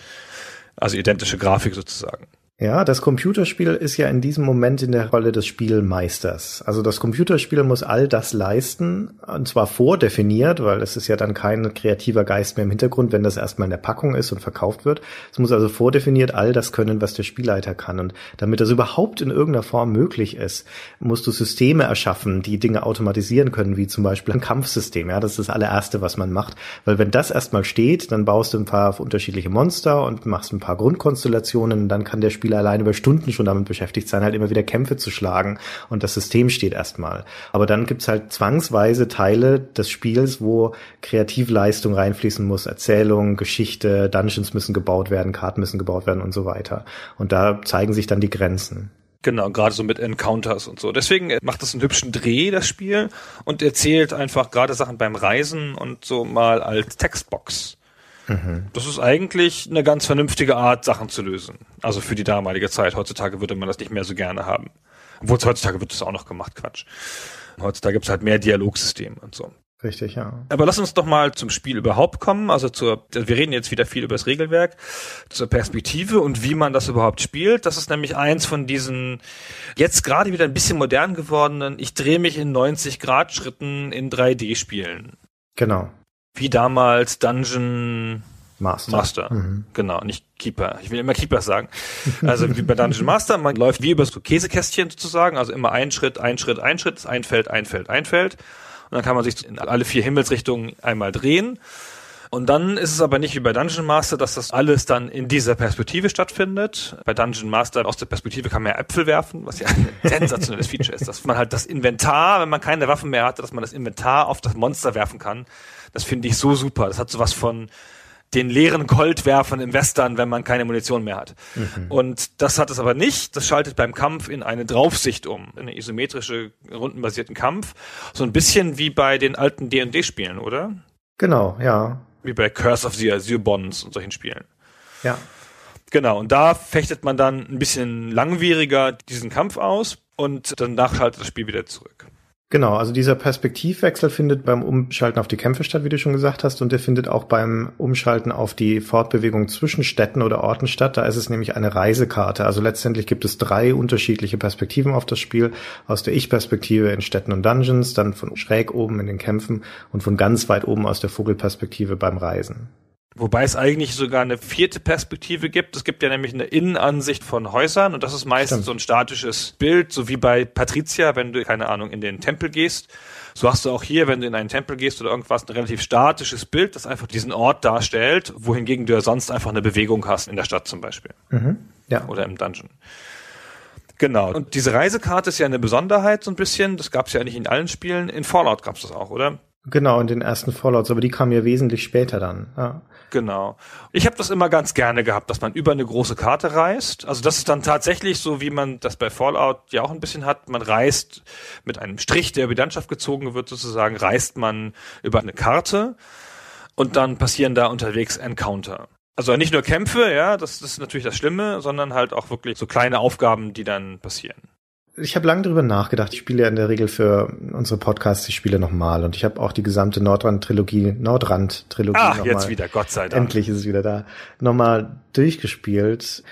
Also identische Grafik sozusagen. Ja, das Computerspiel ist ja in diesem Moment in der Rolle des Spielmeisters. Also das Computerspiel muss all das leisten, und zwar vordefiniert, weil es ist ja dann kein kreativer Geist mehr im Hintergrund, wenn das erstmal in der Packung ist und verkauft wird. Es muss also vordefiniert all das können, was der Spielleiter kann. Und damit das überhaupt in irgendeiner Form möglich ist, musst du Systeme erschaffen, die Dinge automatisieren können, wie zum Beispiel ein Kampfsystem. Ja, das ist das allererste, was man macht. Weil wenn das erstmal steht, dann baust du ein paar unterschiedliche Monster und machst ein paar Grundkonstellationen, dann kann der Spieler Spieler allein über Stunden schon damit beschäftigt sein, halt immer wieder Kämpfe zu schlagen und das System steht erstmal. Aber dann gibt's halt zwangsweise Teile des Spiels, wo Kreativleistung reinfließen muss, Erzählung, Geschichte, Dungeons müssen gebaut werden, Karten müssen gebaut werden und so weiter. Und da zeigen sich dann die Grenzen. Genau, gerade so mit Encounters und so. Deswegen macht es einen hübschen Dreh, das Spiel, und erzählt einfach gerade Sachen beim Reisen und so mal als Textbox. Mhm. Das ist eigentlich eine ganz vernünftige Art, Sachen zu lösen. Also für die damalige Zeit. Heutzutage würde man das nicht mehr so gerne haben. Obwohl heutzutage wird das auch noch gemacht, Quatsch. Heutzutage gibt es halt mehr Dialogsysteme und so. Richtig, ja. Aber lass uns doch mal zum Spiel überhaupt kommen. Also zur, wir reden jetzt wieder viel über das Regelwerk, zur Perspektive und wie man das überhaupt spielt. Das ist nämlich eins von diesen jetzt gerade wieder ein bisschen modern gewordenen, ich drehe mich in 90 Grad Schritten in 3D Spielen. Genau. Wie damals Dungeon Master. Master. Mhm. Genau, nicht Keeper. Ich will immer Keeper sagen. Also wie bei Dungeon Master, man läuft wie über so Käsekästchen sozusagen, also immer ein Schritt, ein Schritt, ein Schritt, ein Feld, ein Feld, ein Feld. Und dann kann man sich in alle vier Himmelsrichtungen einmal drehen. Und dann ist es aber nicht wie bei Dungeon Master, dass das alles dann in dieser Perspektive stattfindet. Bei Dungeon Master aus der Perspektive kann man ja Äpfel werfen, was ja ein *laughs* sensationelles Feature ist, dass man halt das Inventar, wenn man keine Waffen mehr hatte, dass man das Inventar auf das Monster werfen kann. Das finde ich so super. Das hat sowas von den leeren Goldwerfern im Western, wenn man keine Munition mehr hat. Mhm. Und das hat es aber nicht. Das schaltet beim Kampf in eine Draufsicht um, in eine isometrische, rundenbasierten Kampf. So ein bisschen wie bei den alten D&D-Spielen, oder? Genau, ja. Wie bei Curse of the Azure Bonds und solchen Spielen. Ja. Genau, und da fechtet man dann ein bisschen langwieriger diesen Kampf aus und danach schaltet das Spiel wieder zurück. Genau, also dieser Perspektivwechsel findet beim Umschalten auf die Kämpfe statt, wie du schon gesagt hast, und der findet auch beim Umschalten auf die Fortbewegung zwischen Städten oder Orten statt. Da ist es nämlich eine Reisekarte. Also letztendlich gibt es drei unterschiedliche Perspektiven auf das Spiel. Aus der Ich-Perspektive in Städten und Dungeons, dann von schräg oben in den Kämpfen und von ganz weit oben aus der Vogelperspektive beim Reisen. Wobei es eigentlich sogar eine vierte Perspektive gibt. Es gibt ja nämlich eine Innenansicht von Häusern und das ist meistens Stimmt. so ein statisches Bild, so wie bei Patricia, wenn du, keine Ahnung, in den Tempel gehst. So hast du auch hier, wenn du in einen Tempel gehst oder irgendwas, ein relativ statisches Bild, das einfach diesen Ort darstellt, wohingegen du ja sonst einfach eine Bewegung hast in der Stadt zum Beispiel. Mhm. Ja. Oder im Dungeon. Genau. Und diese Reisekarte ist ja eine Besonderheit so ein bisschen. Das gab es ja nicht in allen Spielen. In Fallout gab es das auch, oder? Genau, in den ersten Fallouts, aber die kamen ja wesentlich später dann. Ja. Genau. Ich habe das immer ganz gerne gehabt, dass man über eine große Karte reist. Also das ist dann tatsächlich so, wie man das bei Fallout ja auch ein bisschen hat. Man reist mit einem Strich, der über die Landschaft gezogen wird, sozusagen, reist man über eine Karte und dann passieren da unterwegs Encounter. Also nicht nur Kämpfe, ja, das, das ist natürlich das Schlimme, sondern halt auch wirklich so kleine Aufgaben, die dann passieren. Ich habe lange drüber nachgedacht. Ich spiele ja in der Regel für unsere Podcasts die Spiele nochmal und ich habe auch die gesamte Nordrand-Trilogie, Nordrand-Trilogie Ach, jetzt wieder, Gott sei Dank. Endlich ist es wieder da. Nochmal durchgespielt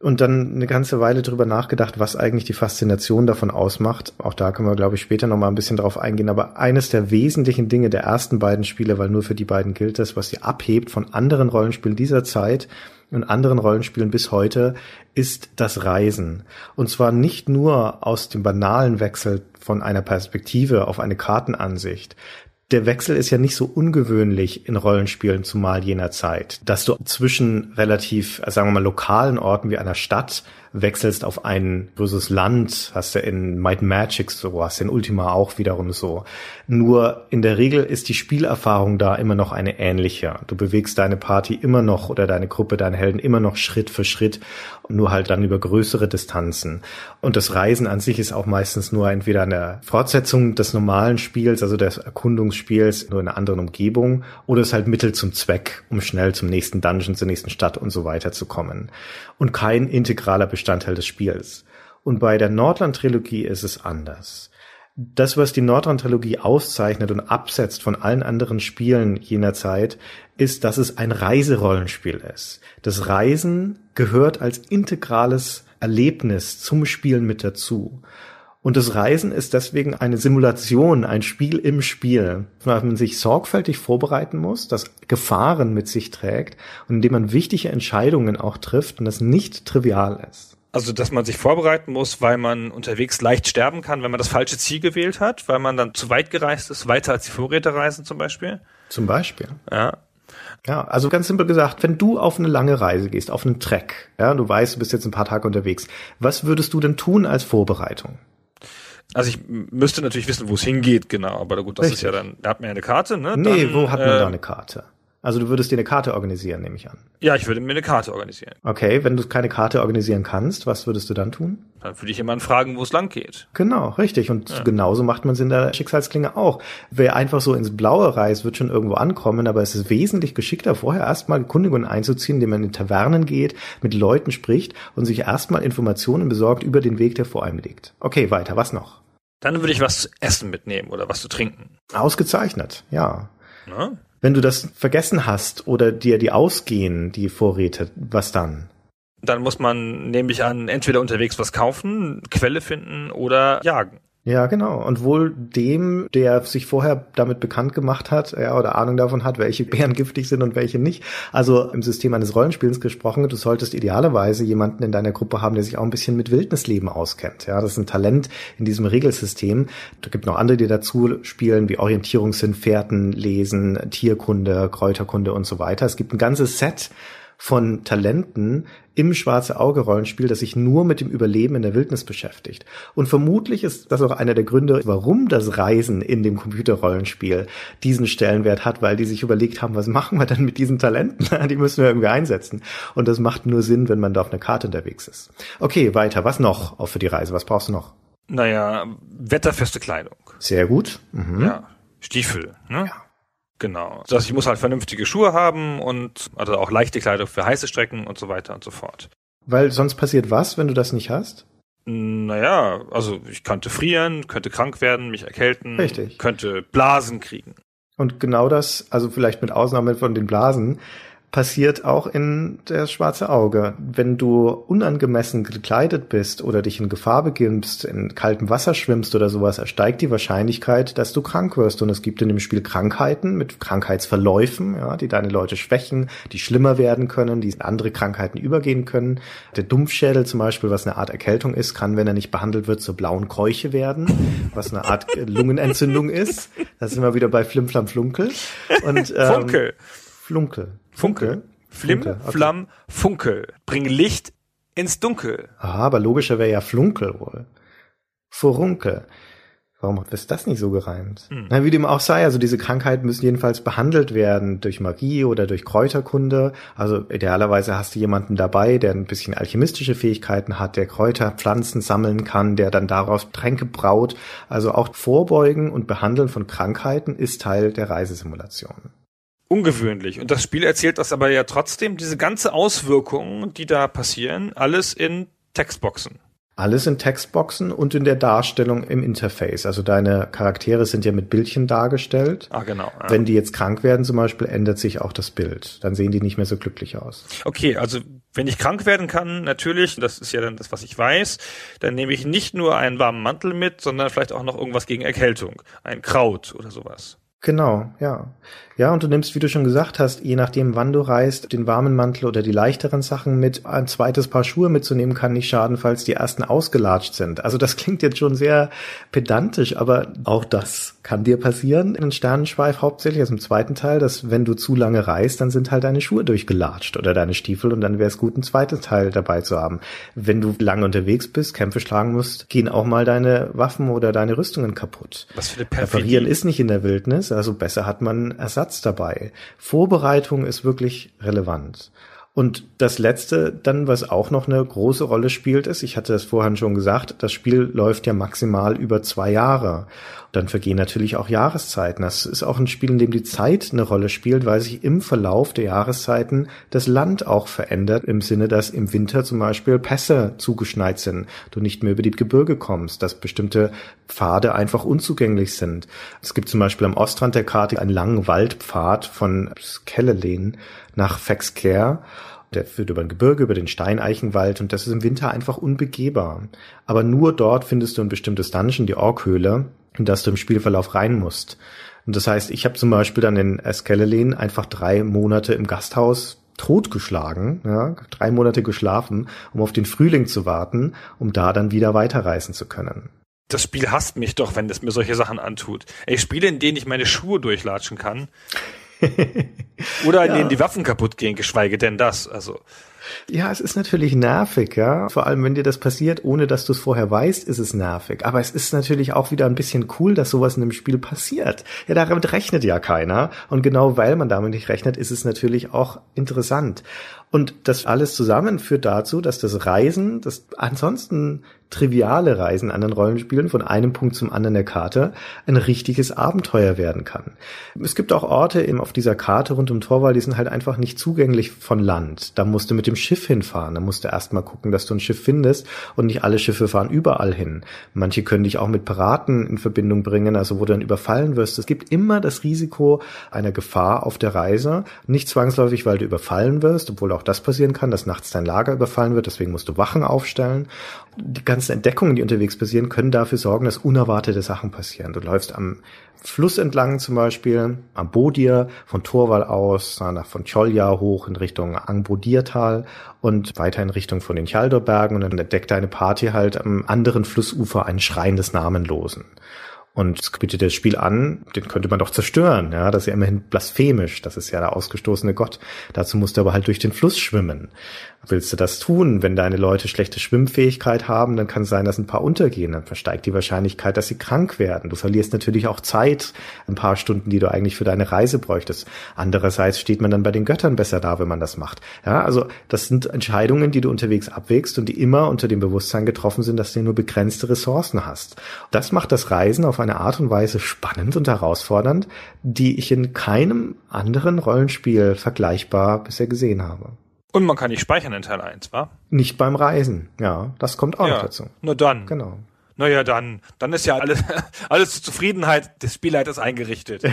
und dann eine ganze Weile drüber nachgedacht, was eigentlich die Faszination davon ausmacht. Auch da können wir, glaube ich, später nochmal ein bisschen drauf eingehen. Aber eines der wesentlichen Dinge der ersten beiden Spiele, weil nur für die beiden gilt das, was sie abhebt von anderen Rollenspielen dieser Zeit, und anderen Rollenspielen bis heute ist das Reisen. Und zwar nicht nur aus dem banalen Wechsel von einer Perspektive auf eine Kartenansicht. Der Wechsel ist ja nicht so ungewöhnlich in Rollenspielen, zumal jener Zeit, dass du zwischen relativ, sagen wir mal, lokalen Orten wie einer Stadt wechselst auf ein böses Land, hast du in Might Magic so, hast du in Ultima auch wiederum so. Nur in der Regel ist die Spielerfahrung da immer noch eine ähnliche. Du bewegst deine Party immer noch oder deine Gruppe, deine Helden immer noch Schritt für Schritt, nur halt dann über größere Distanzen. Und das Reisen an sich ist auch meistens nur entweder eine Fortsetzung des normalen Spiels, also des Erkundungsspiels, nur in einer anderen Umgebung, oder es ist halt Mittel zum Zweck, um schnell zum nächsten Dungeon, zur nächsten Stadt und so weiter zu kommen. Und kein integraler Bestandteil des Spiels. Und bei der Nordland-Trilogie ist es anders. Das, was die Nordland-Trilogie auszeichnet und absetzt von allen anderen Spielen jener Zeit, ist, dass es ein Reiserollenspiel ist. Das Reisen gehört als integrales Erlebnis zum Spielen mit dazu. Und das Reisen ist deswegen eine Simulation, ein Spiel im Spiel, weil man sich sorgfältig vorbereiten muss, das Gefahren mit sich trägt und indem man wichtige Entscheidungen auch trifft und das nicht trivial ist. Also, dass man sich vorbereiten muss, weil man unterwegs leicht sterben kann, wenn man das falsche Ziel gewählt hat, weil man dann zu weit gereist ist, weiter als die Vorräte reisen zum Beispiel. Zum Beispiel. Ja. Ja, also ganz simpel gesagt, wenn du auf eine lange Reise gehst, auf einen Trek, ja, du weißt, du bist jetzt ein paar Tage unterwegs, was würdest du denn tun als Vorbereitung? Also ich müsste natürlich wissen, wo es hingeht, genau, aber gut, das Richtig. ist ja dann, da hat man ja eine Karte, ne? Nee, dann, wo hat man äh, da eine Karte? Also du würdest dir eine Karte organisieren, nehme ich an. Ja, ich würde mir eine Karte organisieren. Okay, wenn du keine Karte organisieren kannst, was würdest du dann tun? Dann würde ich jemanden fragen, wo es lang geht. Genau, richtig. Und ja. genauso macht man es in der Schicksalsklinge auch. Wer einfach so ins Blaue reist, wird schon irgendwo ankommen, aber es ist wesentlich geschickter, vorher erstmal Kundigungen einzuziehen, indem man in Tavernen geht, mit Leuten spricht und sich erstmal Informationen besorgt über den Weg, der vor einem liegt. Okay, weiter, was noch? Dann würde ich was zu essen mitnehmen oder was zu trinken. Ausgezeichnet, ja. Na? Wenn du das vergessen hast oder dir die ausgehen, die Vorräte, was dann? Dann muss man, nehme ich an, entweder unterwegs was kaufen, Quelle finden oder jagen. Ja, genau. Und wohl dem, der sich vorher damit bekannt gemacht hat, ja, oder Ahnung davon hat, welche Bären giftig sind und welche nicht. Also im System eines Rollenspiels gesprochen, du solltest idealerweise jemanden in deiner Gruppe haben, der sich auch ein bisschen mit Wildnisleben auskennt. Ja, das ist ein Talent in diesem Regelsystem. Da gibt noch andere, die dazu spielen, wie Orientierungssinn, Fährten, Lesen, Tierkunde, Kräuterkunde und so weiter. Es gibt ein ganzes Set von Talenten im Schwarze Auge Rollenspiel, das sich nur mit dem Überleben in der Wildnis beschäftigt. Und vermutlich ist das auch einer der Gründe, warum das Reisen in dem Computerrollenspiel diesen Stellenwert hat, weil die sich überlegt haben, was machen wir denn mit diesen Talenten? *laughs* Die müssen wir irgendwie einsetzen. Und das macht nur Sinn, wenn man da auf einer Karte unterwegs ist. Okay, weiter. Was noch auch für die Reise? Was brauchst du noch? Naja, wetterfeste Kleidung. Sehr gut. Mhm. Ja. Stiefel, ne? Ja. Genau. Das heißt, ich muss halt vernünftige Schuhe haben und also auch leichte Kleidung für heiße Strecken und so weiter und so fort. Weil sonst passiert was, wenn du das nicht hast? Naja, also ich könnte frieren, könnte krank werden, mich erkälten, Richtig. könnte Blasen kriegen. Und genau das, also vielleicht mit Ausnahme von den Blasen, passiert auch in das schwarze Auge. Wenn du unangemessen gekleidet bist oder dich in Gefahr beginnst, in kaltem Wasser schwimmst oder sowas, ersteigt die Wahrscheinlichkeit, dass du krank wirst. Und es gibt in dem Spiel Krankheiten mit Krankheitsverläufen, ja, die deine Leute schwächen, die schlimmer werden können, die in andere Krankheiten übergehen können. Der Dumpfschädel zum Beispiel, was eine Art Erkältung ist, kann, wenn er nicht behandelt wird, zur blauen Keuche werden, was eine Art Lungenentzündung ist. Da sind wir wieder bei Flimflam Flunkel. Und, ähm, Funkel. Flunkel. Funkel. Flim, Funkel, okay. Flamm, Funkel. Bring Licht ins Dunkel. Aha, aber logischer wäre ja Flunkel wohl. Furunkel. Warum ist das nicht so gereimt? Hm. Na, wie dem auch sei, also diese Krankheiten müssen jedenfalls behandelt werden durch Magie oder durch Kräuterkunde. Also idealerweise hast du jemanden dabei, der ein bisschen alchemistische Fähigkeiten hat, der Kräuter, Pflanzen sammeln kann, der dann daraus Tränke braut. Also auch Vorbeugen und Behandeln von Krankheiten ist Teil der Reisesimulation. Ungewöhnlich. Und das Spiel erzählt das aber ja trotzdem, diese ganze Auswirkungen, die da passieren, alles in Textboxen. Alles in Textboxen und in der Darstellung im Interface. Also deine Charaktere sind ja mit Bildchen dargestellt. Ah, genau. Ja. Wenn die jetzt krank werden zum Beispiel, ändert sich auch das Bild. Dann sehen die nicht mehr so glücklich aus. Okay, also wenn ich krank werden kann, natürlich, das ist ja dann das, was ich weiß, dann nehme ich nicht nur einen warmen Mantel mit, sondern vielleicht auch noch irgendwas gegen Erkältung. Ein Kraut oder sowas. Genau, ja. Ja, und du nimmst, wie du schon gesagt hast, je nachdem, wann du reist, den warmen Mantel oder die leichteren Sachen mit. Ein zweites Paar Schuhe mitzunehmen kann nicht schaden, falls die ersten ausgelatscht sind. Also das klingt jetzt schon sehr pedantisch, aber auch das kann dir passieren. In Sternenschweif hauptsächlich, also im zweiten Teil, dass wenn du zu lange reist, dann sind halt deine Schuhe durchgelatscht oder deine Stiefel und dann wäre es gut, ein zweites Teil dabei zu haben. Wenn du lange unterwegs bist, Kämpfe schlagen musst, gehen auch mal deine Waffen oder deine Rüstungen kaputt. Was für eine Reparieren Perfidie. ist nicht in der Wildnis, also besser hat man Ersatz dabei. Vorbereitung ist wirklich relevant. Und das letzte dann, was auch noch eine große Rolle spielt, ist, ich hatte es vorhin schon gesagt, das Spiel läuft ja maximal über zwei Jahre. Dann vergehen natürlich auch Jahreszeiten. Das ist auch ein Spiel, in dem die Zeit eine Rolle spielt, weil sich im Verlauf der Jahreszeiten das Land auch verändert, im Sinne, dass im Winter zum Beispiel Pässe zugeschneit sind, du nicht mehr über die Gebirge kommst, dass bestimmte Pfade einfach unzugänglich sind. Es gibt zum Beispiel am Ostrand der Karte einen langen Waldpfad von Skellelen nach Fexcare. Der führt über ein Gebirge, über den Steineichenwald und das ist im Winter einfach unbegehbar. Aber nur dort findest du ein bestimmtes Dungeon, die Orkhöhle, in das du im Spielverlauf rein musst. Und das heißt, ich habe zum Beispiel dann in Eskelelen einfach drei Monate im Gasthaus totgeschlagen, ja, drei Monate geschlafen, um auf den Frühling zu warten, um da dann wieder weiterreisen zu können. Das Spiel hasst mich doch, wenn es mir solche Sachen antut. Ey, Spiele, in denen ich meine Schuhe durchlatschen kann. *laughs* Oder in Ja. denen die Waffen kaputt gehen, geschweige denn das. Also, Ja, es ist natürlich nervig, ja. Vor allem, wenn dir das passiert, ohne dass du es vorher weißt, ist es nervig. Aber es ist natürlich auch wieder ein bisschen cool, dass sowas in einem Spiel passiert. Ja, damit rechnet ja keiner. Und genau weil man damit nicht rechnet, ist es natürlich auch interessant. Und das alles zusammen führt dazu, dass das Reisen, das ansonsten triviale Reisen an den Rollenspielen von einem Punkt zum anderen der Karte ein richtiges Abenteuer werden kann. Es gibt auch Orte eben auf dieser Karte rund um Torwall, die sind halt einfach nicht zugänglich von Land. Da musst du mit dem Schiff hinfahren. Da musst du erstmal gucken, dass du ein Schiff findest und nicht alle Schiffe fahren überall hin. Manche können dich auch mit Piraten in Verbindung bringen, also wo du dann überfallen wirst. Es gibt immer das Risiko einer Gefahr auf der Reise. Nicht zwangsläufig, weil du überfallen wirst, obwohl auch das passieren kann, dass nachts dein Lager überfallen wird. Deswegen musst du Wachen aufstellen. Die ganzen Entdeckungen, die unterwegs passieren, können dafür sorgen, dass unerwartete Sachen passieren. Du läufst am Fluss entlang zum Beispiel, am Bodir, von Torwall aus, nach von Cholja hoch in Richtung Angbodiertal und weiter in Richtung von den Chaldorbergen und dann entdeckt deine Party halt am anderen Flussufer einen Schrein des Namenlosen. Und es bietet das Spiel an, den könnte man doch zerstören. Ja, das ist ja immerhin blasphemisch. Das ist ja der ausgestoßene Gott. Dazu musst du aber halt durch den Fluss schwimmen. Willst du das tun? Wenn deine Leute schlechte Schwimmfähigkeit haben, dann kann es sein, dass ein paar untergehen. Dann versteigt die Wahrscheinlichkeit, dass sie krank werden. Du verlierst natürlich auch Zeit, ein paar Stunden, die du eigentlich für deine Reise bräuchtest. Andererseits steht man dann bei den Göttern besser da, wenn man das macht. Ja, also das sind Entscheidungen, die du unterwegs abwägst und die immer unter dem Bewusstsein getroffen sind, dass du nur begrenzte Ressourcen hast. Das macht das Reisen auf eine Art und Weise spannend und herausfordernd, die ich in keinem anderen Rollenspiel vergleichbar bisher gesehen habe. Und man kann nicht speichern in Teil 1, wa? Nicht beim Reisen, ja. Das kommt auch ja, noch dazu. Nur dann. Genau. Naja, dann, dann ist ja alles, *laughs* alles zur Zufriedenheit des Spielleiters eingerichtet.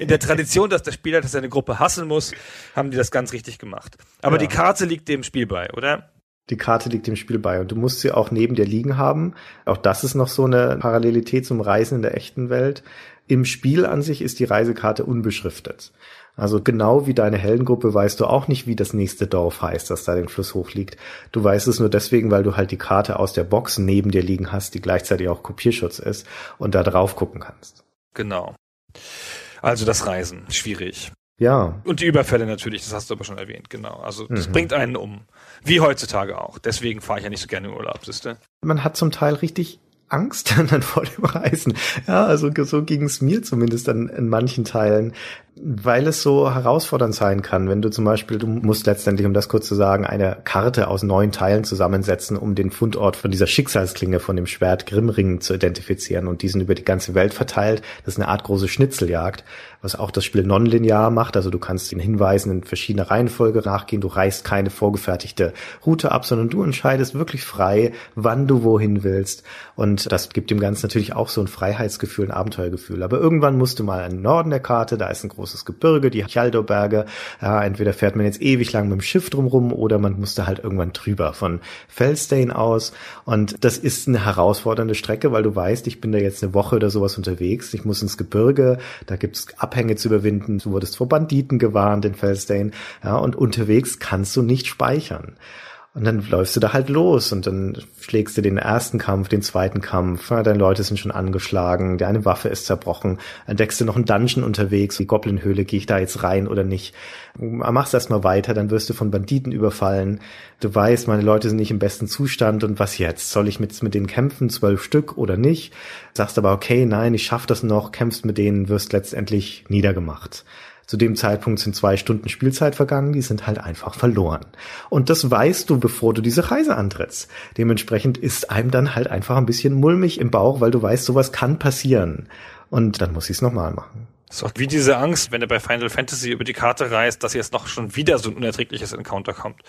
In der Tradition, dass der Spielleiter seine Gruppe hassen muss, haben die das ganz richtig gemacht. Aber ja. die Karte liegt dem Spiel bei, oder? Die Karte liegt dem Spiel bei und du musst sie auch neben dir liegen haben. Auch das ist noch so eine Parallelität zum Reisen in der echten Welt. Im Spiel an sich ist die Reisekarte unbeschriftet. Also genau wie deine Heldengruppe weißt du auch nicht, wie das nächste Dorf heißt, das da den Fluss hochliegt. Du weißt es nur deswegen, weil du halt die Karte aus der Box neben dir liegen hast, die gleichzeitig auch Kopierschutz ist und da drauf gucken kannst. Genau. Also das Reisen, schwierig. Ja. Und die Überfälle natürlich, das hast du aber schon erwähnt, genau. Also das mhm. bringt einen um. Wie heutzutage auch. Deswegen fahre ich ja nicht so gerne in Urlaub, siehste. Man hat zum Teil richtig Angst *laughs* dann vor dem Reisen. Ja, also so ging es mir zumindest an, in manchen Teilen weil es so herausfordernd sein kann, wenn du zum Beispiel, du musst letztendlich, um das kurz zu sagen, eine Karte aus neun Teilen zusammensetzen, um den Fundort von dieser Schicksalsklinge von dem Schwert Grimmring zu identifizieren und diesen über die ganze Welt verteilt. Das ist eine Art große Schnitzeljagd, was auch das Spiel nonlinear macht. Also du kannst den Hinweisen in verschiedener Reihenfolge nachgehen. Du reißt keine vorgefertigte Route ab, sondern du entscheidest wirklich frei, wann du wohin willst. Und das gibt dem Ganzen natürlich auch so ein Freiheitsgefühl, ein Abenteuergefühl. Aber irgendwann musst du mal an den Norden der Karte, da ist ein großes Gebirge, die Chaldo-Berge. Ja, entweder fährt man jetzt ewig lang mit dem Schiff drumrum oder man musste halt irgendwann drüber von Felsdane aus. Und das ist eine herausfordernde Strecke, weil du weißt, ich bin da jetzt eine Woche oder sowas unterwegs. Ich muss ins Gebirge, da gibt's Abhänge zu überwinden. Du wurdest vor Banditen gewarnt in Felsdane. Ja, und unterwegs kannst du nicht speichern. Und dann läufst du da halt los und dann schlägst du den ersten Kampf, den zweiten Kampf, ja, deine Leute sind schon angeschlagen, deine Waffe ist zerbrochen, entdeckst du noch einen Dungeon unterwegs, die Goblin-Höhle, gehe ich da jetzt rein oder nicht? Machst erstmal weiter, dann wirst du von Banditen überfallen. Du weißt, meine Leute sind nicht im besten Zustand und was jetzt? Soll ich mit, mit denen kämpfen, zwölf Stück oder nicht? Sagst aber, okay, nein, ich schaff das noch, kämpfst mit denen, wirst letztendlich niedergemacht. Zu dem Zeitpunkt sind zwei Stunden Spielzeit vergangen, die sind halt einfach verloren. Und das weißt du, bevor du diese Reise antrittst. Dementsprechend ist einem dann halt einfach ein bisschen mulmig im Bauch, weil du weißt, sowas kann passieren. Und dann muss ich es nochmal machen. So wie diese Angst, wenn er bei Final Fantasy über die Karte reist, dass jetzt noch schon wieder so ein unerträgliches Encounter kommt.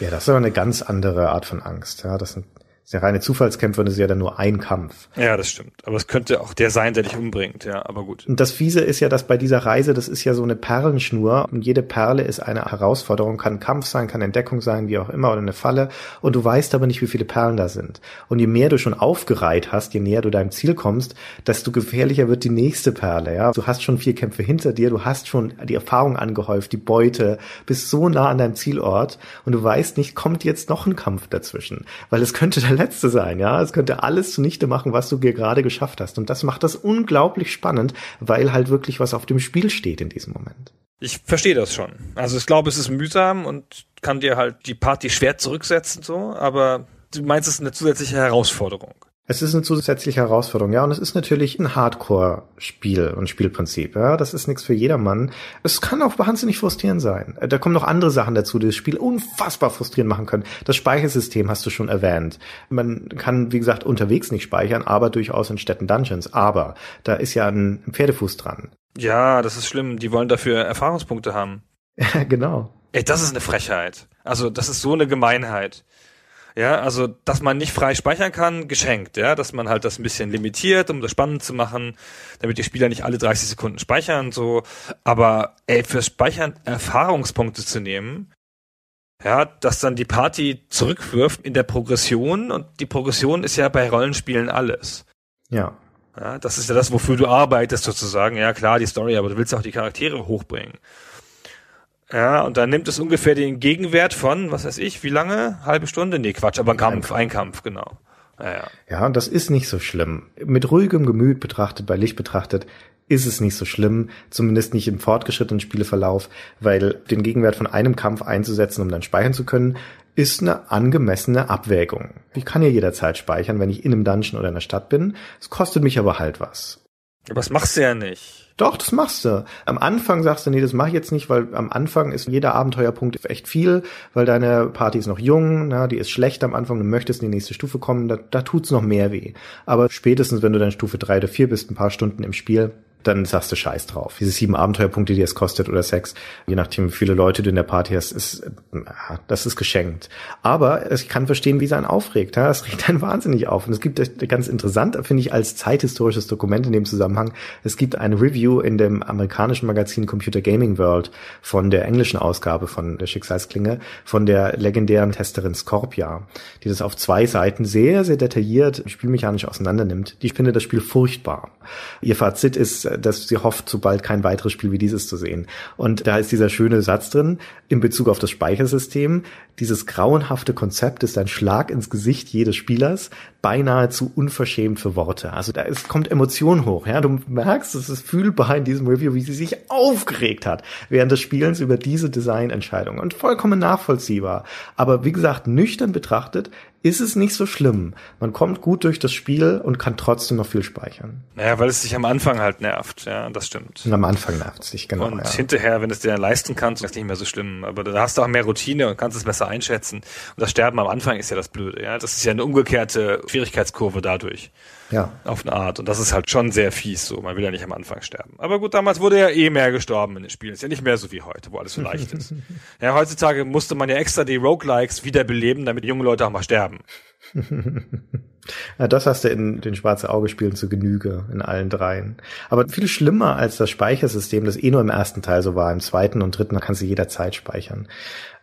Ja, das ist aber eine ganz andere Art von Angst. Ja, das sind der reine Zufallskämpfer und es ist ja dann nur ein Kampf. Ja, das stimmt. Aber es könnte auch der sein, der dich umbringt, ja, aber gut. Und das Fiese ist ja, dass bei dieser Reise, das ist ja so eine Perlenschnur und jede Perle ist eine Herausforderung, kann Kampf sein, kann Entdeckung sein, wie auch immer, oder eine Falle. Und du weißt aber nicht, wie viele Perlen da sind. Und je mehr du schon aufgereiht hast, je näher du deinem Ziel kommst, desto gefährlicher wird die nächste Perle, ja. Du hast schon vier Kämpfe hinter dir, du hast schon die Erfahrung angehäuft, die Beute, bist so nah an deinem Zielort und du weißt nicht, kommt jetzt noch ein Kampf dazwischen. Weil es könnte *laughs* der Letzte sein, ja. Es könnte alles zunichte machen, was du dir gerade geschafft hast. Und das macht das unglaublich spannend, weil halt wirklich was auf dem Spiel steht in diesem Moment. Ich verstehe das schon. Also ich glaube, es ist mühsam und kann dir halt die Party schwer zurücksetzen, so, aber du meinst, es ist eine zusätzliche Herausforderung. Es ist eine zusätzliche Herausforderung, ja, und es ist natürlich ein Hardcore-Spiel und Spielprinzip, ja, das ist nichts für jedermann. Es kann auch wahnsinnig frustrierend sein. Da kommen noch andere Sachen dazu, die das Spiel unfassbar frustrierend machen können. Das Speichersystem hast du schon erwähnt. Man kann, wie gesagt, unterwegs nicht speichern, aber durchaus in Städten Dungeons. Aber da ist ja ein Pferdefuß dran. Ja, das ist schlimm. Die wollen dafür Erfahrungspunkte haben. *laughs* Genau. Ey, das ist eine Frechheit. Also, das ist so eine Gemeinheit. Ja, also, dass man nicht frei speichern kann, geschenkt, ja, dass man halt das ein bisschen limitiert, um das spannend zu machen, damit die Spieler nicht alle 30 Sekunden speichern, so. Aber, ey, fürs Speichern Erfahrungspunkte zu nehmen, ja, dass dann die Party zurückwirft in der Progression und die Progression ist ja bei Rollenspielen alles. Ja. Ja, das ist ja das, wofür du arbeitest sozusagen. Ja, klar, die Story, aber du willst auch die Charaktere hochbringen. Ja, und dann nimmt es ungefähr den Gegenwert von, was weiß ich, wie lange? Halbe Stunde? Nee, Quatsch, aber ein Kampf, ein Kampf, genau. Ja, ja. ja, und das ist nicht so schlimm. Mit ruhigem Gemüt betrachtet, bei Licht betrachtet, ist es nicht so schlimm, zumindest nicht im fortgeschrittenen Spieleverlauf, weil den Gegenwert von einem Kampf einzusetzen, um dann speichern zu können, ist eine angemessene Abwägung. Ich kann ja jederzeit speichern, wenn ich in einem Dungeon oder in der Stadt bin. Es kostet mich aber halt was. Aber das machst du ja nicht. Doch, das machst du. Am Anfang sagst du, nee, das mache ich jetzt nicht, weil am Anfang ist jeder Abenteuerpunkt echt viel, weil deine Party ist noch jung, na, die ist schlecht am Anfang, du möchtest in die nächste Stufe kommen, da, da tut's noch mehr weh. Aber spätestens, wenn du dann Stufe drei oder vier bist, ein paar Stunden im Spiel, dann sagst du Scheiß drauf. Diese sieben Abenteuerpunkte, die es kostet oder sechs, je nachdem, wie viele Leute du in der Party hast, ist, das ist geschenkt. Aber ich kann verstehen, wie es einen aufregt. Ja? Es regt einen wahnsinnig auf. Und es gibt ganz interessant, finde ich, als zeithistorisches Dokument in dem Zusammenhang, es gibt ein Review in dem amerikanischen Magazin Computer Gaming World von der englischen Ausgabe von der Schicksalsklinge, von der legendären Testerin Scorpia, die das auf zwei Seiten sehr, sehr detailliert spielmechanisch auseinandernimmt. Die finde das Spiel furchtbar. Ihr Fazit ist, dass sie hofft, sobald kein weiteres Spiel wie dieses zu sehen. Und da ist dieser schöne Satz drin in Bezug auf das Speichersystem. Dieses grauenhafte Konzept ist ein Schlag ins Gesicht jedes Spielers, beinahe zu unverschämt für Worte. Also da ist, kommt Emotion hoch. Ja, du merkst, es ist fühlbar in diesem Review, wie sie sich aufgeregt hat während des Spielens über diese Designentscheidung und vollkommen nachvollziehbar. Aber wie gesagt, nüchtern betrachtet ist es nicht so schlimm. Man kommt gut durch das Spiel und kann trotzdem noch viel speichern. Naja, weil es sich am Anfang halt nervt, ja, das stimmt. Und am Anfang nervt es sich, genau. Und ja. hinterher, wenn es dir leisten kannst, ist es nicht mehr so schlimm. Aber da hast du auch mehr Routine und kannst es besser einschätzen. Und das Sterben am Anfang ist ja das Blöde, ja. Das ist ja eine umgekehrte Schwierigkeitskurve dadurch. Ja. Auf eine Art. Und das ist halt schon sehr fies so. Man will ja nicht am Anfang sterben. Aber gut, damals wurde ja eh mehr gestorben in den Spielen. Ist ja nicht mehr so wie heute, wo alles so leicht ist. *laughs* Ja, heutzutage musste man ja extra die Roguelikes wiederbeleben, damit junge Leute auch mal sterben. *laughs* das hast du in den Schwarze Auge Spielen zu Genüge, in allen dreien. Aber viel schlimmer als das Speichersystem, das eh nur im ersten Teil so war, im zweiten und dritten kannst du jederzeit speichern.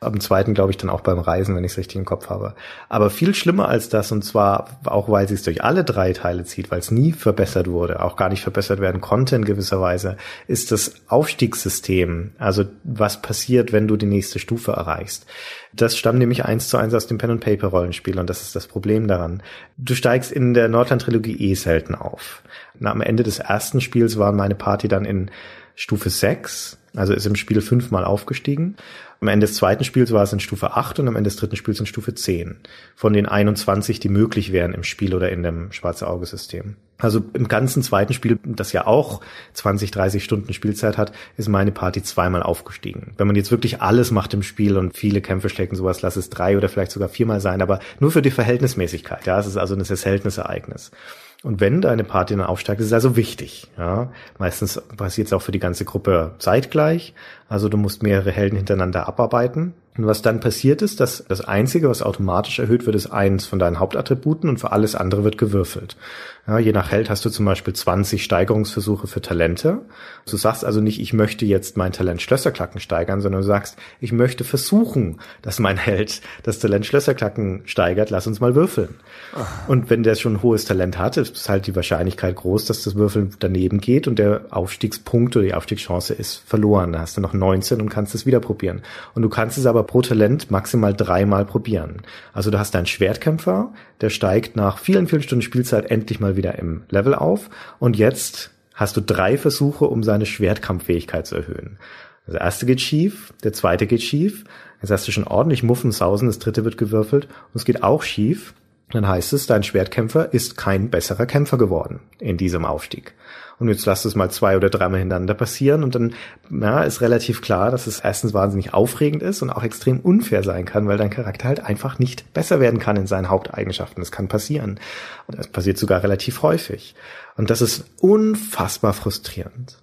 Am zweiten glaube ich dann auch beim Reisen, wenn ich es richtig im Kopf habe. Aber viel schlimmer als das, und zwar auch, weil sie es durch alle drei Teile zieht, weil es nie verbessert wurde, auch gar nicht verbessert werden konnte in gewisser Weise, ist das Aufstiegssystem. Also was passiert, wenn du die nächste Stufe erreichst. Das stammt nämlich eins zu eins aus dem Pen-and-Paper-Rollenspiel und das ist das Problem daran. Du steigst in der Nordland-Trilogie eh selten auf. Na, am Ende des ersten Spiels war meine Party dann in Stufe 6, also ist im Spiel fünfmal aufgestiegen. Am Ende des zweiten Spiels war es in Stufe 8 und am Ende des dritten Spiels in Stufe 10. Von den 21, die möglich wären im Spiel oder in dem Schwarze Auge-System. Also im ganzen zweiten Spiel, das ja auch 20, 30 Stunden Spielzeit hat, ist meine Party zweimal aufgestiegen. Wenn man jetzt wirklich alles macht im Spiel und viele Kämpfe schlägt und sowas, lass es drei oder vielleicht sogar viermal sein, aber nur für die Verhältnismäßigkeit. Ja, es ist also ein sehr seltenes Ereignis. Und wenn deine Party dann aufsteigt, ist es also wichtig. Ja? Meistens passiert es auch für die ganze Gruppe zeitgleich. Also du musst mehrere Helden hintereinander abarbeiten. Und was dann passiert ist, dass das Einzige, was automatisch erhöht wird, ist eins von deinen Hauptattributen und für alles andere wird gewürfelt. Ja, je nach Held hast du zum Beispiel 20 Steigerungsversuche für Talente. Du sagst also nicht, ich möchte jetzt mein Talent Schlösserklacken steigern, sondern du sagst, ich möchte versuchen, dass mein Held das Talent Schlösserklacken steigert, lass uns mal würfeln. Ach. Und wenn der schon ein hohes Talent hat, ist halt die Wahrscheinlichkeit groß, dass das Würfeln daneben geht und der Aufstiegspunkt oder die Aufstiegschance ist verloren. Da hast du noch 19 und kannst es wieder probieren. Und du kannst es aber pro Talent maximal dreimal probieren. Also du hast einen Schwertkämpfer, der steigt nach vielen, vielen Stunden Spielzeit endlich mal wieder im Level auf. Und jetzt hast du drei Versuche, um seine Schwertkampffähigkeit zu erhöhen. Der erste geht schief, der zweite geht schief, jetzt hast du schon ordentlich Muffensausen, das dritte wird gewürfelt. Und es geht auch schief dann heißt es, dein Schwertkämpfer ist kein besserer Kämpfer geworden in diesem Aufstieg. Und jetzt lass es mal zwei oder dreimal hintereinander passieren und dann ja, ist relativ klar, dass es erstens wahnsinnig aufregend ist und auch extrem unfair sein kann, weil dein Charakter halt einfach nicht besser werden kann in seinen Haupteigenschaften. Das kann passieren. Und das passiert sogar relativ häufig. Und das ist unfassbar frustrierend.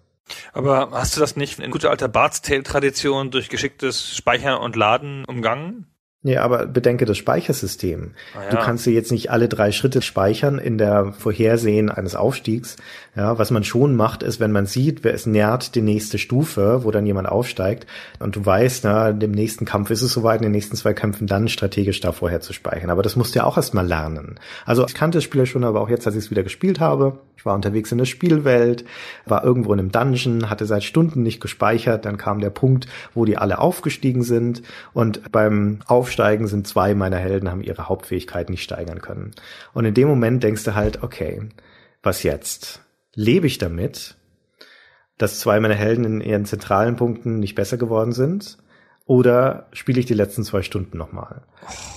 Aber hast du das nicht in guter alter Bart's Tale-Tradition durch geschicktes Speichern und Laden umgangen? Ja, aber bedenke das Speichersystem. Ah, ja. Du kannst dir jetzt nicht alle drei Schritte speichern in der Vorhersehen eines Aufstiegs. Ja, was man schon macht, ist, wenn man sieht, wer es nährt die nächste Stufe, wo dann jemand aufsteigt und du weißt, na, in dem nächsten Kampf ist es soweit, in den nächsten zwei Kämpfen dann strategisch da vorher zu speichern. Aber das musst du ja auch erstmal lernen. Also ich kannte das Spiel schon, aber auch jetzt, als ich es wieder gespielt habe, ich war unterwegs in der Spielwelt, war irgendwo in einem Dungeon, hatte seit Stunden nicht gespeichert, dann kam der Punkt, wo die alle aufgestiegen sind und beim Aufstieg aufsteigen, sind zwei meiner Helden, haben ihre Hauptfähigkeit nicht steigern können. Und in dem Moment denkst du halt, okay, was jetzt? Lebe ich damit, dass zwei meiner Helden in ihren zentralen Punkten nicht besser geworden sind? Oder spiele ich die letzten zwei Stunden nochmal?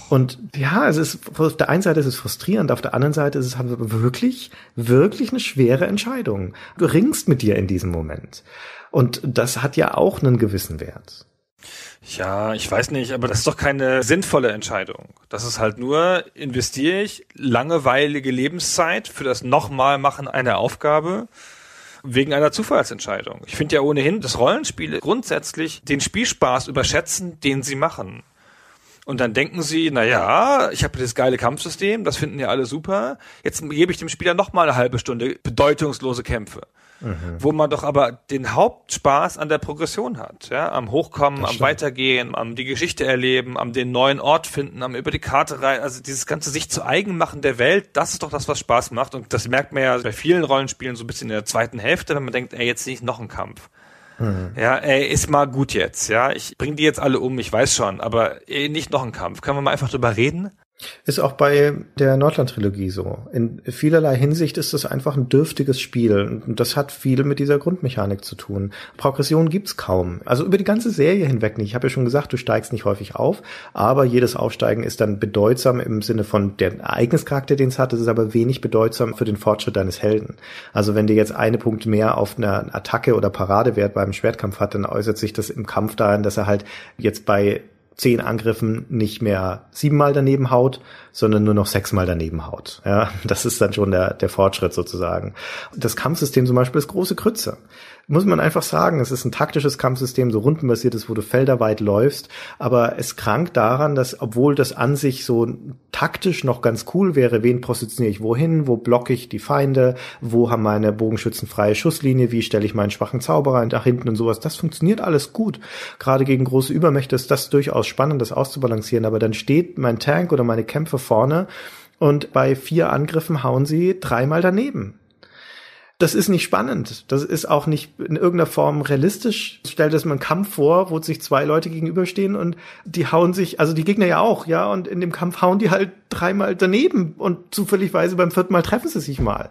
Und ja, es ist, auf der einen Seite ist es frustrierend, auf der anderen Seite ist es halt wirklich, wirklich eine schwere Entscheidung. Du ringst mit dir in diesem Moment. Und das hat ja auch einen gewissen Wert. Ja, ich weiß nicht, aber das ist doch keine sinnvolle Entscheidung. Das ist halt nur, investiere ich langweilige Lebenszeit für das nochmal machen einer Aufgabe wegen einer Zufallsentscheidung. Ich finde ja ohnehin, dass Rollenspiele grundsätzlich den Spielspaß überschätzen, den sie machen. Und dann denken sie, na ja, ich habe dieses geile Kampfsystem, das finden ja alle super. Jetzt gebe ich dem Spieler noch mal eine halbe Stunde bedeutungslose Kämpfe. Mhm. Wo man doch aber den Hauptspaß an der Progression hat, ja, am Hochkommen, am Weitergehen, am die Geschichte erleben, am den neuen Ort finden, am über die Karte rein, also dieses ganze sich zu eigen machen der Welt, das ist doch das, was Spaß macht und das merkt man ja bei vielen Rollenspielen so ein bisschen in der zweiten Hälfte, wenn man denkt, ey, jetzt nicht noch ein Kampf. Mhm. Ja, ey, ist mal gut jetzt, ja. Ich bring die jetzt alle um, ich weiß schon, aber ey, nicht noch ein Kampf. Können wir mal einfach drüber reden? Ist auch bei der Nordland-Trilogie so. In vielerlei Hinsicht ist es einfach ein dürftiges Spiel. Und das hat viel mit dieser Grundmechanik zu tun. Progression gibt's kaum. Also über die ganze Serie hinweg nicht. Ich habe ja schon gesagt, du steigst nicht häufig auf, aber jedes Aufsteigen ist dann bedeutsam im Sinne von der Ereignischarakter, den es hat. Es ist aber wenig bedeutsam für den Fortschritt deines Helden. Also wenn dir jetzt eine Punkt mehr auf einer Attacke oder Paradewert beim Schwertkampf hat, dann äußert sich das im Kampf darin, dass er halt jetzt bei zehn Angriffen nicht mehr siebenmal daneben haut, sondern nur noch sechsmal daneben haut. Ja, *laughs* das ist dann schon der, der Fortschritt sozusagen. Das Kampfsystem zum Beispiel ist große Krütze muss man einfach sagen, es ist ein taktisches Kampfsystem, so rundenbasiertes, wo du felderweit läufst, aber es krankt daran, dass obwohl das an sich so taktisch noch ganz cool wäre, wen positioniere ich wohin, wo blocke ich die Feinde, wo haben meine Bogenschützen freie Schusslinie, wie stelle ich meinen schwachen Zauberer nach hinten und sowas, das funktioniert alles gut. Gerade gegen große Übermächte ist das durchaus spannend, das auszubalancieren, aber dann steht mein Tank oder meine Kämpfer vorne und bei vier Angriffen hauen sie dreimal daneben das ist nicht spannend. Das ist auch nicht in irgendeiner Form realistisch. Stellt es mal einen Kampf vor, wo sich zwei Leute gegenüberstehen und die hauen sich, also die Gegner ja auch, ja, und in dem Kampf hauen die halt dreimal daneben und zufälligweise beim vierten Mal treffen sie sich mal.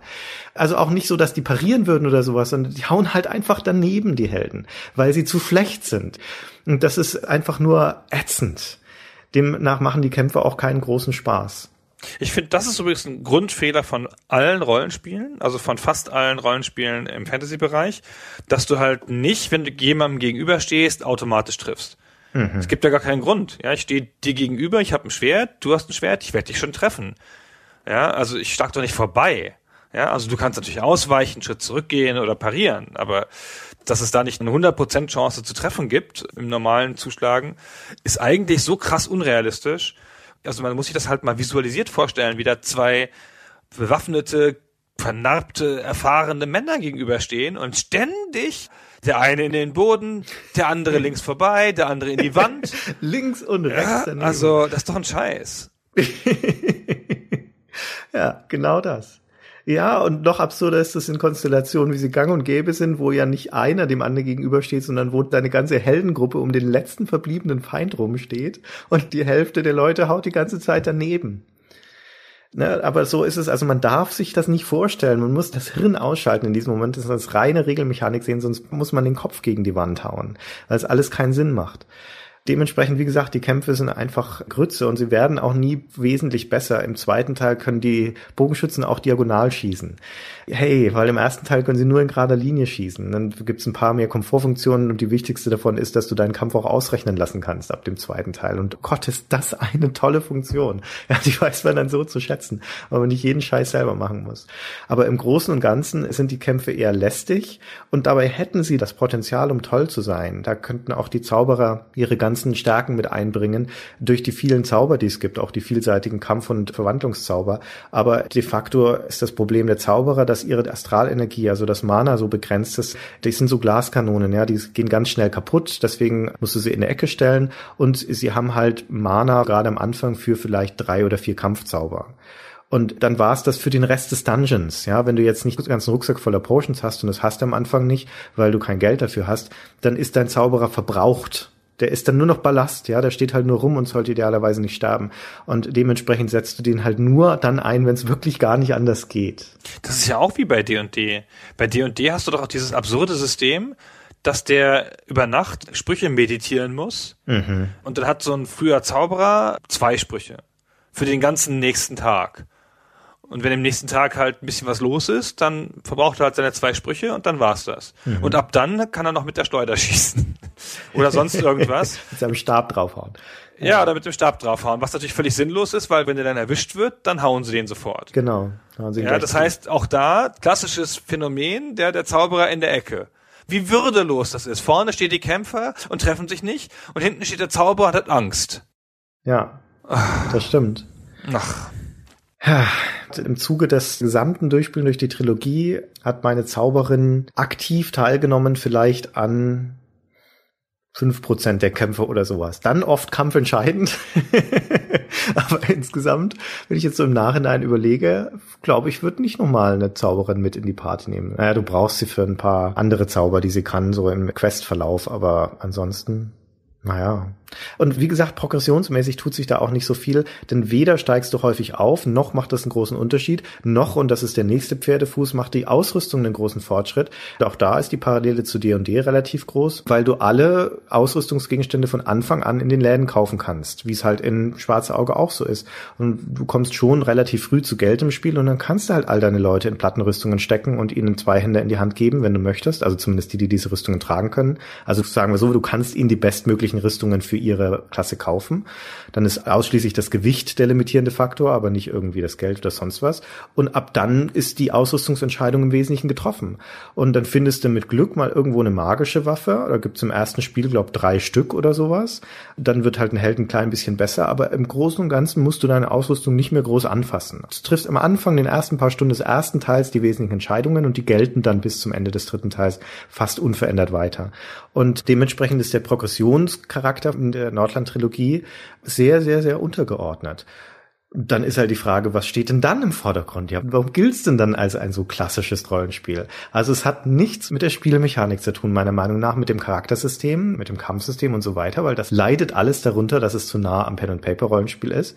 Also auch nicht so, dass die parieren würden oder sowas, sondern die hauen halt einfach daneben, die Helden, weil sie zu schlecht sind. Und das ist einfach nur ätzend. Demnach machen die Kämpfe auch keinen großen Spaß. Ich finde, das ist übrigens ein Grundfehler von allen Rollenspielen, also von fast allen Rollenspielen im Fantasy-Bereich, dass du halt nicht, wenn du jemandem gegenüberstehst, automatisch triffst. Mhm. Es gibt ja gar keinen Grund. Ja, ich stehe dir gegenüber, ich habe ein Schwert, du hast ein Schwert, ich werde dich schon treffen. Ja, also ich schlag doch nicht vorbei. Ja, also du kannst natürlich ausweichen, einen Schritt zurückgehen oder parieren, aber dass es da nicht eine 100% Chance zu treffen gibt im normalen Zuschlagen, ist eigentlich so krass unrealistisch, also man muss sich das halt mal visualisiert vorstellen, wie da zwei bewaffnete, vernarbte, erfahrene Männer gegenüberstehen und ständig der eine in den Boden, der andere *laughs* links vorbei, der andere in die Wand. *laughs* links und rechts. Ja, also, das ist doch ein Scheiß. *laughs* ja, genau das. Ja, und noch absurder ist es in Konstellationen, wie sie gang und gäbe sind, wo ja nicht einer dem anderen gegenübersteht, sondern wo deine ganze Heldengruppe um den letzten verbliebenen Feind rumsteht und die Hälfte der Leute haut die ganze Zeit daneben. Ne, aber so ist es, also man darf sich das nicht vorstellen. Man muss das Hirn ausschalten in diesem Moment, das ist als reine Regelmechanik sehen, sonst muss man den Kopf gegen die Wand hauen, weil es alles keinen Sinn macht dementsprechend, wie gesagt, die Kämpfe sind einfach Grütze und sie werden auch nie wesentlich besser. Im zweiten Teil können die Bogenschützen auch diagonal schießen. Hey, weil im ersten Teil können sie nur in gerader Linie schießen. Dann gibt's ein paar mehr Komfortfunktionen und die wichtigste davon ist, dass du deinen Kampf auch ausrechnen lassen kannst ab dem zweiten Teil. Und Gott, ist das eine tolle Funktion. *laughs* Ja, die weiß man dann so zu schätzen, weil man nicht jeden Scheiß selber machen muss. Aber im Großen und Ganzen sind die Kämpfe eher lästig und dabei hätten sie das Potenzial, um toll zu sein. Da könnten auch die Zauberer ihre ganzen Stärken mit einbringen durch die vielen Zauber, die es gibt, auch die vielseitigen Kampf- und Verwandlungszauber. Aber de facto ist das Problem der Zauberer, dass ihre Astralenergie, also das Mana so begrenzt ist. Die sind so Glaskanonen, ja, die gehen ganz schnell kaputt. Deswegen musst du sie in der Ecke stellen und sie haben halt Mana gerade am Anfang für vielleicht drei oder vier Kampfzauber. Und dann war es das für den Rest des Dungeons. Ja, wenn du jetzt nicht den ganzen Rucksack voller Potions hast und das hast du am Anfang nicht, weil du kein Geld dafür hast, dann ist dein Zauberer verbraucht. Der ist dann nur noch Ballast, ja, der steht halt nur rum und sollte idealerweise nicht sterben. Und dementsprechend setzt du den halt nur dann ein, wenn es wirklich gar nicht anders geht. Das ist ja auch wie bei D&D. Bei D&D hast du doch auch dieses absurde System, dass der über Nacht Sprüche meditieren muss. Mhm. Und dann hat so ein früher Zauberer zwei Sprüche für den ganzen nächsten Tag. Und wenn im nächsten Tag halt ein bisschen was los ist, dann verbraucht er halt seine zwei Sprüche und dann war's das. Mhm. Und ab dann kann er noch mit der Schleuder schießen. *laughs* oder sonst *laughs* irgendwas. mit seinem Stab draufhauen. Ja, oder mit dem Stab draufhauen, was natürlich völlig sinnlos ist, weil wenn der dann erwischt wird, dann hauen sie den sofort. Genau. ja, das heißt, auch da, klassisches Phänomen, der, der Zauberer in der Ecke. Wie würdelos das ist. Vorne steht die Kämpfer und treffen sich nicht und hinten steht der Zauberer und hat Angst. Ja, das stimmt. Ach. Im Zuge des gesamten Durchspielen durch die Trilogie hat meine Zauberin aktiv teilgenommen, vielleicht an fünf Prozent der Kämpfe oder sowas. Dann oft kampfentscheidend. *laughs* Aber insgesamt, wenn ich jetzt so im Nachhinein überlege, glaube ich, würde nicht nochmal eine Zauberin mit in die Party nehmen. Naja, du brauchst sie für ein paar andere Zauber, die sie kann, so im Questverlauf, aber ansonsten, naja, und wie gesagt, progressionsmäßig tut sich da auch nicht so viel, denn weder steigst du häufig auf, noch macht das einen großen Unterschied, noch, und das ist der nächste Pferdefuß, macht die Ausrüstung einen großen Fortschritt. Auch da ist die Parallele zu D&D relativ groß, weil du alle Ausrüstungsgegenstände von Anfang an in den Läden kaufen kannst, wie es halt in Schwarze Auge auch so ist. Und du kommst schon relativ früh zu Geld im Spiel und dann kannst du halt all deine Leute in Plattenrüstungen stecken und ihnen zwei Hände in die Hand geben, wenn du möchtest, also zumindest die, die diese Rüstungen tragen können. Also sagen wir so, du kannst ihnen die bestmöglichen Rüstungen für ihre Klasse kaufen. Dann ist ausschließlich das Gewicht der limitierende Faktor, aber nicht irgendwie das Geld oder sonst was. Und ab dann ist die Ausrüstungsentscheidung im Wesentlichen getroffen. Und dann findest du mit Glück mal irgendwo eine magische Waffe. Da gibt's im ersten Spiel, glaub drei Stück oder sowas. Dann wird halt ein Held ein klein bisschen besser, aber im Großen und Ganzen musst du deine Ausrüstung nicht mehr groß anfassen. Du triffst am Anfang, den ersten paar Stunden des ersten Teils die wesentlichen Entscheidungen und die gelten dann bis zum Ende des dritten Teils fast unverändert weiter. Und dementsprechend ist der Progressionscharakter in der Nordland-Trilogie sehr, sehr, sehr untergeordnet. Dann ist halt die Frage, was steht denn dann im Vordergrund? Ja, warum gilt's denn dann als ein so klassisches Rollenspiel? Also es hat nichts mit der Spielmechanik zu tun, meiner Meinung nach, mit dem Charaktersystem, mit dem Kampfsystem und so weiter, weil das leidet alles darunter, dass es zu nah am Pen-and-Paper-Rollenspiel ist.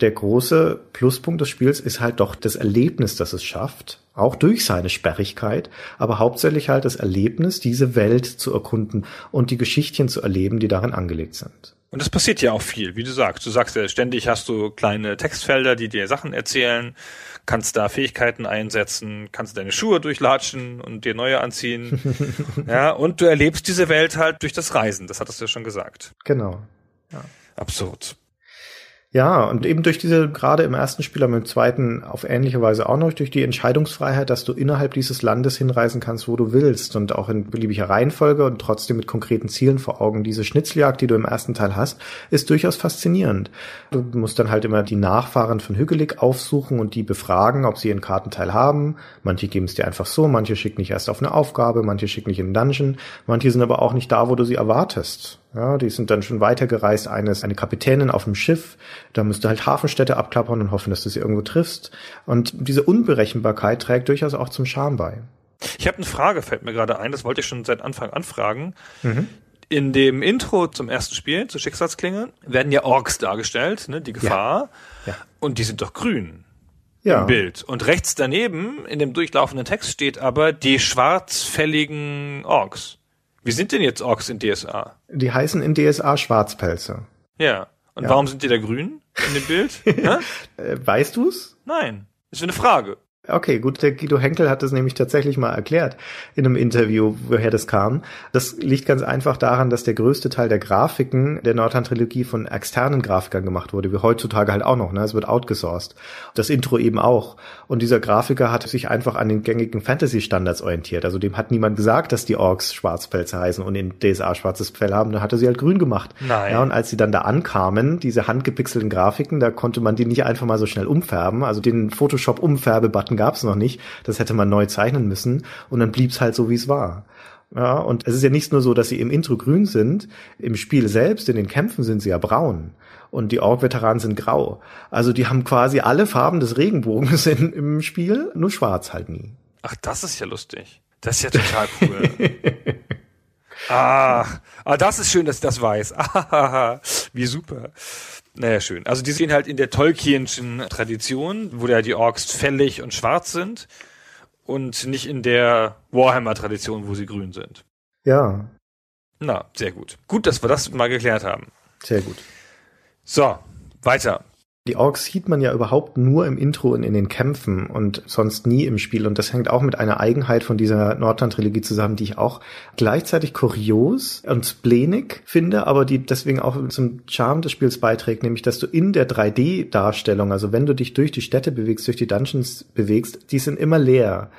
Der große Pluspunkt des Spiels ist halt doch das Erlebnis, das es schafft, auch durch seine Sperrigkeit, aber hauptsächlich halt das Erlebnis, diese Welt zu erkunden und die Geschichtchen zu erleben, die darin angelegt sind. Und es passiert ja auch viel, wie du sagst. Du sagst ja ständig hast du kleine Textfelder, die dir Sachen erzählen, kannst da Fähigkeiten einsetzen, kannst deine Schuhe durchlatschen und dir neue anziehen. *laughs* ja, und du erlebst diese Welt halt durch das Reisen. Das hattest du ja schon gesagt. Genau. Ja. Absurd. Ja, und eben durch diese, gerade im ersten Spiel, aber im zweiten auf ähnliche Weise auch noch, durch die Entscheidungsfreiheit, dass du innerhalb dieses Landes hinreisen kannst, wo du willst und auch in beliebiger Reihenfolge und trotzdem mit konkreten Zielen vor Augen. Diese Schnitzeljagd, die du im ersten Teil hast, ist durchaus faszinierend. Du musst dann halt immer die Nachfahren von Hügelig aufsuchen und die befragen, ob sie einen Kartenteil haben. Manche geben es dir einfach so, manche schicken dich erst auf eine Aufgabe, manche schicken dich in einen Dungeon, manche sind aber auch nicht da, wo du sie erwartest. Ja, die sind dann schon weitergereist, eines, eine Kapitänin auf dem Schiff, da musst du halt Hafenstädte abklappern und hoffen, dass du sie irgendwo triffst. Und diese Unberechenbarkeit trägt durchaus auch zum Charme bei. Ich habe eine Frage, fällt mir gerade ein, das wollte ich schon seit Anfang anfragen. Mhm. In dem Intro zum ersten Spiel, zu Schicksalsklinge, werden ja Orks dargestellt, ne, die Gefahr. Ja. ja. Und die sind doch grün. Ja. Im Bild. Und rechts daneben, in dem durchlaufenden Text steht aber die schwarzfälligen Orks. Wie sind denn jetzt Orks in DSA? Die heißen in DSA Schwarzpelze. Ja. Und Ja. warum sind die da grün in dem Bild? *laughs* Äh, weißt du's? Nein. Ist eine Frage. Okay, gut, der Guido Henkel hat das nämlich tatsächlich mal erklärt in einem Interview, woher das kam. Das liegt ganz einfach daran, dass der größte Teil der Grafiken der Nordhand-Trilogie von externen Grafikern gemacht wurde, wie heutzutage halt auch noch, ne? Es wird outgesourced. Das Intro eben auch. Und dieser Grafiker hat sich einfach an den gängigen Fantasy-Standards orientiert. Also dem hat niemand gesagt, dass die Orks Schwarzpelze heißen und in DSA schwarzes Fell haben, dann hat er sie halt grün gemacht. Nein. Ja, und als sie dann da ankamen, diese handgepixelten Grafiken, da konnte man die nicht einfach mal so schnell umfärben. Also den Photoshop-Umfärbe-Button gab es noch nicht. Das hätte man neu zeichnen müssen. Und dann blieb's halt so, wie es war. Ja, und es ist ja nicht nur so, dass sie im Intro grün sind. Im Spiel selbst, in den Kämpfen sind sie ja braun. Und die Ork-Veteranen sind grau. Also die haben quasi alle Farben des Regenbogens *laughs* in, im Spiel, nur schwarz halt nie. Ach, das ist ja lustig. Das ist ja total cool. *laughs* Ach, ah, das ist schön, dass ich das weiß. Ah, *laughs* wie super. Naja, schön. Also die sehen halt in der Tolkienschen Tradition, wo ja die Orks fällig und schwarz sind und nicht in der Warhammer-Tradition, wo sie grün sind. Ja, Na, sehr gut. Gut, dass wir das mal geklärt haben. sehr gut. So, weiter. Die Orks sieht man ja überhaupt nur im Intro und in den Kämpfen und sonst nie im Spiel. Und das hängt auch mit einer Eigenheit von dieser Nordland-Trilogie zusammen, die ich auch gleichzeitig kurios und splenig finde, aber die deswegen auch zum Charme des Spiels beiträgt, nämlich dass du in der 3D-Darstellung, also wenn du dich durch die Städte bewegst, durch die Dungeons bewegst, die sind immer leer.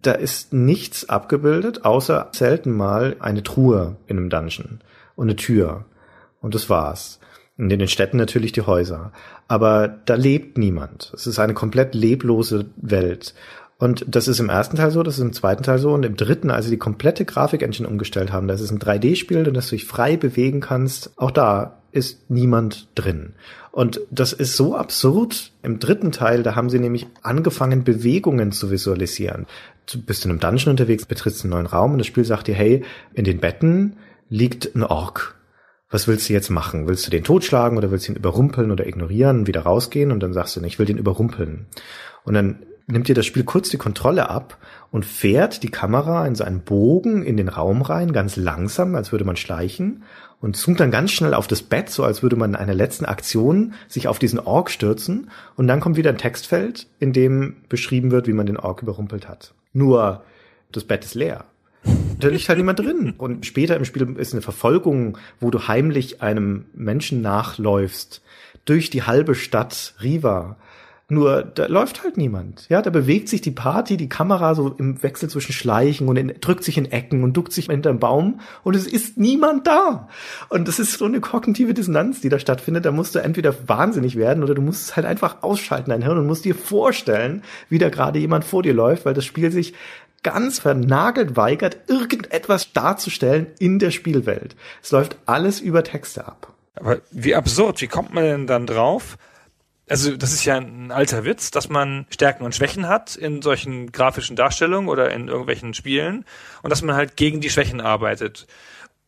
Da ist nichts abgebildet, außer selten mal eine Truhe in einem Dungeon und eine Tür. Und das war's. In den Städten natürlich die Häuser. Aber da lebt niemand. Es ist eine komplett leblose Welt. Und das ist im ersten Teil so, das ist im zweiten Teil so und im dritten, als sie die komplette Grafik-Engine umgestellt haben, das ist ein 3D-Spiel und das du dich frei bewegen kannst, auch da ist niemand drin. Und das ist so absurd. Im dritten Teil, da haben sie nämlich angefangen, Bewegungen zu visualisieren. Du bist in einem Dungeon unterwegs, betrittst einen neuen Raum und das Spiel sagt dir, hey, in den Betten liegt ein Ork was willst du jetzt machen? Willst du den totschlagen oder willst du ihn überrumpeln oder ignorieren, wieder rausgehen? Und dann sagst du, ich will den überrumpeln. Und dann nimmt dir das Spiel kurz die Kontrolle ab und fährt die Kamera in so einen Bogen in den Raum rein, ganz langsam, als würde man schleichen und zoomt dann ganz schnell auf das Bett, so als würde man in einer letzten Aktion sich auf diesen Ork stürzen. Und dann kommt wieder ein Textfeld, in dem beschrieben wird, wie man den Ork überrumpelt hat. Nur, das Bett ist leer. Da liegt halt niemand drin. Und später im Spiel ist eine Verfolgung, wo du heimlich einem Menschen nachläufst durch die halbe Stadt Riva. Nur da läuft halt niemand. Ja, da bewegt sich die Party, die Kamera so im Wechsel zwischen Schleichen und in, drückt sich in Ecken und duckt sich hinterm Baum und es ist niemand da. Und das ist so eine kognitive Dissonanz, die da stattfindet. Da musst du entweder wahnsinnig werden oder du musst es halt einfach ausschalten, dein Hirn, und musst dir vorstellen, wie da gerade jemand vor dir läuft, weil das Spiel sich ganz vernagelt weigert, irgendetwas darzustellen in der Spielwelt. Es läuft alles über Texte ab. Aber wie absurd, wie kommt man denn dann drauf? Also das ist ja ein alter Witz, dass man Stärken und Schwächen hat in solchen grafischen Darstellungen oder in irgendwelchen Spielen und dass man halt gegen die Schwächen arbeitet.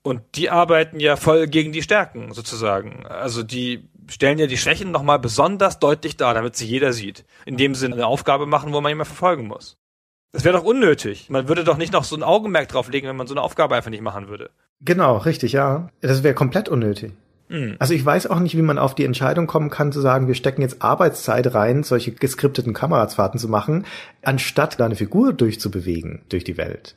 Und die arbeiten ja voll gegen die Stärken sozusagen. Also die stellen ja die Schwächen nochmal besonders deutlich dar, damit sie jeder sieht. Indem sie eine Aufgabe machen, wo man jemand verfolgen muss. Das wäre doch unnötig. Man würde doch nicht noch so ein Augenmerk drauf legen, wenn man so eine Aufgabe einfach nicht machen würde. Genau, richtig, ja. Das wäre komplett unnötig. Hm. Also ich weiß auch nicht, wie man auf die Entscheidung kommen kann, zu sagen, wir stecken jetzt Arbeitszeit rein, solche geskripteten Kamerafahrten zu machen, anstatt da eine Figur durchzubewegen durch die Welt.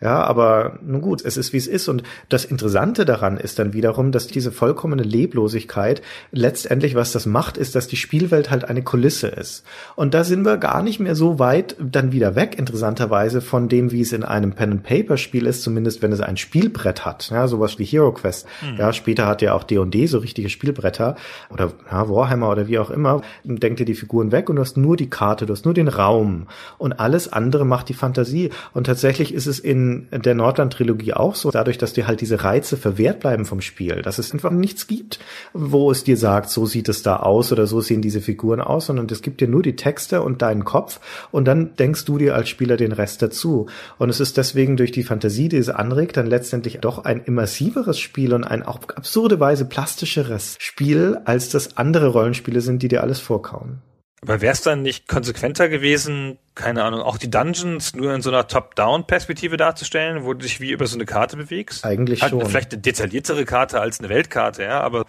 Ja, aber nun gut, es ist wie es ist. Und das Interessante daran ist dann wiederum, dass diese vollkommene Leblosigkeit letztendlich, was das macht, ist, dass die Spielwelt halt eine Kulisse ist. Und da sind wir gar nicht mehr so weit dann wieder weg, interessanterweise, von dem, wie es in einem Pen-and-Paper-Spiel ist, zumindest wenn es ein Spielbrett hat. Ja, sowas wie Hero Quest. Ja, später hat ja auch D&D so richtige Spielbretter oder ja, Warhammer oder wie auch immer. Denkt dir die Figuren weg und du hast nur die Karte, du hast nur den Raum. Und alles andere macht die Fantasie. Und tatsächlich ist es in der Nordland-Trilogie auch so, dadurch, dass dir halt diese Reize verwehrt bleiben vom Spiel, dass es einfach nichts gibt, wo es dir sagt, so sieht es da aus oder so sehen diese Figuren aus, sondern es gibt dir nur die Texte und deinen Kopf und dann denkst du dir als Spieler den Rest dazu. Und es ist deswegen durch die Fantasie, die es anregt, dann letztendlich doch ein immersiveres Spiel und ein auch absurde Weise plastischeres Spiel, als das andere Rollenspiele sind, die dir alles vorkauen. Aber wäre es dann nicht konsequenter gewesen, keine Ahnung, auch die Dungeons nur in so einer Top-Down-Perspektive darzustellen, wo du dich wie über so eine Karte bewegst? Eigentlich halt schon. Vielleicht eine detailliertere Karte als eine Weltkarte, ja, aber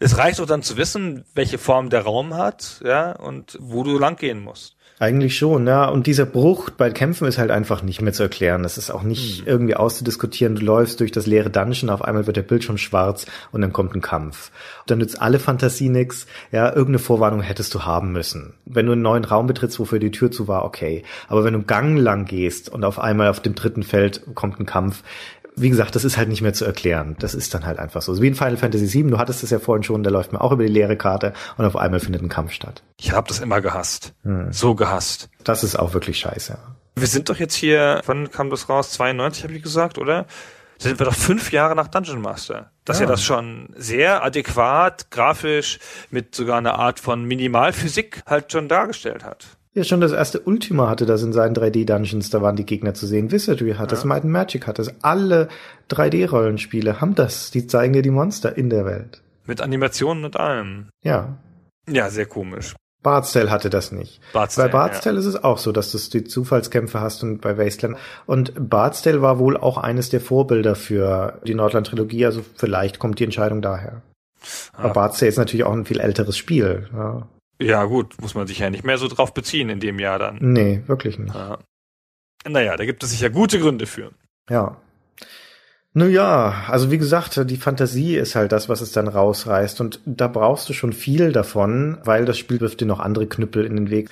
es reicht doch dann zu wissen, welche Form der Raum hat, ja, und wo du langgehen musst. Eigentlich schon, ja. Und dieser Bruch bei Kämpfen ist halt einfach nicht mehr zu erklären. Das ist auch nicht hm. irgendwie auszudiskutieren. Du läufst durch das leere Dungeon, auf einmal wird der Bildschirm schwarz und dann kommt ein Kampf. dann nützt alle Fantasie nix. Ja, irgendeine Vorwarnung hättest du haben müssen. Wenn du einen neuen Raum betrittst, wofür die Tür zu war, okay. Aber wenn du Gang lang gehst und auf einmal auf dem dritten Feld kommt ein Kampf, wie gesagt, das ist halt nicht mehr zu erklären. Das ist dann halt einfach so. Wie in Final Fantasy VII, du hattest es ja vorhin schon, da läuft man auch über die leere Karte und auf einmal findet ein Kampf statt. Ich habe das immer gehasst. Hm. So gehasst. Das ist auch wirklich scheiße. Wir sind doch jetzt hier, wann kam das raus? 92 habe ich gesagt, oder? sind wir doch fünf Jahre nach Dungeon Master. Dass ja. er das schon sehr adäquat, grafisch, mit sogar einer Art von Minimalphysik halt schon dargestellt hat. Ja, schon das erste Ultima hatte das in seinen 3D-Dungeons, da waren die Gegner zu sehen. Wizardry hat ja. das, Might and Magic hat das. Alle 3D-Rollenspiele haben das. Die zeigen dir die Monster in der Welt. Mit Animationen und allem. Ja. Ja, sehr komisch. Bardstell hatte das nicht. Bardstell, bei Bardstell ja. ist es auch so, dass du die Zufallskämpfe hast und bei Wasteland. Und Bardstell war wohl auch eines der Vorbilder für die Nordland-Trilogie, also vielleicht kommt die Entscheidung daher. Ah. Aber Bardstell ist natürlich auch ein viel älteres Spiel. Ja. Ja, gut, muss man sich ja nicht mehr so drauf beziehen in dem Jahr dann. Nee, wirklich nicht. Ja. Naja, da gibt es sicher gute Gründe für. Ja. Nun ja, also wie gesagt, die Fantasie ist halt das, was es dann rausreißt. Und da brauchst du schon viel davon, weil das Spiel wirft dir noch andere Knüppel in den Weg.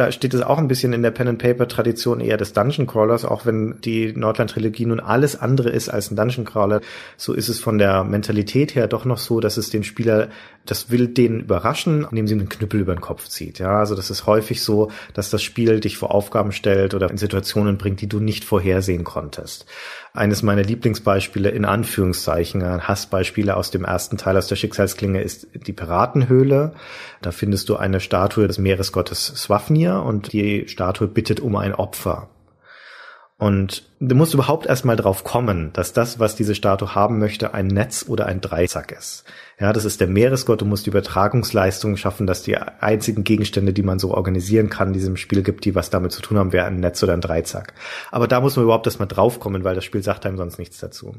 Da steht es auch ein bisschen in der Pen-and-Paper-Tradition eher des Dungeon Crawlers, auch wenn die Nordland-Trilogie nun alles andere ist als ein Dungeon Crawler. So ist es von der Mentalität her doch noch so, dass es den Spieler, das will den überraschen, indem sie einen Knüppel über den Kopf zieht. Ja, also das ist häufig so, dass das Spiel dich vor Aufgaben stellt oder in Situationen bringt, die du nicht vorhersehen konntest eines meiner Lieblingsbeispiele in Anführungszeichen, Hassbeispiele aus dem ersten Teil aus der Schicksalsklinge ist die Piratenhöhle. Da findest du eine Statue des Meeresgottes Swafnir und die Statue bittet um ein Opfer. Und du musst überhaupt erstmal drauf kommen, dass das, was diese Statue haben möchte, ein Netz oder ein Dreizack ist. Ja, das ist der Meeresgott. Du musst die Übertragungsleistung schaffen, dass die einzigen Gegenstände, die man so organisieren kann, in diesem Spiel gibt, die was damit zu tun haben, wäre ein Netz oder ein Dreizack. Aber da muss man überhaupt erstmal draufkommen, weil das Spiel sagt einem sonst nichts dazu.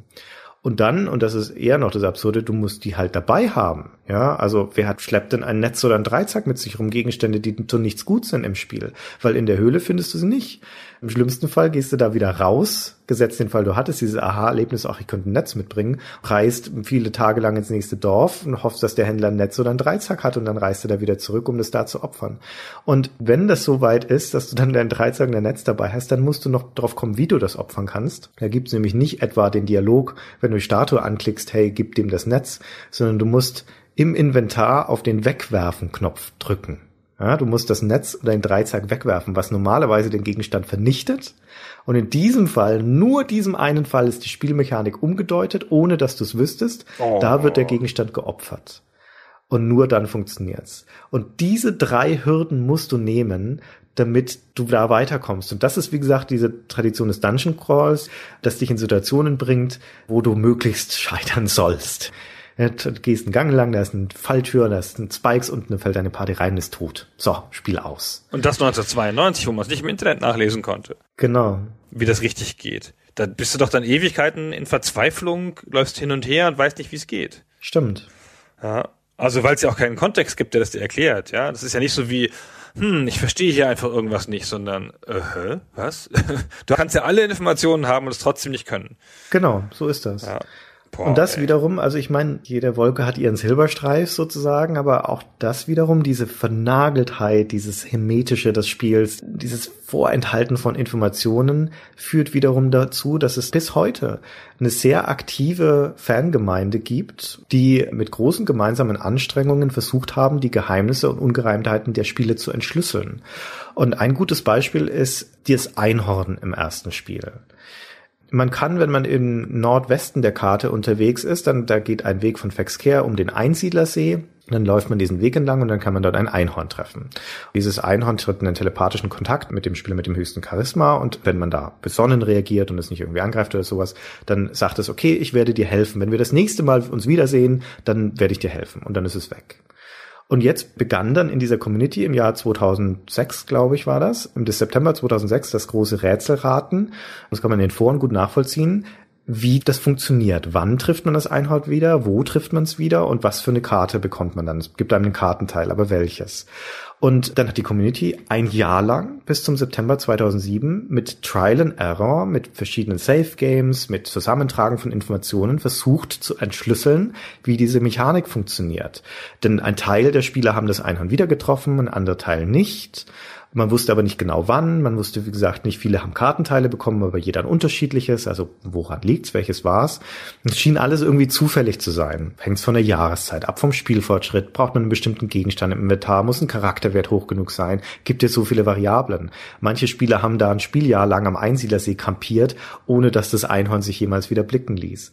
Und dann, und das ist eher noch das Absurde, du musst die halt dabei haben. Ja, also wer hat, schleppt denn ein Netz oder ein Dreizack mit sich rum, Gegenstände, die zu nichts gut sind im Spiel? Weil in der Höhle findest du sie nicht. Im schlimmsten Fall gehst du da wieder raus, gesetzt den Fall, du hattest dieses Aha-Erlebnis, ach, ich könnte ein Netz mitbringen, reist viele Tage lang ins nächste Dorf und hoffst, dass der Händler ein Netz oder ein Dreizack hat und dann reist du da wieder zurück, um das da zu opfern. Und wenn das so weit ist, dass du dann dein Dreizack und dein Netz dabei hast, dann musst du noch drauf kommen, wie du das opfern kannst. Da gibt's nämlich nicht etwa den Dialog, wenn du die Statue anklickst, hey, gib dem das Netz, sondern du musst im Inventar auf den Wegwerfen-Knopf drücken. Ja, du musst das Netz oder den Dreizack wegwerfen, was normalerweise den Gegenstand vernichtet. Und in diesem Fall, nur diesem einen Fall, ist die Spielmechanik umgedeutet, ohne dass du es wüsstest. Oh. Da wird der Gegenstand geopfert. Und nur dann funktioniert's. Und diese drei Hürden musst du nehmen, damit du da weiterkommst. Und das ist, wie gesagt, diese Tradition des Dungeon Crawls, das dich in Situationen bringt, wo du möglichst scheitern sollst. Du gehst einen Gang lang, da ist eine Falltür, da ist ein Spikes und dann fällt eine Party rein, ist tot. So, Spiel aus. Und das 1992, wo man es nicht im Internet nachlesen konnte. Genau. Wie das richtig geht. Da bist du doch dann Ewigkeiten in Verzweiflung, läufst hin und her und weißt nicht, wie es geht. Stimmt. Ja. Also, weil es ja auch keinen Kontext gibt, der das dir erklärt, ja. Das ist ja nicht so wie, hm, ich verstehe hier einfach irgendwas nicht, sondern, äh, was? *laughs* du kannst ja alle Informationen haben und es trotzdem nicht können. Genau, so ist das. Ja. Boah, und das ey. wiederum, also ich meine, jede Wolke hat ihren Silberstreif sozusagen, aber auch das wiederum, diese Vernageltheit, dieses Hermetische des Spiels, dieses Vorenthalten von Informationen führt wiederum dazu, dass es bis heute eine sehr aktive Fangemeinde gibt, die mit großen gemeinsamen Anstrengungen versucht haben, die Geheimnisse und Ungereimtheiten der Spiele zu entschlüsseln. Und ein gutes Beispiel ist das Einhorn im ersten Spiel man kann, wenn man im Nordwesten der Karte unterwegs ist, dann da geht ein Weg von Fexcare um den Einsiedlersee. Dann läuft man diesen Weg entlang und dann kann man dort ein Einhorn treffen. Dieses Einhorn tritt in einen telepathischen Kontakt mit dem Spieler mit dem höchsten Charisma und wenn man da besonnen reagiert und es nicht irgendwie angreift oder sowas, dann sagt es, okay, ich werde dir helfen. Wenn wir das nächste Mal uns wiedersehen, dann werde ich dir helfen und dann ist es weg. Und jetzt begann dann in dieser Community im Jahr 2006, glaube ich, war das, im September 2006 das große Rätselraten. Das kann man in den Foren gut nachvollziehen wie das funktioniert. Wann trifft man das Einhorn wieder? Wo trifft man es wieder? Und was für eine Karte bekommt man dann? Es gibt einem einen Kartenteil, aber welches? Und dann hat die Community ein Jahr lang bis zum September 2007 mit Trial and Error, mit verschiedenen Safe Games, mit Zusammentragen von Informationen versucht zu entschlüsseln, wie diese Mechanik funktioniert. Denn ein Teil der Spieler haben das Einhorn wieder getroffen, ein anderer Teil nicht. Man wusste aber nicht genau wann. Man wusste, wie gesagt, nicht viele haben Kartenteile bekommen, aber jeder ein unterschiedliches. Also woran liegt's? Welches war's? Es schien alles irgendwie zufällig zu sein. Hängt's von der Jahreszeit ab, vom Spielfortschritt. Braucht man einen bestimmten Gegenstand im Inventar? Muss ein Charakterwert hoch genug sein? Gibt es so viele Variablen? Manche Spieler haben da ein Spieljahr lang am Einsiedlersee kampiert, ohne dass das Einhorn sich jemals wieder blicken ließ.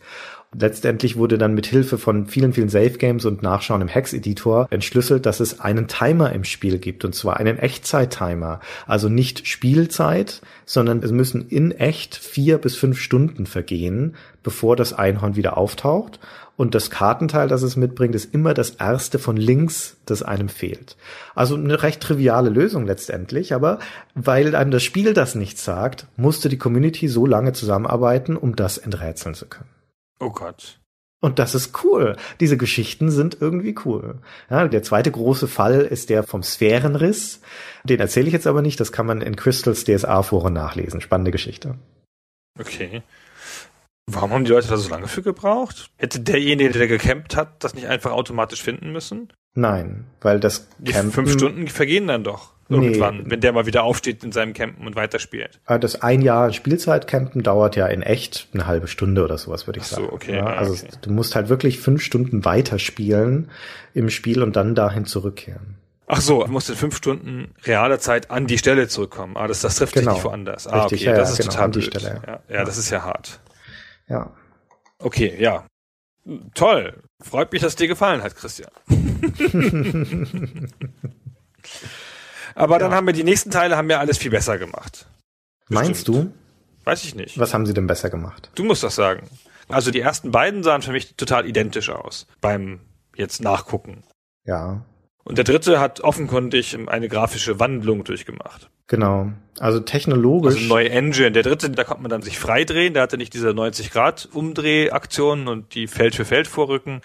Letztendlich wurde dann mit Hilfe von vielen, vielen Safe Games und Nachschauen im Hex-Editor entschlüsselt, dass es einen Timer im Spiel gibt, und zwar einen Echtzeit-Timer. Also nicht Spielzeit, sondern es müssen in echt vier bis fünf Stunden vergehen, bevor das Einhorn wieder auftaucht. Und das Kartenteil, das es mitbringt, ist immer das erste von links, das einem fehlt. Also eine recht triviale Lösung letztendlich, aber weil einem das Spiel das nicht sagt, musste die Community so lange zusammenarbeiten, um das enträtseln zu können. Oh Gott. Und das ist cool. Diese Geschichten sind irgendwie cool. Ja, der zweite große Fall ist der vom Sphärenriss. Den erzähle ich jetzt aber nicht. Das kann man in Crystals DSA-Foren nachlesen. Spannende Geschichte. Okay. Warum haben die Leute da so lange für gebraucht? Hätte derjenige, der gecampt hat, das nicht einfach automatisch finden müssen? Nein, weil das Die fünf Stunden vergehen dann doch. Irgendwann, nee. wenn der mal wieder aufsteht in seinem Campen und weiterspielt. Ah, das ein Jahr Spielzeit-Campen dauert ja in echt eine halbe Stunde oder sowas, würde ich Ach so, sagen. okay. Ja, ah, also okay. du musst halt wirklich fünf Stunden weiterspielen im Spiel und dann dahin zurückkehren. Ach so, du musst in fünf Stunden realer Zeit an die Stelle zurückkommen. Ah, das, das trifft Genau. dich nicht woanders. Ah, Richtig, okay, ja, das ja, ist genau, total an die blöd. Stelle, Ja, ja, das ist ja hart. Ja. Okay, ja. Toll. Freut mich, dass dir gefallen hat, Christian. *laughs* *laughs* Aber dann haben wir die nächsten Teile haben wir alles viel besser gemacht. Meinst Bestimmt. du? Weiß ich nicht. Was haben sie denn besser gemacht? Du musst das sagen. Also die ersten beiden sahen für mich total identisch aus beim jetzt nachgucken. Ja, Und der dritte hat offenkundig eine grafische Wandlung durchgemacht. genau. Also technologisch. Also neue Engine. Der dritte, da konnte man dann sich frei drehen. Der hatte nicht diese 90 Grad Umdrehaktionen und die Feld für Feld vorrücken,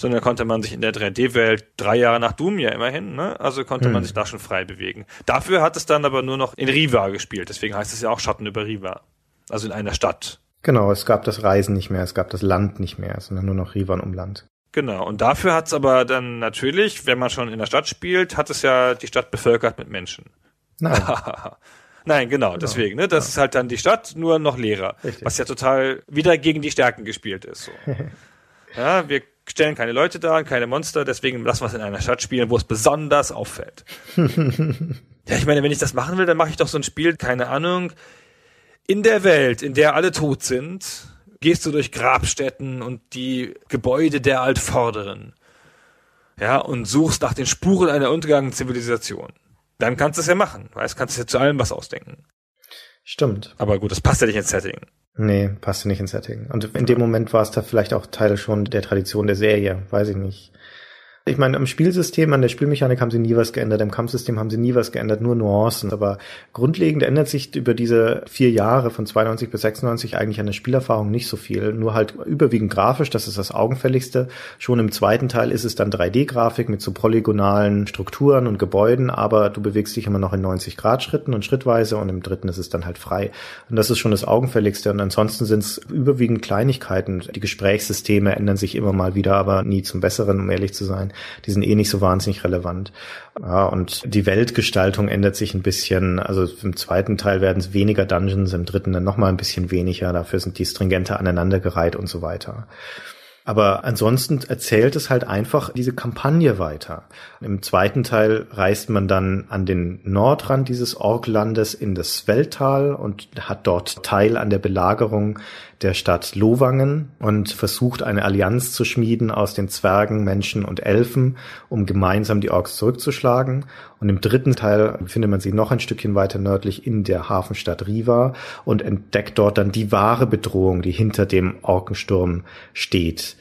sondern konnte man sich in der 3D-Welt drei Jahre nach Doom ja immerhin, ne? Also konnte man Hm. sich da schon frei bewegen. Dafür hat es dann aber nur noch in Riva gespielt. Deswegen heißt es ja auch Schatten über Riva. Also in einer Stadt. Genau, es gab das Reisen nicht mehr, es gab das Land nicht mehr, sondern nur noch Riva und Umland. Genau. Und dafür hat es aber dann natürlich, wenn man schon in der Stadt spielt, hat es ja die Stadt bevölkert mit Menschen. Nein, *laughs* Nein, genau, deswegen, ne? Das ist halt dann die Stadt, nur noch leerer. Richtig. Was ja total wieder gegen die Stärken gespielt ist. So. *laughs* ja, wir stellen keine Leute da keine Monster, deswegen lassen wir es in einer Stadt spielen, wo es besonders auffällt. *laughs* ja, ich meine, wenn ich das machen will, dann mache ich doch so ein Spiel, keine Ahnung, in der Welt, in der alle tot sind, gehst du durch Grabstätten und die Gebäude der Altvorderen. Ja, und suchst nach den Spuren einer untergegangenen Zivilisation. Dann kannst du es ja machen, weißt, kannst du ja zu allem was ausdenken. stimmt. Aber gut, das passt ja nicht ins Setting. Nee, passte nicht ins Setting. Und in dem Moment war es da vielleicht auch Teil schon der Tradition der Serie, weiß ich nicht. Ich meine, am Spielsystem, an der Spielmechanik haben sie nie was geändert, im Kampfsystem haben sie nie was geändert, nur Nuancen. Aber grundlegend ändert sich über diese vier Jahre von 92 bis 96 eigentlich an der Spielerfahrung nicht so viel. Nur halt überwiegend grafisch, das ist das Augenfälligste. Schon im zweiten Teil ist es dann 3D-Grafik mit so polygonalen Strukturen und Gebäuden, aber du bewegst dich immer noch in 90 Grad Schritten und schrittweise und im dritten ist es dann halt frei. Und das ist schon das Augenfälligste. Und ansonsten sind es überwiegend Kleinigkeiten. Die Gesprächssysteme ändern sich immer mal wieder, aber nie zum Besseren, um ehrlich zu sein. Die sind eh nicht so wahnsinnig relevant. Ja, und die Weltgestaltung ändert sich ein bisschen. Also im zweiten Teil werden es weniger Dungeons, im dritten dann nochmal ein bisschen weniger. Dafür sind die stringenter aneinandergereiht und so weiter. Aber ansonsten erzählt es halt einfach diese Kampagne weiter. Im zweiten Teil reist man dann an den Nordrand dieses Orklandes in das Welttal und hat dort Teil an der Belagerung der Stadt Lowangen und versucht eine Allianz zu schmieden aus den Zwergen, Menschen und Elfen, um gemeinsam die Orks zurückzuschlagen. Und im dritten Teil findet man sie noch ein Stückchen weiter nördlich in der Hafenstadt Riva und entdeckt dort dann die wahre Bedrohung, die hinter dem Orkensturm steht.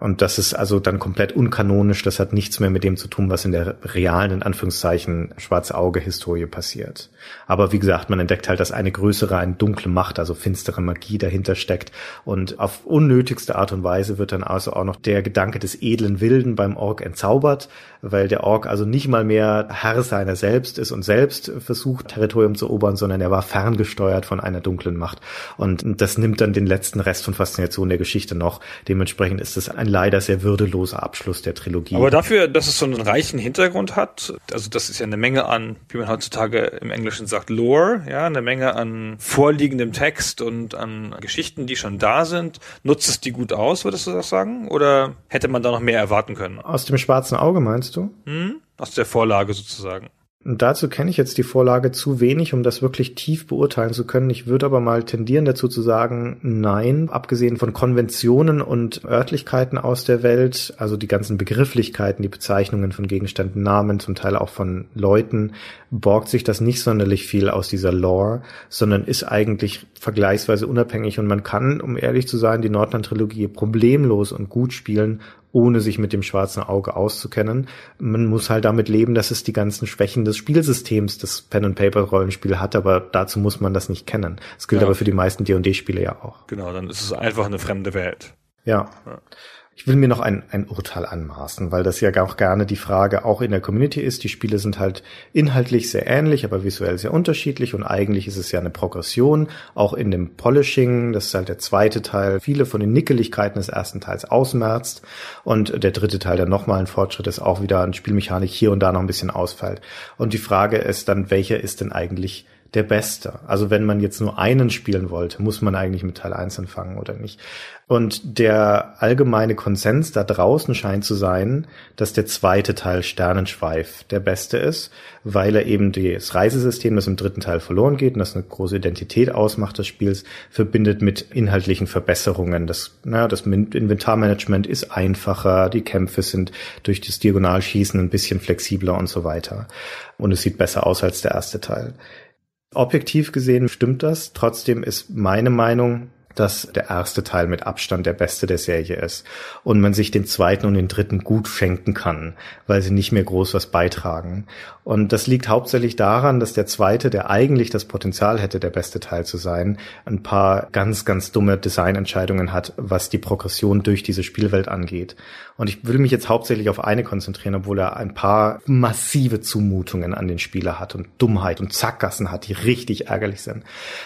Und das ist also dann komplett unkanonisch. Das hat nichts mehr mit dem zu tun, was in der realen, in Anführungszeichen, schwarze Auge-Historie passiert. Aber wie gesagt, man entdeckt halt, dass eine größere, eine dunkle Macht, also finstere Magie dahinter steckt. Und auf unnötigste Art und Weise wird dann also auch noch der Gedanke des edlen Wilden beim Ork entzaubert, weil der Ork also nicht mal mehr Herr seiner selbst ist und selbst versucht, Territorium zu erobern, sondern er war ferngesteuert von einer dunklen Macht. Und das nimmt dann den letzten Rest von Faszination der Geschichte noch. Dementsprechend ist es ein leider sehr würdeloser Abschluss der Trilogie. Aber dafür, dass es so einen reichen Hintergrund hat, also das ist ja eine Menge an, wie man heutzutage im Englischen sagt, Lore, ja, eine Menge an vorliegendem Text und an Geschichten, die schon da sind. Nutzt es die gut aus, würdest du das sagen? Oder hätte man da noch mehr erwarten können? Aus dem schwarzen Auge meinst du? Hm? Aus der Vorlage sozusagen. Und dazu kenne ich jetzt die Vorlage zu wenig, um das wirklich tief beurteilen zu können. Ich würde aber mal tendieren dazu zu sagen, nein, abgesehen von Konventionen und Örtlichkeiten aus der Welt, also die ganzen Begrifflichkeiten, die Bezeichnungen von Gegenständen, Namen, zum Teil auch von Leuten, borgt sich das nicht sonderlich viel aus dieser Lore, sondern ist eigentlich vergleichsweise unabhängig und man kann, um ehrlich zu sein, die Nordland-Trilogie problemlos und gut spielen, ohne sich mit dem schwarzen Auge auszukennen. Man muss halt damit leben, dass es die ganzen Schwächen des Spielsystems des Pen-and-Paper-Rollenspiel hat, aber dazu muss man das nicht kennen. Das gilt ja. aber für die meisten D&D-Spiele ja auch. Genau, dann ist es einfach eine fremde Welt. ja. ja. Ich will mir noch ein, ein Urteil anmaßen, weil das ja auch gerne die Frage auch in der Community ist. Die Spiele sind halt inhaltlich sehr ähnlich, aber visuell sehr unterschiedlich und eigentlich ist es ja eine Progression, auch in dem Polishing, das ist halt der zweite Teil, viele von den Nickeligkeiten des ersten Teils ausmerzt und der dritte Teil, der nochmal ein Fortschritt ist, auch wieder an Spielmechanik hier und da noch ein bisschen ausfällt. Und die Frage ist dann, welcher ist denn eigentlich der Beste. Also wenn man jetzt nur einen spielen wollte, muss man eigentlich mit Teil 1 anfangen oder nicht. Und der allgemeine Konsens da draußen scheint zu sein, dass der zweite Teil Sternenschweif der beste ist, weil er eben das Reisesystem, das im dritten Teil verloren geht und das eine große Identität ausmacht des Spiels, verbindet mit inhaltlichen Verbesserungen. Das, na, das Inventarmanagement ist einfacher, die Kämpfe sind durch das Diagonalschießen ein bisschen flexibler und so weiter. Und es sieht besser aus als der erste Teil. Objektiv gesehen stimmt das. Trotzdem ist meine Meinung, dass der erste Teil mit Abstand der beste der Serie ist und man sich den zweiten und den dritten gut schenken kann, weil sie nicht mehr groß was beitragen. Und das liegt hauptsächlich daran, dass der zweite, der eigentlich das Potenzial hätte, der beste Teil zu sein, ein paar ganz, ganz dumme Designentscheidungen hat, was die Progression durch diese Spielwelt angeht. Und ich will mich jetzt hauptsächlich auf eine konzentrieren, obwohl er ein paar massive Zumutungen an den Spieler hat und Dummheit und Zackgassen hat, die richtig ärgerlich sind.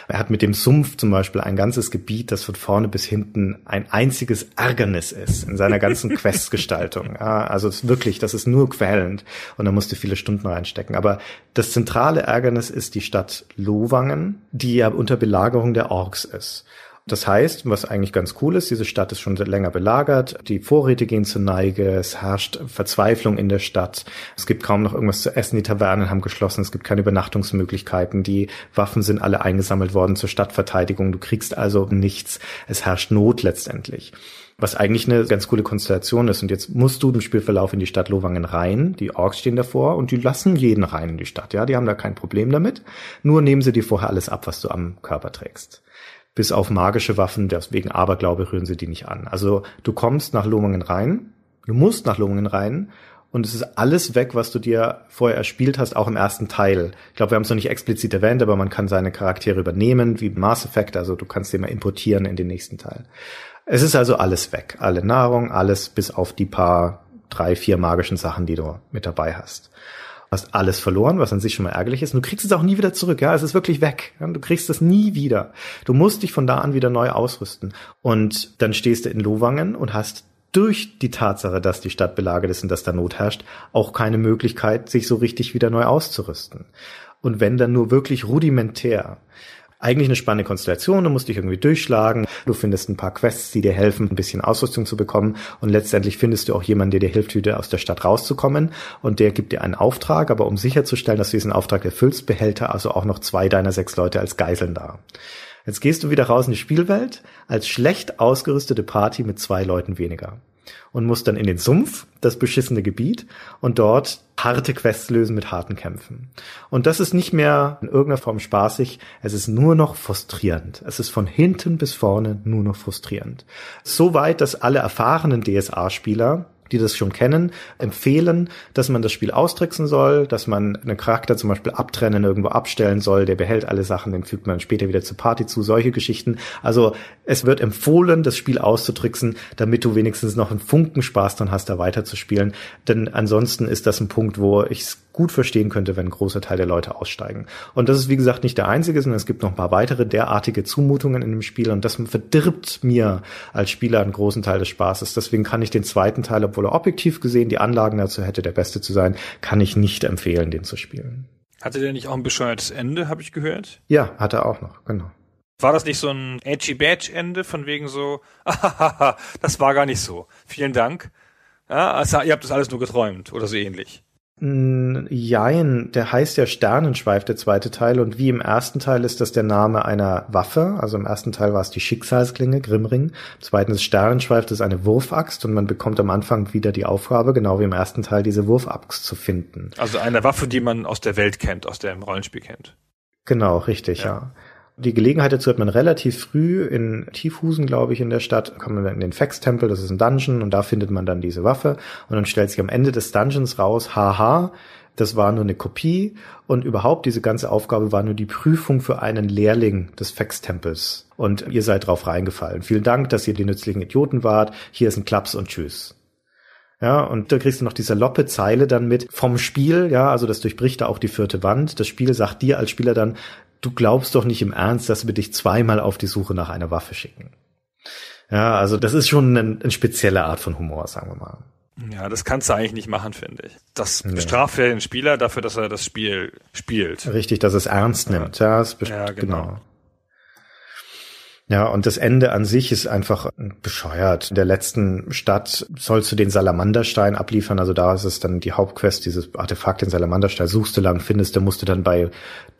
Er hat mit dem Sumpf zum Beispiel ein ganzes Gebiet Gebiet, das von vorne bis hinten ein einziges Ärgernis ist in seiner ganzen *laughs* Questgestaltung. Ja, also es wirklich, das ist nur quälend und da musst du viele Stunden reinstecken. Aber das zentrale Ärgernis ist die Stadt Lowangen, die ja unter Belagerung der Orks ist. Das heißt, was eigentlich ganz cool ist, diese Stadt ist schon länger belagert, die Vorräte gehen zur Neige, es herrscht Verzweiflung in der Stadt, es gibt kaum noch irgendwas zu essen, die Tavernen haben geschlossen, es gibt keine Übernachtungsmöglichkeiten, die Waffen sind alle eingesammelt worden zur Stadtverteidigung, du kriegst also nichts, es herrscht Not letztendlich was eigentlich eine ganz coole Konstellation ist. Und jetzt musst du im Spielverlauf in die Stadt Lowangen rein. Die Orks stehen davor und die lassen jeden rein in die Stadt. Ja, die haben da kein Problem damit. Nur nehmen sie dir vorher alles ab, was du am Körper trägst bis auf magische Waffen, deswegen Aberglaube rühren sie die nicht an. Also du kommst nach Lohmungen rein, du musst nach Lohmungen rein und es ist alles weg, was du dir vorher erspielt hast, auch im ersten Teil. Ich glaube, wir haben es noch nicht explizit erwähnt, aber man kann seine Charaktere übernehmen, wie Mass Effect, also du kannst sie mal importieren in den nächsten Teil. Es ist also alles weg, alle Nahrung, alles bis auf die paar, drei, vier magischen Sachen, die du mit dabei hast hast alles verloren, was an sich schon mal ärgerlich ist. Und du kriegst es auch nie wieder zurück. Ja, es ist wirklich weg. Du kriegst es nie wieder. Du musst dich von da an wieder neu ausrüsten. Und dann stehst du in Lowangen und hast durch die Tatsache, dass die Stadt belagert ist und dass da Not herrscht, auch keine Möglichkeit, sich so richtig wieder neu auszurüsten. Und wenn dann nur wirklich rudimentär eigentlich eine spannende Konstellation. Du musst dich irgendwie durchschlagen. Du findest ein paar Quests, die dir helfen, ein bisschen Ausrüstung zu bekommen. Und letztendlich findest du auch jemanden, der dir hilft, wieder aus der Stadt rauszukommen. Und der gibt dir einen Auftrag. Aber um sicherzustellen, dass du diesen Auftrag erfüllst, behält er also auch noch zwei deiner sechs Leute als Geiseln da. Jetzt gehst du wieder raus in die Spielwelt als schlecht ausgerüstete Party mit zwei Leuten weniger. Und muss dann in den Sumpf, das beschissene Gebiet, und dort harte Quests lösen mit harten Kämpfen. Und das ist nicht mehr in irgendeiner Form spaßig, es ist nur noch frustrierend. Es ist von hinten bis vorne nur noch frustrierend. So weit, dass alle erfahrenen DSA-Spieler die das schon kennen, empfehlen, dass man das Spiel austricksen soll, dass man einen Charakter zum Beispiel abtrennen, irgendwo abstellen soll, der behält alle Sachen, den fügt man später wieder zur Party zu, solche Geschichten. Also es wird empfohlen, das Spiel auszutricksen, damit du wenigstens noch einen Funken Spaß dran hast, da weiterzuspielen. Denn ansonsten ist das ein Punkt, wo ich gut verstehen könnte, wenn ein großer Teil der Leute aussteigen. Und das ist, wie gesagt, nicht der einzige, sondern es gibt noch ein paar weitere derartige Zumutungen in dem Spiel und das verdirbt mir als Spieler einen großen Teil des Spaßes. Deswegen kann ich den zweiten Teil, obwohl er objektiv gesehen die Anlagen dazu hätte, der beste zu sein, kann ich nicht empfehlen, den zu spielen. Hatte der nicht auch ein bescheuertes Ende, habe ich gehört? Ja, hat er auch noch, genau. War das nicht so ein edgy badge Ende von wegen so, *laughs* das war gar nicht so. Vielen Dank. Ja, also ihr habt das alles nur geträumt oder so ähnlich. Jein, der heißt ja Sternenschweif, der zweite Teil, und wie im ersten Teil ist das der Name einer Waffe. Also im ersten Teil war es die Schicksalsklinge, Grimring. Im zweiten ist Sternenschweif, das ist eine Wurfaxt und man bekommt am Anfang wieder die Aufgabe, genau wie im ersten Teil, diese Wurfaxt zu finden. Also eine Waffe, die man aus der Welt kennt, aus dem Rollenspiel kennt. Genau, richtig, ja. ja. Die Gelegenheit dazu hat man relativ früh in Tiefhusen, glaube ich, in der Stadt, kommt man in den Fex-Tempel, das ist ein Dungeon, und da findet man dann diese Waffe. Und dann stellt sich am Ende des Dungeons raus, haha, das war nur eine Kopie und überhaupt diese ganze Aufgabe war nur die Prüfung für einen Lehrling des Fex-Tempels. Und ihr seid drauf reingefallen. Vielen Dank, dass ihr die nützlichen Idioten wart. Hier ist ein Klaps und Tschüss. Ja, und da kriegst du noch diese Loppe-Zeile dann mit vom Spiel, ja, also das durchbricht da auch die vierte Wand. Das Spiel sagt dir als Spieler dann, du glaubst doch nicht im Ernst, dass wir dich zweimal auf die Suche nach einer Waffe schicken. Ja, also das ist schon eine, eine spezielle Art von Humor, sagen wir mal. Ja, das kannst du eigentlich nicht machen, finde ich. Das bestraft ja den Spieler dafür, dass er das Spiel spielt. Richtig, dass es ernst nimmt. Ja, ja, ja genau. genau. Ja, und das Ende an sich ist einfach bescheuert. In der letzten Stadt sollst du den Salamanderstein abliefern, also da ist es dann die Hauptquest, dieses Artefakt, den Salamanderstein suchst du lang, findest, der musst du dann bei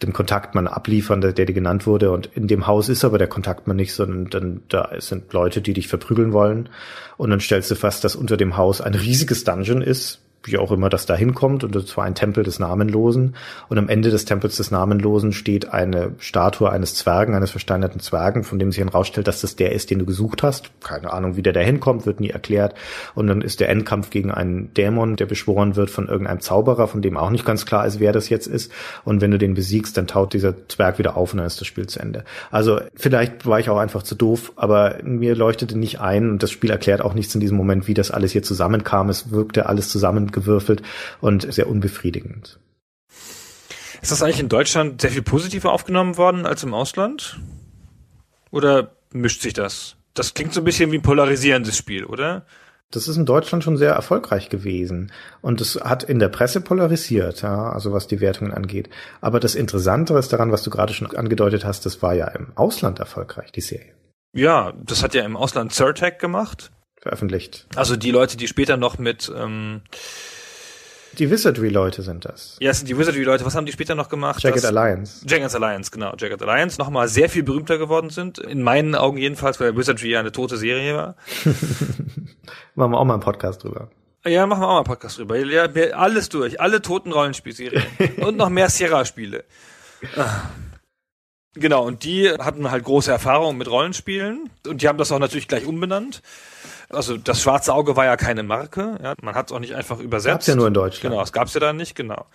dem Kontaktmann abliefern, der, der dir genannt wurde. Und in dem Haus ist aber der Kontaktmann nicht, sondern dann da sind Leute, die dich verprügeln wollen. Und dann stellst du fest, dass unter dem Haus ein riesiges Dungeon ist, wie auch immer das da hinkommt, und das war ein Tempel des Namenlosen. Und am Ende des Tempels des Namenlosen steht eine Statue eines Zwergen, eines versteinerten Zwergen, von dem sich herausstellt, dass das der ist, den du gesucht hast. Keine Ahnung, wie der da hinkommt, wird nie erklärt. Und dann ist der Endkampf gegen einen Dämon, der beschworen wird von irgendeinem Zauberer, von dem auch nicht ganz klar ist, wer das jetzt ist. Und wenn du den besiegst, dann taut dieser Zwerg wieder auf und dann ist das Spiel zu Ende. Also vielleicht war ich auch einfach zu doof, aber mir leuchtete nicht ein und das Spiel erklärt auch nichts in diesem Moment, wie das alles hier zusammenkam. Es wirkte alles zusammen gewürfelt und sehr unbefriedigend. Ist das eigentlich in Deutschland sehr viel positiver aufgenommen worden als im Ausland? Oder mischt sich das? Das klingt so ein bisschen wie ein polarisierendes Spiel, oder? Das ist in Deutschland schon sehr erfolgreich gewesen. Und es hat in der Presse polarisiert, ja, also was die Wertungen angeht. Aber das Interessantere ist daran, was du gerade schon angedeutet hast, das war ja im Ausland erfolgreich, die Serie. Ja, das hat ja im Ausland Zertec gemacht. Veröffentlicht. Also die Leute, die später noch mit ähm, die Wizardry-Leute sind das. Ja, es sind die Wizardry-Leute. Was haben die später noch gemacht? Jagged Alliance. Jagged Alliance, genau. Jagged Alliance nochmal sehr viel berühmter geworden sind. In meinen Augen jedenfalls, weil Wizardry ja eine tote Serie war. *laughs* machen wir auch mal einen Podcast drüber. Ja, machen wir auch mal einen Podcast drüber. Ja, alles durch. Alle toten Rollenspielserien. *laughs* und noch mehr Sierra-Spiele. Genau, und die hatten halt große Erfahrung mit Rollenspielen und die haben das auch natürlich gleich umbenannt. Also das schwarze Auge war ja keine Marke, ja, man hat es auch nicht einfach übersetzt. Gab's ja nur in Deutschland. Genau, es gab's ja dann nicht, genau.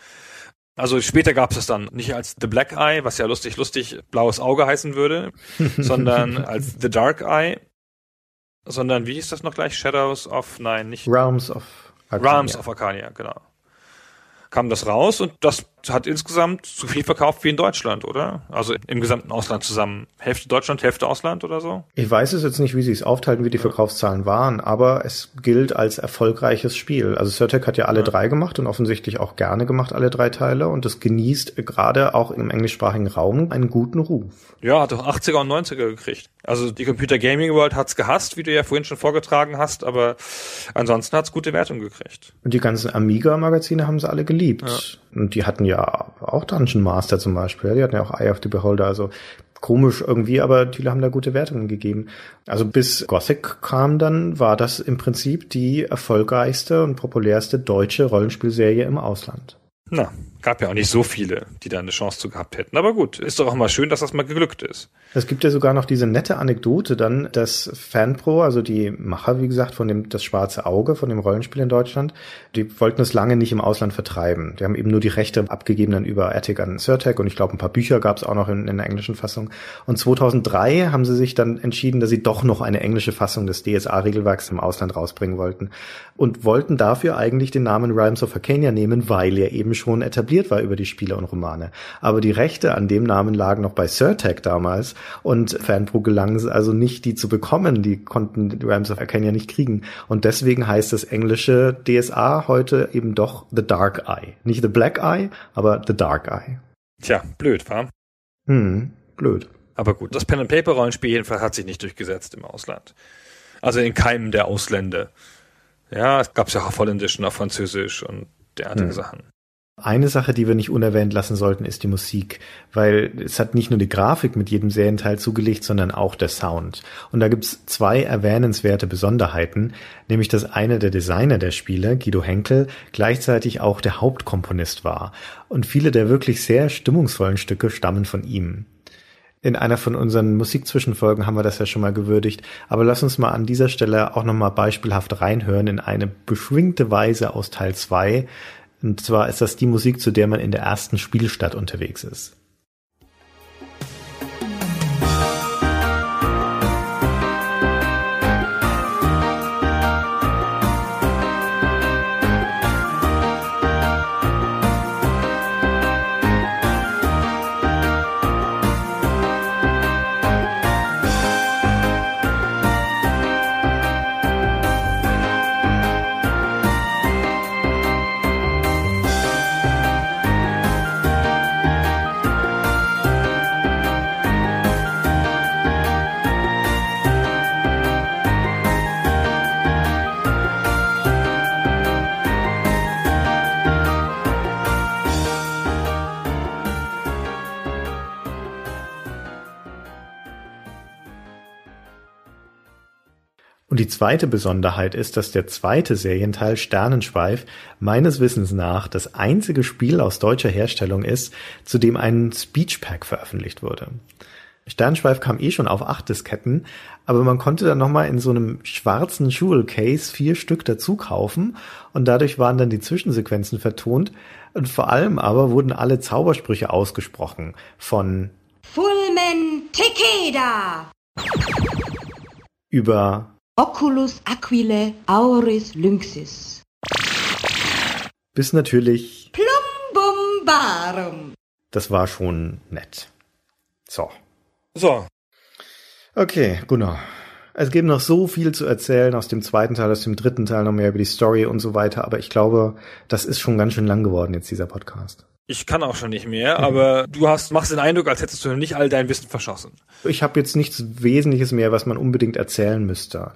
Also später gab es es dann nicht als The Black Eye, was ja lustig, lustig blaues Auge heißen würde, *laughs* sondern als The Dark Eye, sondern wie hieß das noch gleich? Shadows of, nein, nicht. Realms of Arcania. Realms of Arcania, genau. Kam das raus und das hat insgesamt so viel verkauft wie in Deutschland, oder? Also im gesamten Ausland zusammen. Hälfte Deutschland, Hälfte Ausland oder so? Ich weiß es jetzt nicht, wie sie es aufteilen, wie die Verkaufszahlen waren, aber es gilt als erfolgreiches Spiel. Also Certec hat ja alle ja. drei gemacht und offensichtlich auch gerne gemacht, alle drei Teile. Und es genießt gerade auch im englischsprachigen Raum einen guten Ruf. Ja, hat auch 80er und 90er gekriegt. Also die Computer Gaming World hat's gehasst, wie du ja vorhin schon vorgetragen hast, aber ansonsten hat's gute Wertung gekriegt. Und die ganzen Amiga-Magazine haben sie alle geliebt. Ja. Und die hatten ja auch Dungeon Master zum Beispiel. Die hatten ja auch Eye of the Beholder. Also komisch irgendwie, aber die haben da gute Wertungen gegeben. Also bis Gothic kam dann, war das im Prinzip die erfolgreichste und populärste deutsche Rollenspielserie im Ausland. Na, gab ja auch nicht so viele, die da eine Chance zu gehabt hätten. Aber gut, ist doch auch mal schön, dass das mal geglückt ist. Es gibt ja sogar noch diese nette Anekdote dann, dass Fanpro, also die Macher, wie gesagt, von dem Das Schwarze Auge, von dem Rollenspiel in Deutschland, die wollten es lange nicht im Ausland vertreiben. Die haben eben nur die Rechte abgegeben dann über Attic an Surtec und ich glaube, ein paar Bücher gab es auch noch in, in der englischen Fassung. Und 2003 haben sie sich dann entschieden, dass sie doch noch eine englische Fassung des DSA-Regelwerks im Ausland rausbringen wollten. Und wollten dafür eigentlich den Namen Rhymes of Arcania nehmen, weil er eben schon etabliert war über die Spiele und Romane. Aber die Rechte an dem Namen lagen noch bei Surtec damals und Fanpro gelang es also nicht, die zu bekommen. Die konnten Rams of Arcania nicht kriegen. Und deswegen heißt das englische DSA heute eben doch The Dark Eye. Nicht The Black Eye, aber The Dark Eye. Tja, blöd, wa? Hm, blöd. Aber gut, das Pen-and-Paper-Rollenspiel jedenfalls hat sich nicht durchgesetzt im Ausland. Also in keinem der Ausländer. Ja, es gab es ja auch auf Holländisch und auf Französisch und derartige hm. Sachen. Eine Sache, die wir nicht unerwähnt lassen sollten, ist die Musik, weil es hat nicht nur die Grafik mit jedem Serienteil zugelegt, sondern auch der Sound. Und da gibt's zwei erwähnenswerte Besonderheiten, nämlich dass einer der Designer der Spiele, Guido Henkel, gleichzeitig auch der Hauptkomponist war. Und viele der wirklich sehr stimmungsvollen Stücke stammen von ihm. In einer von unseren Musikzwischenfolgen haben wir das ja schon mal gewürdigt, aber lass uns mal an dieser Stelle auch nochmal beispielhaft reinhören in eine beschwingte Weise aus Teil 2, und zwar ist das die Musik, zu der man in der ersten Spielstadt unterwegs ist. Zweite Besonderheit ist, dass der zweite Serienteil Sternenschweif meines Wissens nach das einzige Spiel aus deutscher Herstellung ist, zu dem ein Speechpack veröffentlicht wurde. Sternschweif kam eh schon auf acht Disketten, aber man konnte dann nochmal in so einem schwarzen Jewel Case vier Stück dazu kaufen und dadurch waren dann die Zwischensequenzen vertont und vor allem aber wurden alle Zaubersprüche ausgesprochen von Fulmen Tekeda über Oculus aquile auris lynxis. Bis natürlich Plumbumbarum. Das war schon nett. So. So. Okay, Gunnar. Es gibt noch so viel zu erzählen aus dem zweiten Teil, aus dem dritten Teil noch mehr über die Story und so weiter, aber ich glaube, das ist schon ganz schön lang geworden jetzt dieser Podcast. Ich kann auch schon nicht mehr, aber *laughs* du hast machst den Eindruck, als hättest du nicht all dein Wissen verschossen. Ich habe jetzt nichts Wesentliches mehr, was man unbedingt erzählen müsste.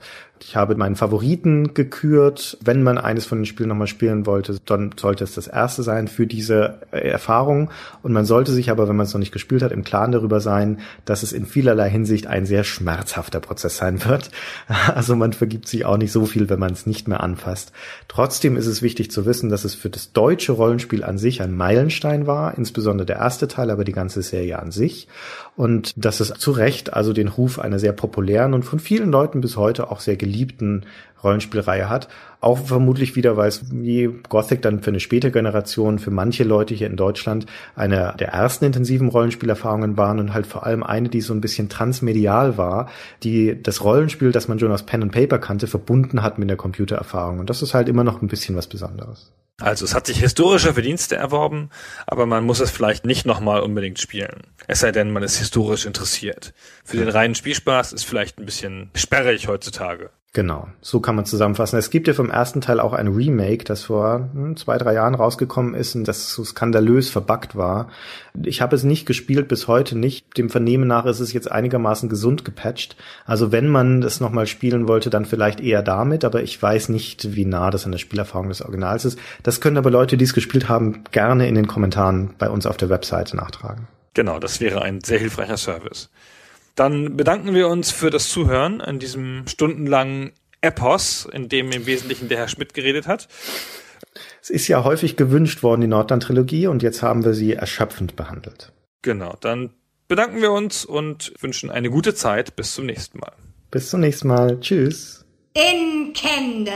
Ich habe meinen Favoriten gekürt. Wenn man eines von den Spielen nochmal spielen wollte, dann sollte es das erste sein für diese äh, Erfahrung. Und man sollte sich aber, wenn man es noch nicht gespielt hat, im Klaren darüber sein, dass es in vielerlei Hinsicht ein sehr schmerzhafter Prozess sein wird. *laughs* Also man vergibt sich auch nicht so viel, wenn man es nicht mehr anfasst. Trotzdem ist es wichtig zu wissen, dass es für das deutsche Rollenspiel an sich ein Meilenstein war, insbesondere der erste Teil, aber die ganze Serie an sich. Und dass es zu Recht also den Ruf einer sehr populären und von vielen Leuten bis heute auch sehr geliebten Rollenspielreihe hat. Auch vermutlich wieder, weil es wie Gothic dann für eine späte Generation, für manche Leute hier in Deutschland eine der ersten intensiven Rollenspielerfahrungen waren und halt vor allem eine, die so ein bisschen transmedial war, die das Rollenspiel, das man schon aus Pen and Paper kannte, verbunden hat mit der Computererfahrung. Und das ist halt immer noch ein bisschen was Besonderes. Also es hat sich historische Verdienste erworben, aber man muss es vielleicht nicht nochmal unbedingt spielen. Es sei denn, man ist historisch interessiert. Für den reinen Spielspaß ist vielleicht ein bisschen sperrig heutzutage. Genau, so kann man zusammenfassen. Es gibt ja vom ersten Teil auch ein Remake, das vor hm, zwei, drei Jahren rausgekommen ist und das so skandalös verbuggt war. Ich habe es nicht gespielt, bis heute nicht. Dem Vernehmen nach ist es jetzt einigermaßen gesund gepatcht. Also wenn man das nochmal spielen wollte, dann vielleicht eher damit, aber ich weiß nicht, wie nah das an der Spielerfahrung des Originals ist. Das können aber Leute, die es gespielt haben, gerne in den Kommentaren bei uns auf der Webseite nachtragen. Genau, das wäre ein sehr hilfreicher Service. Dann bedanken wir uns für das Zuhören an diesem stundenlangen Epos, in dem im Wesentlichen der Herr Schmidt geredet hat. Es ist ja häufig gewünscht worden, die Nordland-Trilogie, und jetzt haben wir sie erschöpfend behandelt. Genau, dann bedanken wir uns und wünschen eine gute Zeit. Bis zum nächsten Mal. Bis zum nächsten Mal. Tschüss. In Kende.